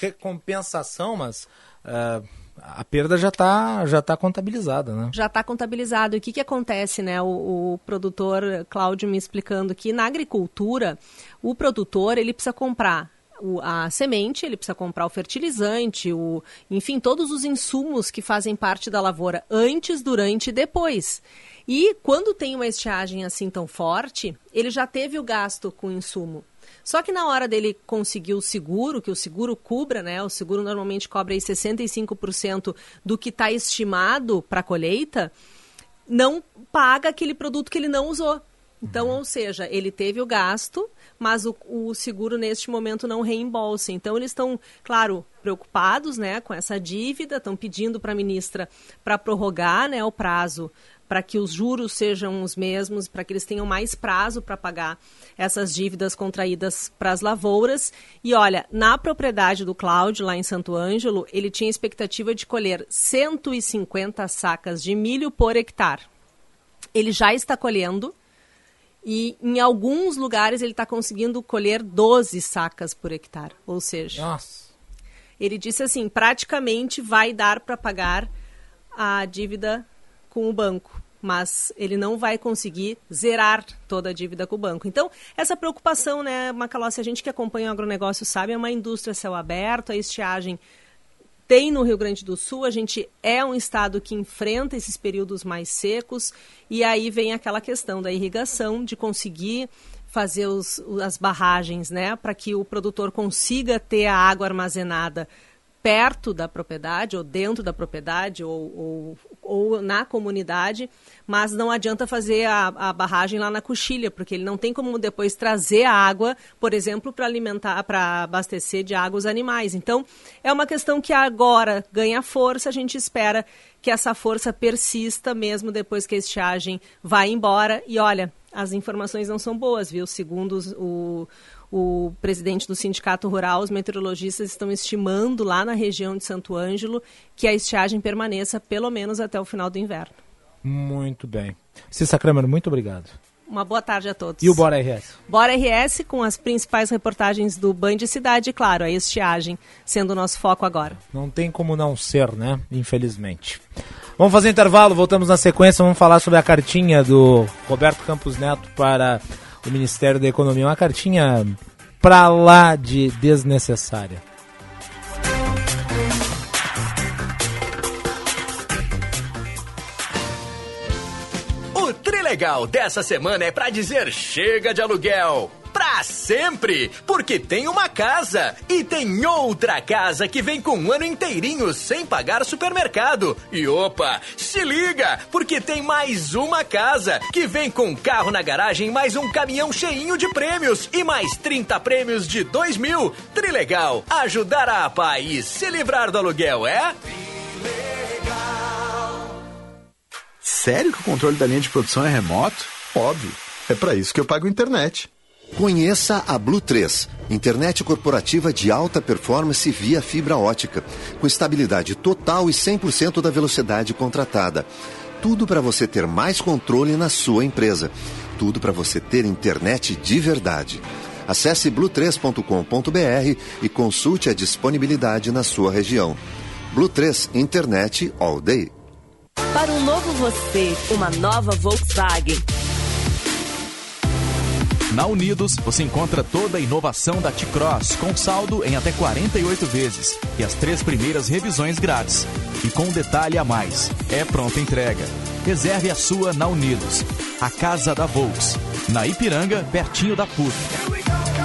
recompensação, mas uh a perda já está já tá contabilizada, né? Já está contabilizado. E o que, que acontece, né? O, o, produtor Cláudio me explicando que na agricultura, o produtor ele precisa comprar o, a semente, ele precisa comprar o fertilizante, o, enfim, todos os insumos que fazem parte da lavoura antes, durante e depois. E quando tem uma estiagem assim tão forte, ele já teve o gasto com insumo. Só que na hora dele conseguir o seguro, que o seguro cubra, né? O seguro normalmente cobre aí 65% do que está estimado para a colheita, não paga aquele produto que ele não usou. Então, ou seja, ele teve o gasto, mas o, o seguro neste momento não reembolsa. Então, eles estão, claro, preocupados né, com essa dívida, estão pedindo para a ministra para prorrogar né, o prazo para que os juros sejam os mesmos, para que eles tenham mais prazo para pagar essas dívidas contraídas para as lavouras. E olha, na propriedade do Cláudio, lá em Santo Ângelo, ele tinha expectativa de colher 150 sacas de milho por hectare. Ele já está colhendo e em alguns lugares ele está conseguindo colher 12 sacas por hectare. Ou seja, Nossa. ele disse assim: praticamente vai dar para pagar a dívida com o banco, mas ele não vai conseguir zerar toda a dívida com o banco. Então, essa preocupação, né, Macalossi, a gente que acompanha o agronegócio sabe, é uma indústria céu aberto, a estiagem tem no Rio Grande do Sul, a gente é um estado que enfrenta esses períodos mais secos, e aí vem aquela questão da irrigação, de conseguir fazer os, as barragens, né, para que o produtor consiga ter a água armazenada perto da propriedade, ou dentro da propriedade, ou, ou, ou na comunidade, mas não adianta fazer a, a, barragem lá na coxilha, porque ele não tem como depois trazer a água, por exemplo, para alimentar, para abastecer de água os animais. Então, é uma questão que agora ganha força, a gente espera que essa força persista mesmo depois que a estiagem vai embora. E olha, as informações não são boas, viu? Segundo os, o, o presidente do Sindicato Rural, os meteorologistas estão estimando lá na região de Santo Ângelo que a estiagem permaneça pelo menos até o final do inverno. Muito bem. Cissa Kramer, muito obrigado. Uma boa tarde a todos. E o Bora RS? Bora RS com as principais reportagens do Band Cidade claro, a estiagem sendo o nosso foco agora. Não tem como não ser, né? Infelizmente. Vamos fazer intervalo, voltamos na sequência, vamos falar sobre a cartinha do Roberto Campos Neto para o Ministério da Economia. Uma cartinha pra lá de desnecessária. O Trilegal dessa semana é pra dizer chega de aluguel. Pra sempre! Porque tem uma casa e tem outra casa que vem com um ano inteirinho sem pagar supermercado. E opa, se liga! Porque tem mais uma casa que vem com um carro na garagem, mais um caminhão cheinho de prêmios e mais 30 prêmios de 2 mil. Trilegal, ajudar a APA e se livrar do aluguel, é? Sério que o controle da linha de produção é remoto? Óbvio. É para isso que eu pago internet. Conheça a Blue 3, internet corporativa de alta performance via fibra ótica, com estabilidade total e 100% da velocidade contratada. Tudo para você ter mais controle na sua empresa. Tudo para você ter internet de verdade. Acesse blue3.com.br e consulte a disponibilidade na sua região. Blue 3 Internet All Day. Para um novo você, uma nova Volkswagen. Na Unidos, você encontra toda a inovação da T-Cross, com saldo em até 48 vezes e as três primeiras revisões grátis. E com um detalhe a mais, é pronta entrega. Reserve a sua na Unidos, a casa da Volks, na Ipiranga, pertinho da PUC.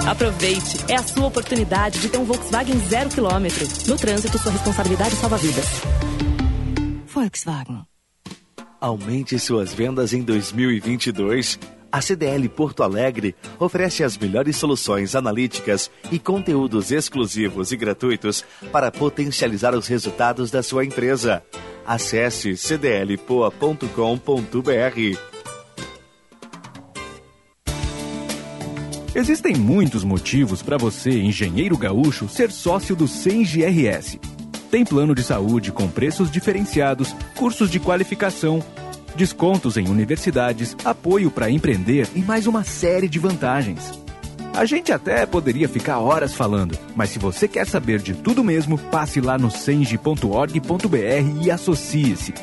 Aproveite, é a sua oportunidade de ter um Volkswagen zero quilômetro. No trânsito, sua responsabilidade salva vidas. Volkswagen. Aumente suas vendas em 2022. A CDL Porto Alegre oferece as melhores soluções analíticas e conteúdos exclusivos e gratuitos para potencializar os resultados da sua empresa. Acesse cdlpoa.com.br. Existem muitos motivos para você, engenheiro gaúcho, ser sócio do CENGRS. Tem plano de saúde com preços diferenciados, cursos de qualificação, descontos em universidades, apoio para empreender e mais uma série de vantagens. A gente até poderia ficar horas falando, mas se você quer saber de tudo mesmo, passe lá no senge.org.br e associe-se.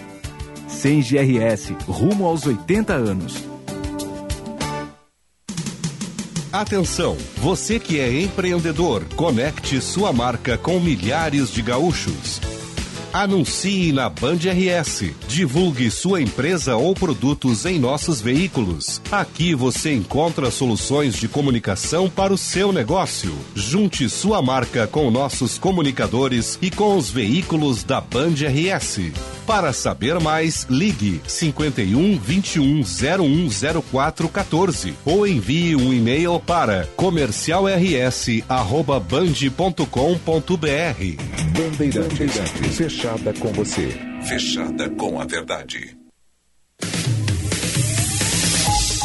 Senge RS, rumo aos 80 anos. Atenção, você que é empreendedor, conecte sua marca com milhares de gaúchos. Anuncie na Band RS. Divulgue sua empresa ou produtos em nossos veículos. Aqui você encontra soluções de comunicação para o seu negócio. Junte sua marca com nossos comunicadores e com os veículos da Band RS. Para saber mais, ligue 51 21 0104 14 ou envie um e-mail para comercialrs@band.com.br. Bandeirantes, fechada com você. Fechada com a verdade.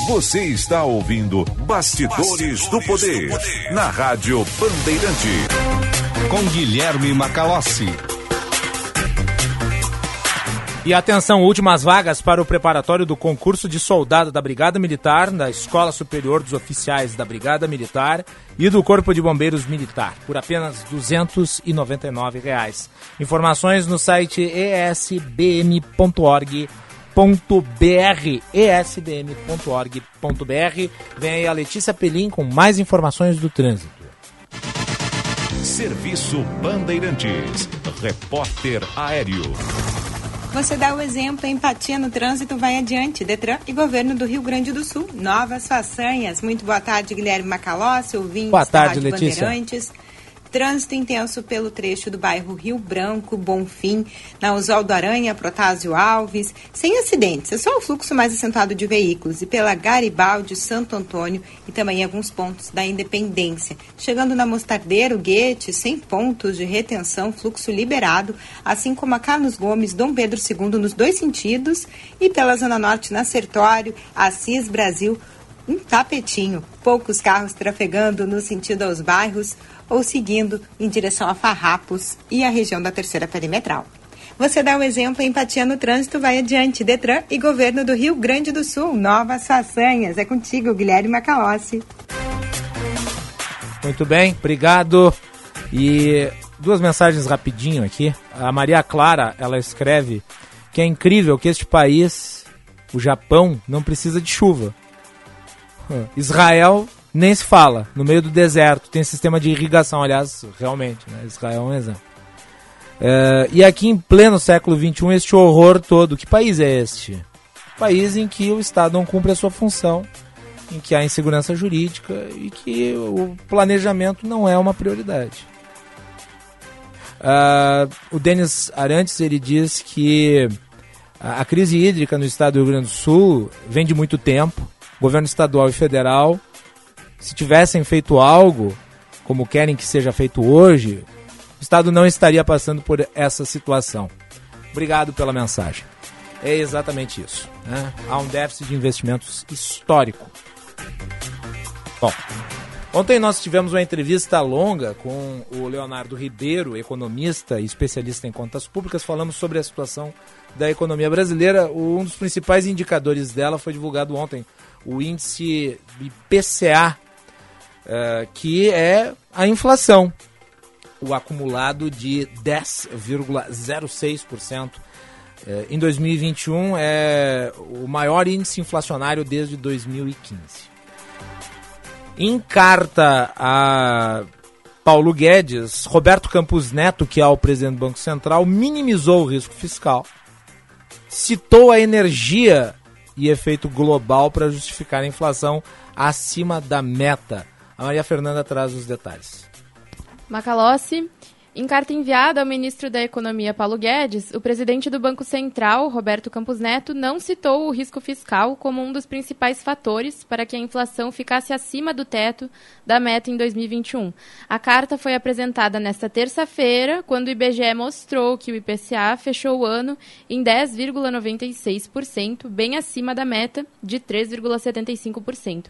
Você está ouvindo Bastidores, Bastidores do, poder, do Poder na Rádio Bandeirante. Com Guilherme Macalossi. E atenção, últimas vagas para o preparatório do concurso de soldado da Brigada Militar, da Escola Superior dos Oficiais da Brigada Militar e do Corpo de Bombeiros Militar, por apenas 299 reais. Informações no site esbm.org.br esbm.org.br. Vem aí a Letícia Pelim com mais informações do trânsito. Serviço Bandeirantes. Repórter Aéreo. Você dá o exemplo, a empatia no trânsito vai adiante. Detran e Governo do Rio Grande do Sul. Novas façanhas. Muito boa tarde, Guilherme Macalossi, ouvintes boa tarde, Letícia. Bandeirantes. Trânsito intenso pelo trecho do bairro Rio Branco, Bonfim, na Oswaldo Aranha, Protásio Alves, sem acidentes, é só o fluxo mais acentuado de veículos, e pela Garibaldi, Santo Antônio e também em alguns pontos da Independência. Chegando na Mostardeiro, Guete, sem pontos de retenção, fluxo liberado, assim como a Carlos Gomes, Dom Pedro II, nos dois sentidos, e pela Zona Norte, na Sertório, Assis Brasil, um tapetinho. Poucos carros trafegando no sentido aos bairros ou seguindo em direção a Farrapos e a região da terceira perimetral. Você dá o um exemplo, empatia no trânsito, vai adiante. Detran e Governo do Rio Grande do Sul, novas façanhas. É contigo, Guilherme Macalossi. Muito bem, obrigado. E duas mensagens rapidinho aqui. A Maria Clara, ela escreve que é incrível que este país, o Japão, não precisa de chuva. Israel nem se fala, no meio do deserto, tem sistema de irrigação, aliás, realmente, né? Israel é um exemplo. É, e aqui em pleno século XXI, este horror todo, que país é este? País em que o Estado não cumpre a sua função, em que há insegurança jurídica e que o planejamento não é uma prioridade. Uh, o Denis Arantes ele diz que a, a crise hídrica no estado do Rio Grande do Sul vem de muito tempo. governo estadual e federal, se tivessem feito algo como querem que seja feito hoje, o estado não estaria passando por essa situação. Obrigado pela mensagem. É exatamente isso. Né? Há um déficit de investimentos histórico. Bom, Ontem nós tivemos uma entrevista longa com o Leonardo Ribeiro, economista e especialista em contas públicas. Falamos sobre a situação da economia brasileira. Um dos principais indicadores dela foi divulgado ontem, o índice IPCA, uh, que é a inflação, o acumulado de 10,06%. Uh, em 2021 é o maior índice inflacionário desde 2015 em carta a Paulo Guedes, Roberto Campos Neto, que é o presidente do Banco Central, minimizou o risco fiscal, citou a energia e efeito global para justificar a inflação acima da meta. A Maria Fernanda traz os detalhes. Macalossi, em carta enviada ao ministro da Economia Paulo Guedes, o presidente do Banco Central, Roberto Campos Neto, não citou o risco fiscal como um dos principais fatores para que a inflação ficasse acima do teto da meta em 2021. A carta foi apresentada nesta terça-feira, quando o IBGE mostrou que o IPCA fechou o ano em 10,96%, bem acima da meta de 3,75%.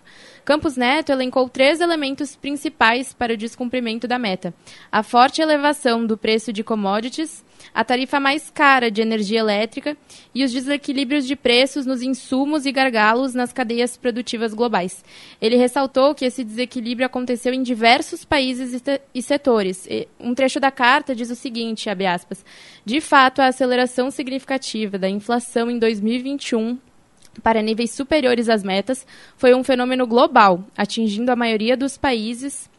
Campos Neto elencou três elementos principais para o descumprimento da meta: a forte elevação elevação do preço de commodities, a tarifa mais cara de energia elétrica e os desequilíbrios de preços nos insumos e gargalos nas cadeias produtivas globais. Ele ressaltou que esse desequilíbrio aconteceu em diversos países e setores. Um trecho da carta diz o seguinte, aspas, de fato, a aceleração significativa da inflação em 2021 para níveis superiores às metas foi um fenômeno global, atingindo a maioria dos países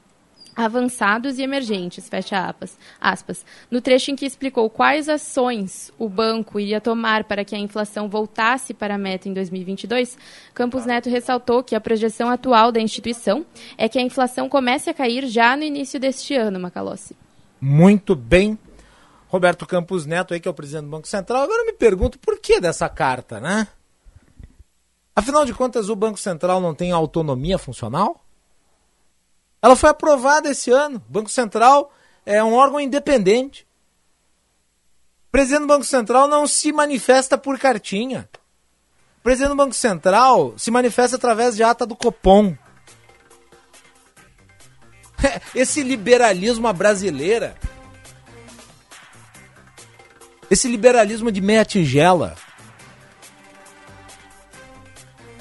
avançados e emergentes, fecha aspas, aspas, no trecho em que explicou quais ações o banco iria tomar para que a inflação voltasse para a meta em 2022, Campos Neto ressaltou que a projeção atual da instituição é que a inflação comece a cair já no início deste ano, Macalossi. Muito bem. Roberto Campos Neto, aí, que é o presidente do Banco Central. Agora me pergunto por que dessa carta, né? Afinal de contas, o Banco Central não tem autonomia funcional? Ela foi aprovada esse ano. O Banco Central é um órgão independente. O presidente do Banco Central não se manifesta por cartinha. O presidente do Banco Central se manifesta através de ata do Copom. Esse liberalismo brasileira. Esse liberalismo de meia tigela.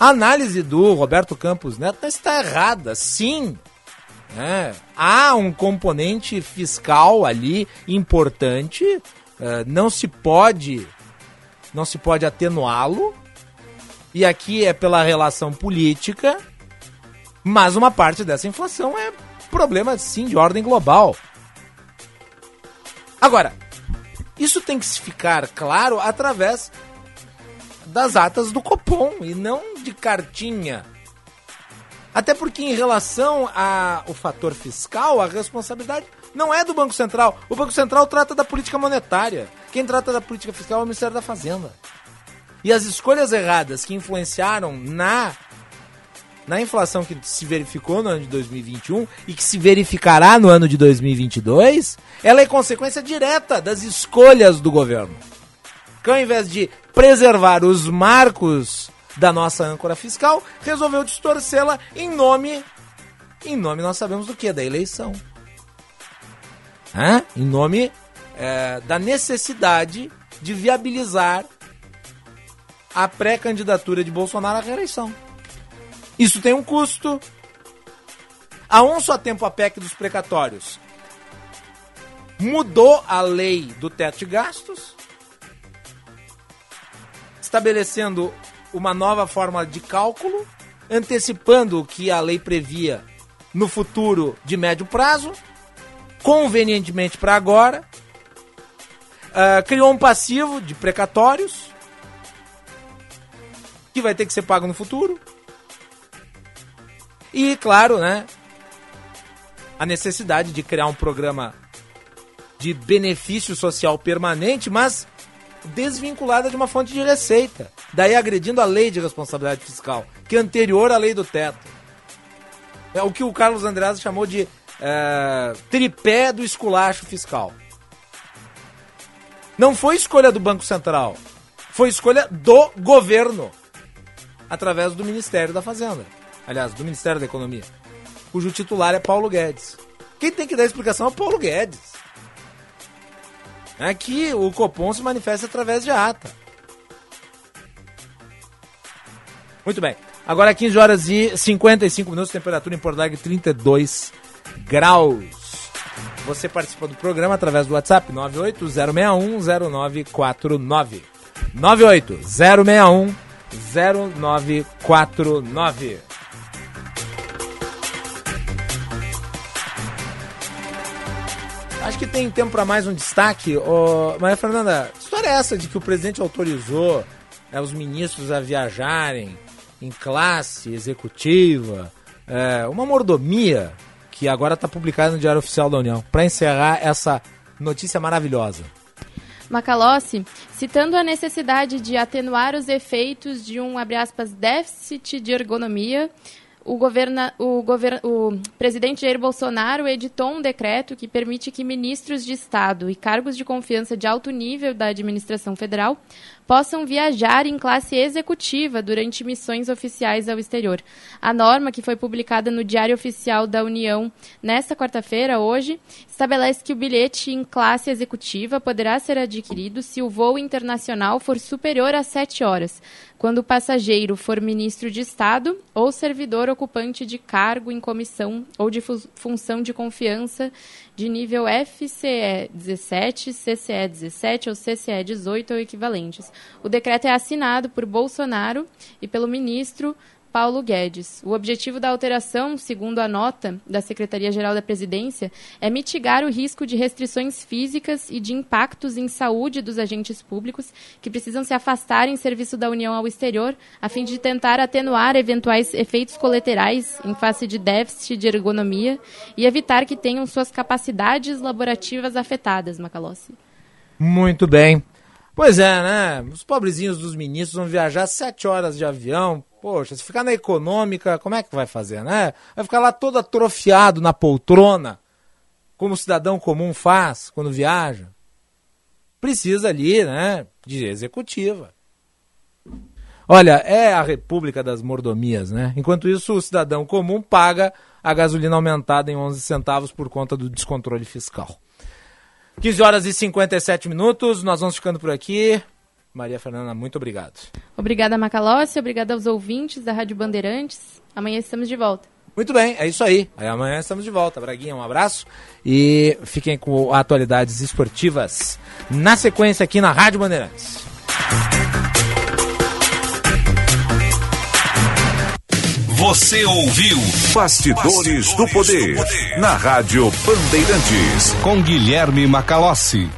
A análise do Roberto Campos Neto está errada, sim. É, há um componente fiscal ali importante, é, não se pode não se pode atenuá-lo. E aqui é pela relação política, mas uma parte dessa inflação é problema sim de ordem global. Agora, isso tem que ficar claro através das atas do Copom e não de cartinha até porque em relação ao fator fiscal, a responsabilidade não é do Banco Central. O Banco Central trata da política monetária. Quem trata da política fiscal é o Ministério da Fazenda. E as escolhas erradas que influenciaram na na inflação que se verificou no ano de 2021 e que se verificará no ano de 2022, ela é consequência direta das escolhas do governo. Que ao invés de preservar os marcos da nossa âncora fiscal, resolveu distorcê-la em nome. Em nome, nós sabemos do que? Da eleição. Hã? Em nome é, da necessidade de viabilizar a pré-candidatura de Bolsonaro à reeleição. Isso tem um custo. Há um só tempo a PEC dos precatórios mudou a lei do teto de gastos, estabelecendo uma nova forma de cálculo, antecipando o que a lei previa no futuro de médio prazo, convenientemente para agora, uh, criou um passivo de precatórios que vai ter que ser pago no futuro. E, claro, né, a necessidade de criar um programa de benefício social permanente, mas desvinculada de uma fonte de receita. Daí agredindo a lei de responsabilidade fiscal, que é anterior à lei do teto. É o que o Carlos Andreas chamou de é, tripé do esculacho fiscal. Não foi escolha do Banco Central, foi escolha do governo, através do Ministério da Fazenda. Aliás, do Ministério da Economia, cujo titular é Paulo Guedes. Quem tem que dar explicação é Paulo Guedes é que o Copom se manifesta através de ata. Muito bem. Agora 15 horas e 55 minutos, temperatura em Porto Alegre 32 graus. Você participa do programa através do WhatsApp 980610949. 980610949. Acho que tem tempo para mais um destaque. Oh, Maria Fernanda, que história é essa de que o presidente autorizou é, os ministros a viajarem em classe executiva? É, uma mordomia que agora está publicada no Diário Oficial da União. Para encerrar essa notícia maravilhosa. Macalossi, citando a necessidade de atenuar os efeitos de um, aspas, déficit de ergonomia o, governa, o, o presidente Jair Bolsonaro editou um decreto que permite que ministros de Estado e cargos de confiança de alto nível da administração federal possam viajar em classe executiva durante missões oficiais ao exterior. A norma, que foi publicada no Diário Oficial da União nesta quarta-feira, hoje, estabelece que o bilhete em classe executiva poderá ser adquirido se o voo internacional for superior a sete horas, quando o passageiro for ministro de Estado ou servidor ocupante de cargo em comissão ou de fu função de confiança de nível FCE 17, CCE 17 ou CCE 18 ou equivalentes. O decreto é assinado por Bolsonaro e pelo ministro Paulo Guedes. O objetivo da alteração, segundo a nota da Secretaria-Geral da Presidência, é mitigar o risco de restrições físicas e de impactos em saúde dos agentes públicos que precisam se afastar em serviço da União ao exterior, a fim de tentar atenuar eventuais efeitos colaterais em face de déficit de ergonomia e evitar que tenham suas capacidades laborativas afetadas, Macalossi. Muito bem. Pois é, né? Os pobrezinhos dos ministros vão viajar sete horas de avião Poxa, se ficar na econômica, como é que vai fazer, né? Vai ficar lá todo atrofiado na poltrona, como o cidadão comum faz quando viaja. Precisa ali, né, de executiva. Olha, é a república das mordomias, né? Enquanto isso, o cidadão comum paga a gasolina aumentada em 11 centavos por conta do descontrole fiscal. 15 horas e 57 minutos, nós vamos ficando por aqui. Maria Fernanda, muito obrigado. Obrigada, Macalossi. Obrigada aos ouvintes da Rádio Bandeirantes. Amanhã estamos de volta. Muito bem, é isso aí. aí. Amanhã estamos de volta. Braguinha, um abraço. E fiquem com atualidades esportivas na sequência aqui na Rádio Bandeirantes. Você ouviu Bastidores, Bastidores do, poder, do Poder na Rádio Bandeirantes. Com Guilherme Macalossi.